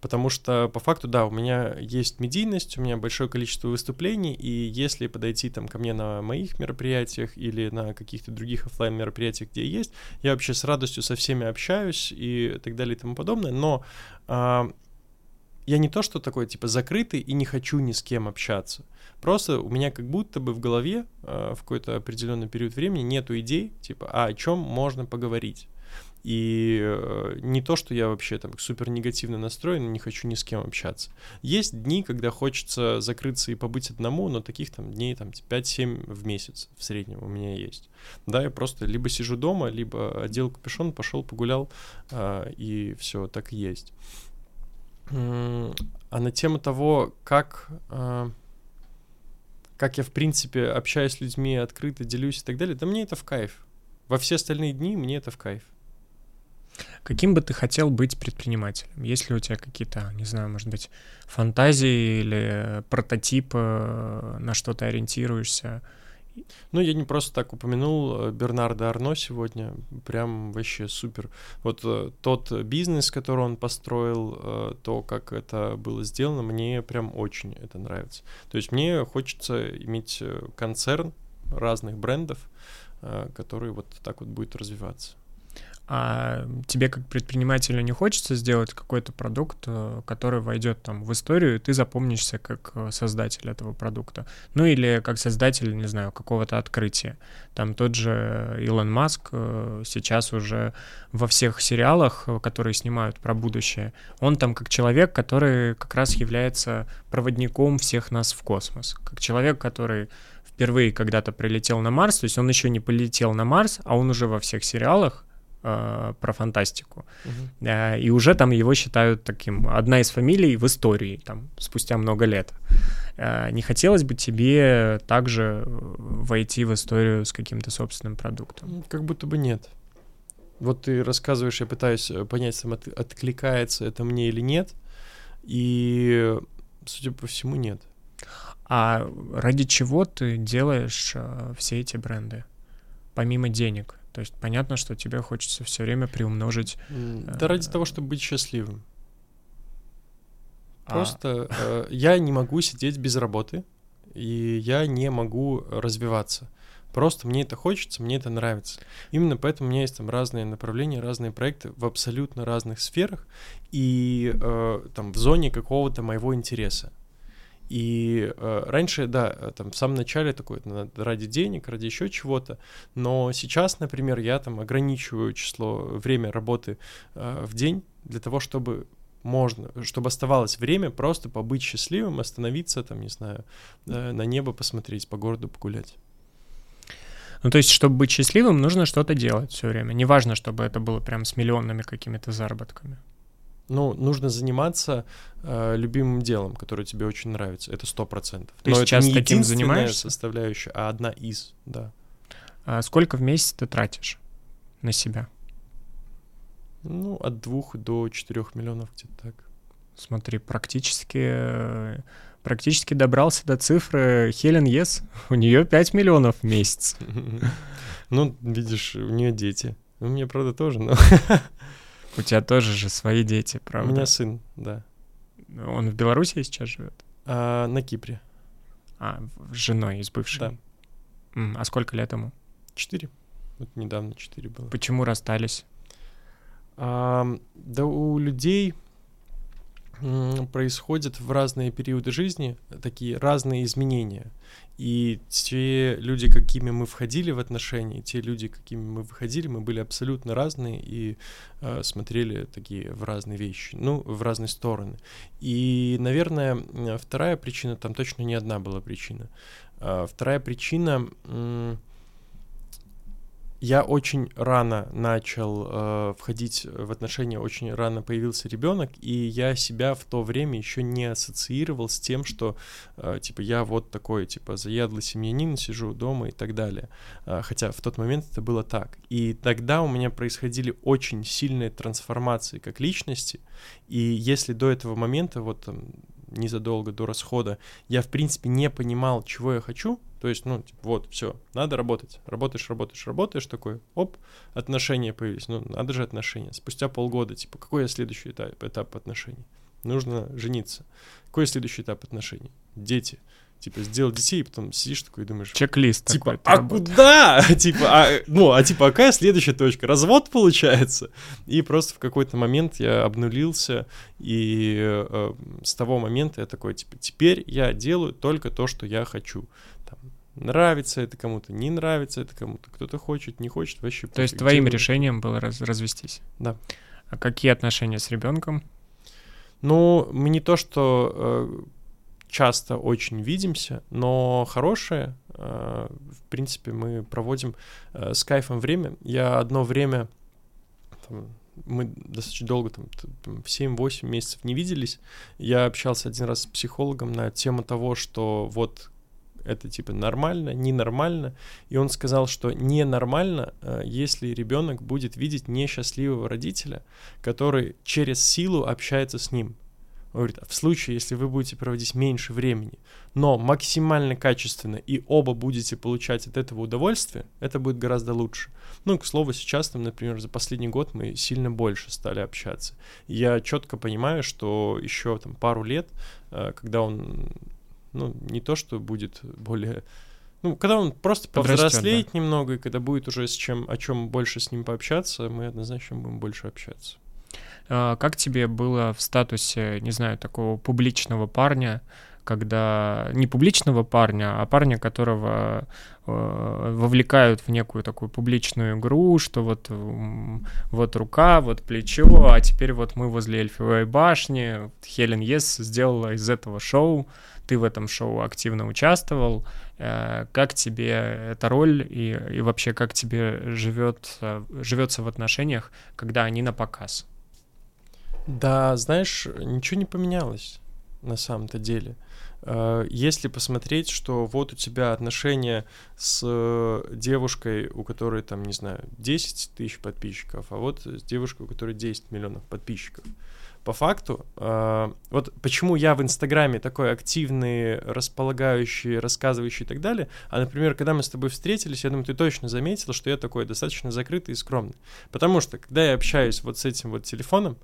потому что по факту, да, у меня есть медийность, у меня большое количество выступлений, и если подойти там ко мне на моих мероприятиях или на каких-то других оффлайн мероприятиях, где есть, я вообще с радостью со всеми общаюсь и так далее и тому подобное, но а, я не то, что такой, типа, закрытый и не хочу ни с кем общаться. Просто у меня как будто бы в голове э, в какой-то определенный период времени нету идей, типа, а о чем можно поговорить. И э, не то, что я вообще там супер негативно настроен, не хочу ни с кем общаться. Есть дни, когда хочется закрыться и побыть одному, но таких там дней там 5-7 в месяц в среднем у меня есть. Да, я просто либо сижу дома, либо одел капюшон, пошел погулял, а, и все, так и есть. А на тему того, как, а, как я, в принципе, общаюсь с людьми, открыто делюсь и так далее, да мне это в кайф. Во все остальные дни мне это в кайф. Каким бы ты хотел быть предпринимателем? Есть ли у тебя какие-то, не знаю, может быть, фантазии или прототипы, э, на что ты ориентируешься? Ну, я не просто так упомянул э, Бернарда Арно сегодня, прям вообще супер. Вот э, тот бизнес, который он построил, э, то, как это было сделано, мне прям очень это нравится. То есть мне хочется иметь э, концерн разных брендов, э, который вот так вот будет развиваться. А тебе как предпринимателю не хочется сделать какой-то продукт, э, который войдет там в историю, и ты запомнишься как э, создатель этого продукта? Ну или как создатель, не знаю, какого-то открытия. Там тот же Илон Маск э, сейчас уже во всех сериалах, которые снимают про будущее, он там как человек, который как раз является проводником всех нас в космос. Как человек, который впервые когда-то прилетел на Марс, то есть он еще не полетел на Марс, а он уже во всех сериалах э, про фантастику. Э, И уже там его считают таким, одна из фамилий в истории, там, спустя много лет. Э, Не хотелось бы тебе также э, войти в историю с каким-то собственным продуктом? Как будто бы нет. Вот ты рассказываешь, я пытаюсь э, понять, там, от, откликается это мне или нет. И, судя по всему, нет. А ради чего ты делаешь э, все эти бренды? Помимо денег. То есть понятно, что тебе хочется все время приумножить. Да ради того, чтобы быть счастливым. А. Просто э, я не могу сидеть без работы, и я не могу развиваться. Просто мне это хочется, мне это нравится. Именно поэтому у меня есть там разные направления, разные проекты в абсолютно разных сферах и э, там в зоне какого-то моего интереса. И э, раньше, да, э, там в самом начале такое ради денег, ради еще чего-то, но сейчас, например, я там ограничиваю число время работы э, в день для того, чтобы можно, чтобы оставалось время просто побыть счастливым, остановиться там, не знаю, э, на небо посмотреть, по городу погулять. Ну, то есть, чтобы быть счастливым, нужно что-то делать все время. Неважно, чтобы это было прям с миллионными какими-то заработками. Ну, нужно заниматься э, любимым делом, которое тебе очень нравится. Это сто процентов. Ты Но сейчас это не таким занимаешься? составляющая, а одна из, да. А сколько в месяц ты тратишь на себя? Ну, от двух до четырех миллионов где-то так. Смотри, практически практически добрался до цифры Хелен Ес. У нее 5 миллионов в месяц. Ну, видишь, у нее дети. У меня, правда, тоже, но... У тебя тоже же свои дети, правда? У меня сын, да. Он в Беларуси сейчас живет? А, на Кипре. А, с женой, с бывшей? Да. А сколько лет ему? Четыре. Вот недавно четыре было. Почему расстались? А, да у людей происходят в разные периоды жизни такие разные изменения. И те люди, какими мы входили в отношения, те люди, какими мы выходили, мы были абсолютно разные и э, смотрели такие в разные вещи, ну, в разные стороны. И, наверное, вторая причина, там точно не одна была причина. Э, вторая причина... Э, я очень рано начал э, входить в отношения, очень рано появился ребенок, и я себя в то время еще не ассоциировал с тем, что э, типа я вот такой типа заядлый семьянин, сижу дома и так далее. Э, хотя в тот момент это было так. И тогда у меня происходили очень сильные трансформации как личности, и если до этого момента вот там незадолго до расхода я в принципе не понимал, чего я хочу, то есть, ну, типа, вот, все, надо работать. Работаешь, работаешь, работаешь, такой, оп, отношения появились. Ну, надо же отношения. Спустя полгода, типа, какой я следующий этап, этап отношений? Нужно жениться. Какой следующий этап отношений? Дети. Типа, сделал детей, и потом сидишь такой и думаешь... Чек-лист Типа, а работает. куда? типа, а, ну, а типа, а какая следующая точка? Развод получается? И просто в какой-то момент я обнулился, и э, с того момента я такой, типа, теперь я делаю только то, что я хочу. Там, нравится это кому-то, не нравится это кому-то, кто-то хочет, не хочет, вообще... То есть твоим решением было раз развестись? Да. А какие отношения с ребенком? Ну, не то, что э, часто очень видимся, но хорошие, э, в принципе, мы проводим э, с кайфом время. Я одно время, там, мы достаточно долго, там, 7-8 месяцев не виделись. Я общался один раз с психологом на тему того, что вот это типа нормально, ненормально. И он сказал, что ненормально, э, если ребенок будет видеть несчастливого родителя, который через силу общается с ним. Он говорит, в случае, если вы будете проводить меньше времени, но максимально качественно, и оба будете получать от этого удовольствие, это будет гораздо лучше. Ну, к слову, сейчас, там, например, за последний год мы сильно больше стали общаться. Я четко понимаю, что еще там пару лет, э, когда он ну, не то, что будет более... Ну, когда он просто повзрослеет да. немного, и когда будет уже с чем, о чем больше с ним пообщаться, мы однозначно будем больше общаться. А, как тебе было в статусе, не знаю, такого публичного парня, когда не публичного парня, а парня, которого э, вовлекают в некую такую публичную игру, что вот, вот рука, вот плечо, а теперь вот мы возле Эльфовой башни, Хелен Ес сделала из этого шоу, ты в этом шоу активно участвовал, э, как тебе эта роль и, и вообще как тебе живет, э, живется в отношениях, когда они на показ? Да, знаешь, ничего не поменялось. на самом-то деле. Э, если посмотреть, что вот у тебя отношения с э, девушкой, у которой там, не знаю, 10 тысяч подписчиков, а вот с девушкой, у которой 10 миллионов подписчиков. По факту, э, вот почему я в Инстаграме такой активный, располагающий, рассказывающий и так далее, а, например, когда мы с тобой встретились, я думаю, ты точно заметил, что я такой достаточно закрытый и скромный. Потому что, когда я общаюсь вот с этим вот телефоном,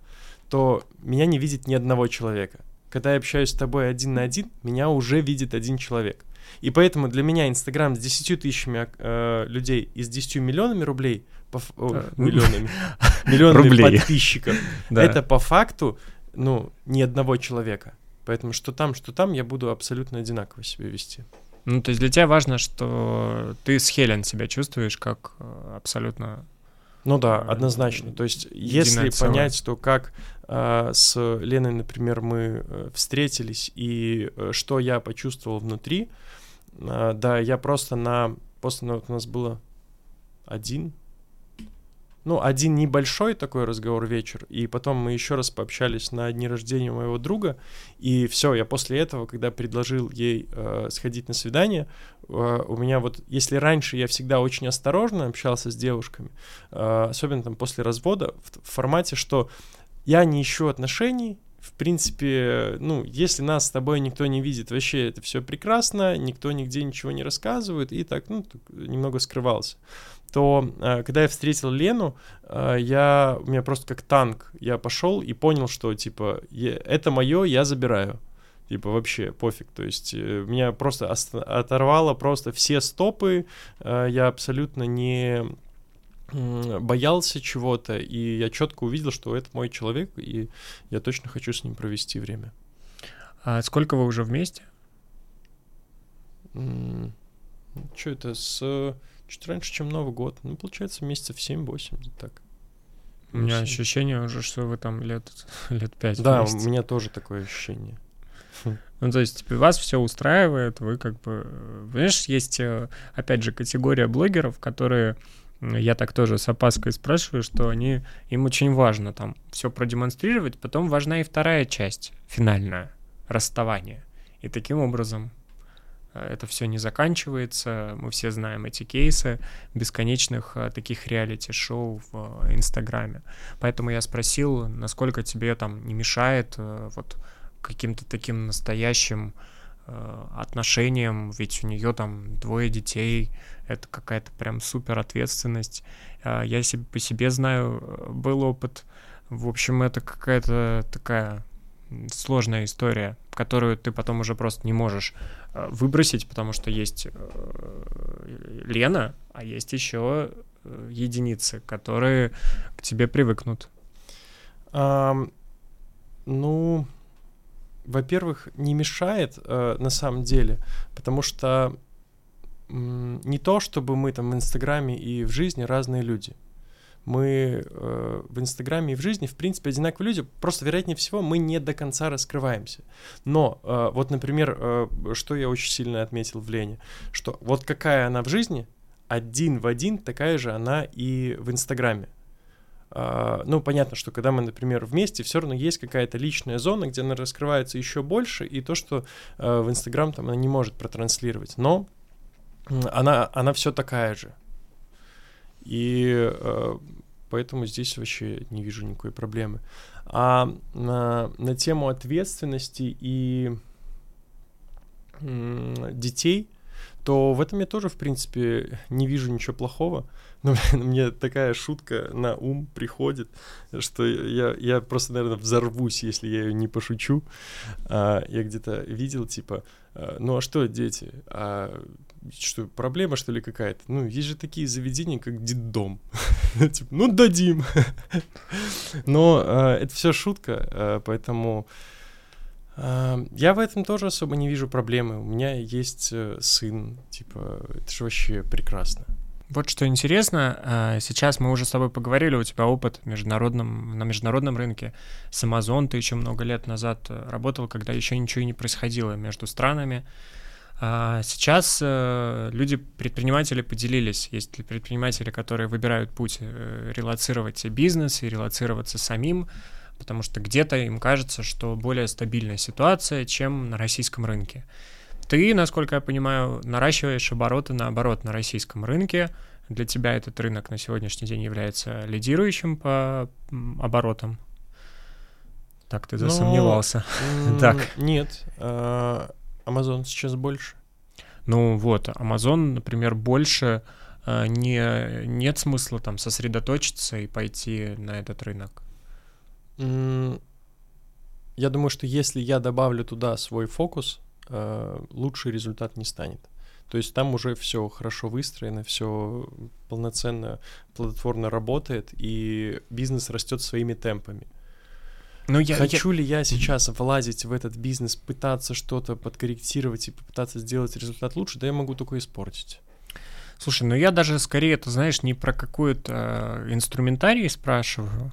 то меня не видит ни одного человека когда я общаюсь с тобой один на один, меня уже видит один человек. И поэтому для меня Инстаграм с 10 тысячами э, людей и с 10 миллионами рублей, по, о, миллионами, миллионами подписчиков, это по факту, ну, ни одного человека. Поэтому что там, что там, я буду абсолютно одинаково себя вести. Ну, то есть для тебя важно, что ты с Хелен себя чувствуешь как э, абсолютно ну да, однозначно. То есть, если понять, то как э, с Леной, например, мы э, встретились и э, что я почувствовал внутри, э, да, я просто на... После ну, вот у нас было один ну, один небольшой такой разговор вечер, и потом мы еще раз пообщались на дни рождения моего друга, и все, я после этого, когда предложил ей э, сходить на свидание, у меня вот, если раньше я всегда очень осторожно общался с девушками, э, особенно там после развода, в, формате, что я не ищу отношений, в принципе, ну, если нас с тобой никто не видит, вообще это все прекрасно, никто нигде ничего не рассказывает, и так, ну, немного скрывался то э, когда я встретил Лену, э, я, у меня просто как танк, я пошел и понял, что, типа, это мое, я забираю. Типа, вообще пофиг. То есть э, меня просто оторвало просто все стопы, я абсолютно не боялся чего-то, и я четко увидел, что это мой человек, и я точно хочу с ним провести время. А сколько вы уже вместе? Что это с Чуть раньше, чем Новый год. Ну, получается, месяцев 7-8, так. У меня ощущение уже, что вы там лет, лет 5 Да, вместе. у меня тоже такое ощущение. Ну, то есть типа, вас все устраивает, вы как бы... Понимаешь, есть, э, опять же, категория блогеров, которые я так тоже с опаской спрашиваю, что они, им очень важно там все продемонстрировать, потом важна и вторая часть, финальная, расставание. И таким образом это все не заканчивается. Мы все знаем эти кейсы бесконечных э, таких реалити-шоу в э, Инстаграме. Поэтому я спросил, насколько тебе там не мешает э, вот каким-то таким настоящим отношениям, ведь у нее там двое детей, это какая-то прям супер ответственность. Я себе, по себе знаю, был опыт. В общем, это какая-то такая сложная история, которую ты потом уже просто не можешь э, выбросить, потому что есть э, Лена, а есть еще э, единицы, которые к тебе привыкнут. Um, ну, во-первых, не мешает э, на самом деле, потому что не то, чтобы мы там в Инстаграме и в жизни разные люди мы э, в Инстаграме и в жизни, в принципе, одинаковые люди, просто, вероятнее всего, мы не до конца раскрываемся. Но э, вот, например, э, что я очень сильно отметил в Лене, что вот какая она в жизни, один в один такая же она и в Инстаграме. Uh, ну, понятно, что когда мы, например, вместе, все равно есть какая-то личная зона, где она раскрывается еще больше, и то, что uh, в Инстаграм там она не может протранслировать. Но она, она все такая же. И э, поэтому здесь вообще не вижу никакой проблемы. А на, на тему ответственности и детей, то в этом я тоже, в принципе, не вижу ничего плохого. Но мне такая шутка на ум приходит, что я, я просто, наверное, взорвусь, если я ее не пошучу. А, я где-то видел, типа, а, ну а что, дети? А что, проблема, что ли, какая-то? Ну, есть же такие заведения, как детдом. типа, ну, дадим. Но э, это все шутка, э, поэтому я в этом тоже особо не вижу проблемы. У меня есть э, сын, типа, это же вообще прекрасно. Вот что интересно, сейчас мы уже с тобой поговорили, у тебя опыт международном, на международном рынке. С Amazon ты еще много лет назад работал, когда еще ничего и не происходило между странами. А сейчас э, люди, предприниматели поделились. Есть ли предприниматели, которые выбирают путь э, релацировать бизнес и релацироваться самим, потому что где-то им кажется, что более стабильная ситуация, чем на российском рынке. Ты, насколько я понимаю, наращиваешь обороты наоборот на российском рынке. Для тебя этот рынок на сегодняшний день является лидирующим по оборотам. Так ты засомневался. Но, так. Нет, а, Amazon сейчас больше. Ну вот, Amazon, например, больше а, не, нет смысла там сосредоточиться и пойти на этот рынок. Я думаю, что если я добавлю туда свой фокус, а, лучший результат не станет. То есть там уже все хорошо выстроено, все полноценно, плодотворно работает, и бизнес растет своими темпами. Но я, Хочу я... ли я сейчас влазить в этот бизнес, пытаться что-то подкорректировать и попытаться сделать результат лучше, да я могу только испортить. Слушай, ну я даже скорее, ты знаешь, не про какой-то э, инструментарий спрашиваю,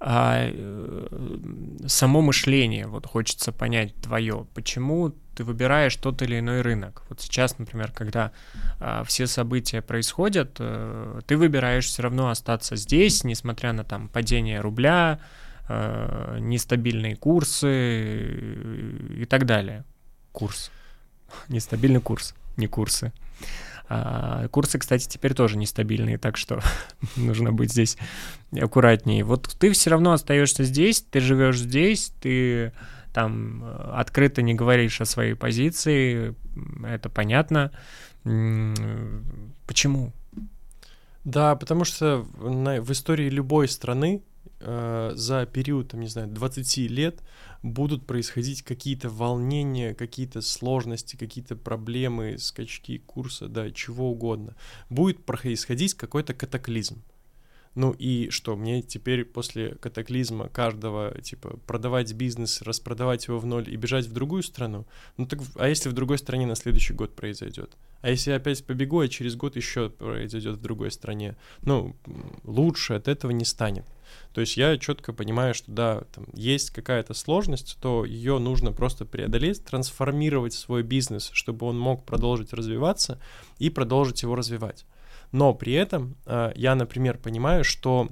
а э, само мышление. Вот хочется понять твое, почему ты выбираешь тот или иной рынок. Вот сейчас, например, когда а, все события происходят, а, ты выбираешь все равно остаться здесь, несмотря на там падение рубля, а, нестабильные курсы и так далее. Курс. Нестабильный курс, не курсы. А, курсы, кстати, теперь тоже нестабильные, так что нужно быть здесь аккуратнее. Вот ты все равно остаешься здесь, ты живешь здесь, ты там э, открыто не говоришь о своей позиции, это понятно. Почему? Да, потому что в истории любой страны э, за период, там, не знаю, 20 лет будут происходить какие-то волнения, какие-то сложности, какие-то проблемы, скачки курса, да, чего угодно. Будет происходить какой-то катаклизм. Ну и что, мне теперь после катаклизма каждого, типа, продавать бизнес, распродавать его в ноль и бежать в другую страну? Ну так, а если в другой стране на следующий год произойдет? А если я опять побегу, а через год еще произойдет в другой стране? Ну, лучше от этого не станет. То есть я четко понимаю, что да, там есть какая-то сложность, то ее нужно просто преодолеть, трансформировать свой бизнес, чтобы он мог продолжить развиваться и продолжить его развивать. Но при этом э, я, например, понимаю, что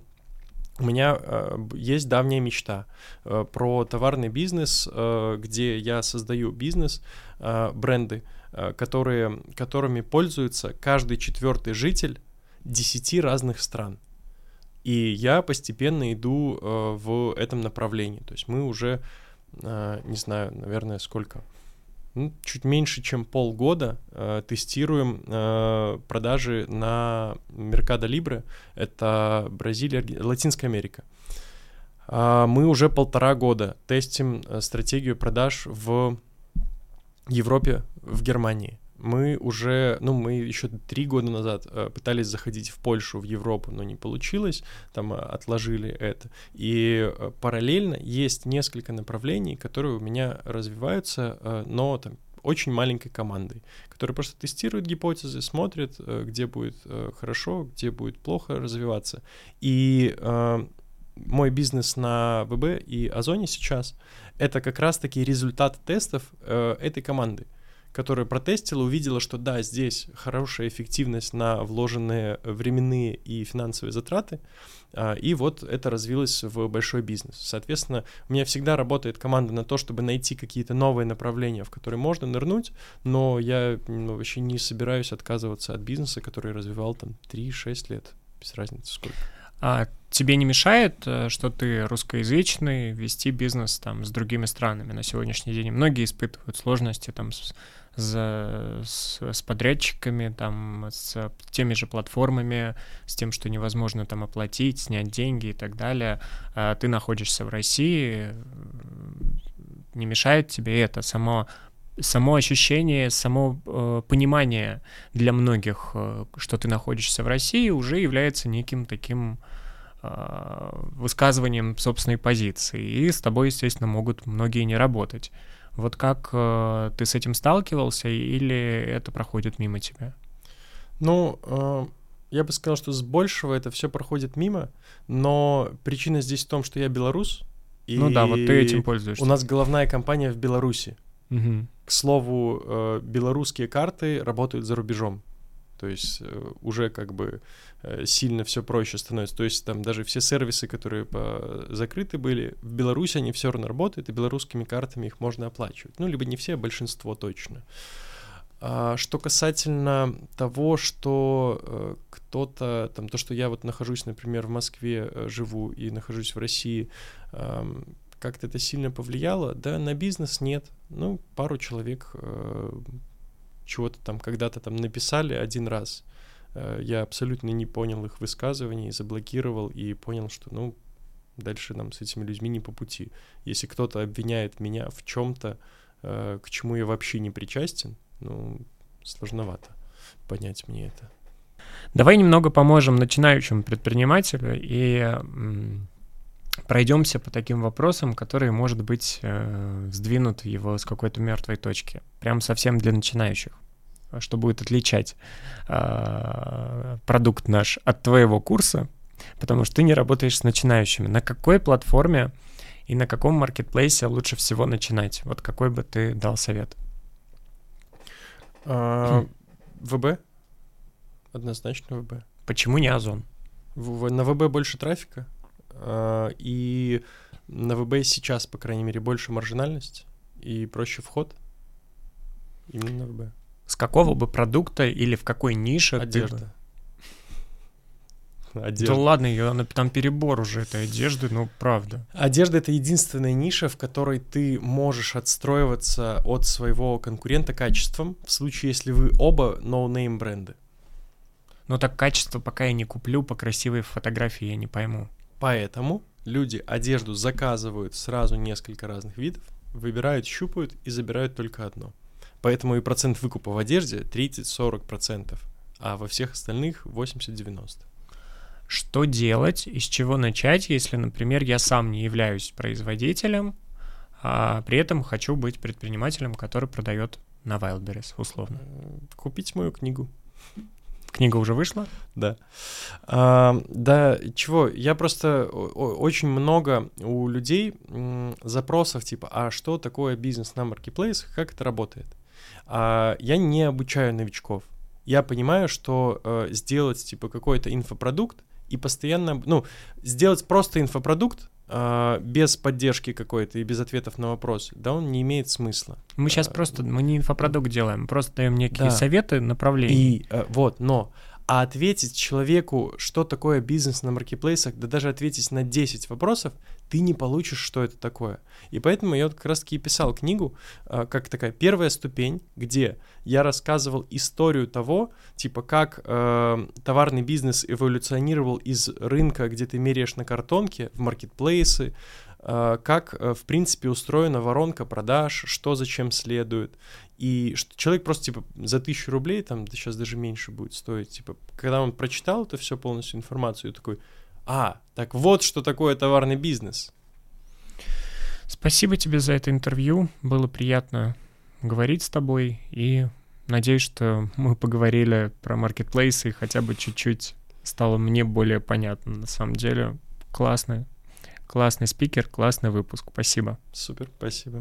у меня э, есть давняя мечта э, про товарный бизнес, э, где я создаю бизнес, э, бренды, э, которые, которыми пользуется каждый четвертый житель 10 разных стран. И я постепенно иду э, в этом направлении. То есть мы уже, э, не знаю, наверное, сколько, ну, чуть меньше, чем полгода э, тестируем э, продажи на Mercado Libre. Это Бразилия, Латинская Америка. Э, мы уже полтора года тестим э, стратегию продаж в Европе, в Германии. Мы уже, ну, мы еще три года назад э, пытались заходить в Польшу, в Европу, но не получилось, там э, отложили это. И э, параллельно есть несколько направлений, которые у меня развиваются, но там очень маленькой командой, которая просто тестирует гипотезы, смотрит, где будет хорошо, где будет плохо развиваться. И мой бизнес на ВБ и Озоне сейчас это как раз-таки результат тестов этой команды которая протестила, увидела, что да, здесь хорошая эффективность на вложенные временные и финансовые затраты, а, и вот это развилось в большой бизнес. Соответственно, у меня всегда работает команда на то, чтобы найти какие-то новые направления, в которые можно нырнуть, но я ну, вообще не собираюсь отказываться от бизнеса, который развивал там 3-6 лет, без разницы сколько. А тебе не мешает, э, что ты русскоязычный, вести бизнес там с другими странами на сегодняшний день? Многие испытывают сложности там с, с, с, с подрядчиками, там, с теми же платформами, с тем, что невозможно там оплатить, снять деньги и так далее. А ты находишься в России, не мешает тебе это само само ощущение, само э, понимание для многих, э, что ты находишься в России, уже является неким таким э, высказыванием собственной позиции. И с тобой, естественно, могут многие не работать. Вот как э, ты с этим сталкивался, или это проходит мимо тебя? Ну, э, я бы сказал, что с большего это все проходит мимо, но причина здесь в том, что я белорус. И ну да, вот ты этим пользуешься. У нас головная компания в Беларуси. Угу. К слову, э, белорусские карты работают за рубежом. То есть э, уже как бы э, сильно все проще становится. То есть там даже все сервисы, которые по... закрыты были, в Беларуси они все равно работают, и белорусскими картами их можно оплачивать. Ну, либо не все, а большинство точно. А что касательно того, что э, кто-то, там, то, что я вот нахожусь, например, в Москве, э, живу и нахожусь в России, э, как-то это сильно повлияло? Да, на бизнес нет. Ну, пару человек э, чего-то там когда-то там написали один раз. Э, я абсолютно не понял их высказываний, заблокировал и понял, что, ну, дальше нам с этими людьми не по пути. Если кто-то обвиняет меня в чем-то, э, к чему я вообще не причастен, ну, сложновато понять мне это. Давай немного поможем начинающему предпринимателю и пройдемся по таким вопросам, которые, может быть, э, сдвинут его с какой-то мертвой точки. Прям совсем для начинающих. Что будет отличать э, продукт наш от твоего курса, потому что ты не работаешь с начинающими. На какой платформе и на каком маркетплейсе лучше всего начинать? Вот какой бы ты дал совет? А, ВБ. Однозначно ВБ. Почему не Озон? На ВБ больше трафика, а, и на ВБ сейчас, по крайней мере, больше маржинальность и проще вход. Именно на ВБ. С какого бы продукта или в какой нише Одежда. ты Одежда. Да ладно, ее, там перебор уже этой одежды, ну правда. Одежда — это единственная ниша, в которой ты можешь отстроиваться от своего конкурента качеством, в случае, если вы оба no-name бренды. Ну так качество пока я не куплю по красивой фотографии, я не пойму. Поэтому люди одежду заказывают сразу несколько разных видов, выбирают, щупают и забирают только одно. Поэтому и процент выкупа в одежде 30-40%, а во всех остальных 80-90%. Что делать и с чего начать, если, например, я сам не являюсь производителем, а при этом хочу быть предпринимателем, который продает на Wildberries, условно? Купить мою книгу. Книга уже вышла? Да. А, да, чего? Я просто очень много у людей запросов типа, а что такое бизнес на маркетплейс, как это работает? А, я не обучаю новичков. Я понимаю, что э, сделать типа какой-то инфопродукт и постоянно, ну, сделать просто инфопродукт без поддержки какой-то и без ответов на вопрос, да, он не имеет смысла. Мы сейчас а, просто, мы не инфопродукт делаем, просто даем некие да. советы, направления. И э, вот, но а ответить человеку, что такое бизнес на маркетплейсах, да даже ответить на 10 вопросов, ты не получишь, что это такое. И поэтому я как раз-таки и писал книгу, а, как такая первая ступень, где я рассказывал историю того, типа как э, товарный бизнес эволюционировал из рынка, где ты меряешь на картонке, в маркетплейсы, э, как, в принципе, устроена воронка продаж, что зачем следует. И что человек просто, типа, за тысячу рублей, там, сейчас даже меньше будет стоить, типа, когда он прочитал это все полностью информацию, такой, а, так вот, что такое товарный бизнес. Спасибо тебе за это интервью. Было приятно говорить с тобой. И надеюсь, что мы поговорили про маркетплейсы и хотя бы чуть-чуть стало мне более понятно. На самом деле, классный, классный спикер, классный выпуск. Спасибо. Супер, спасибо.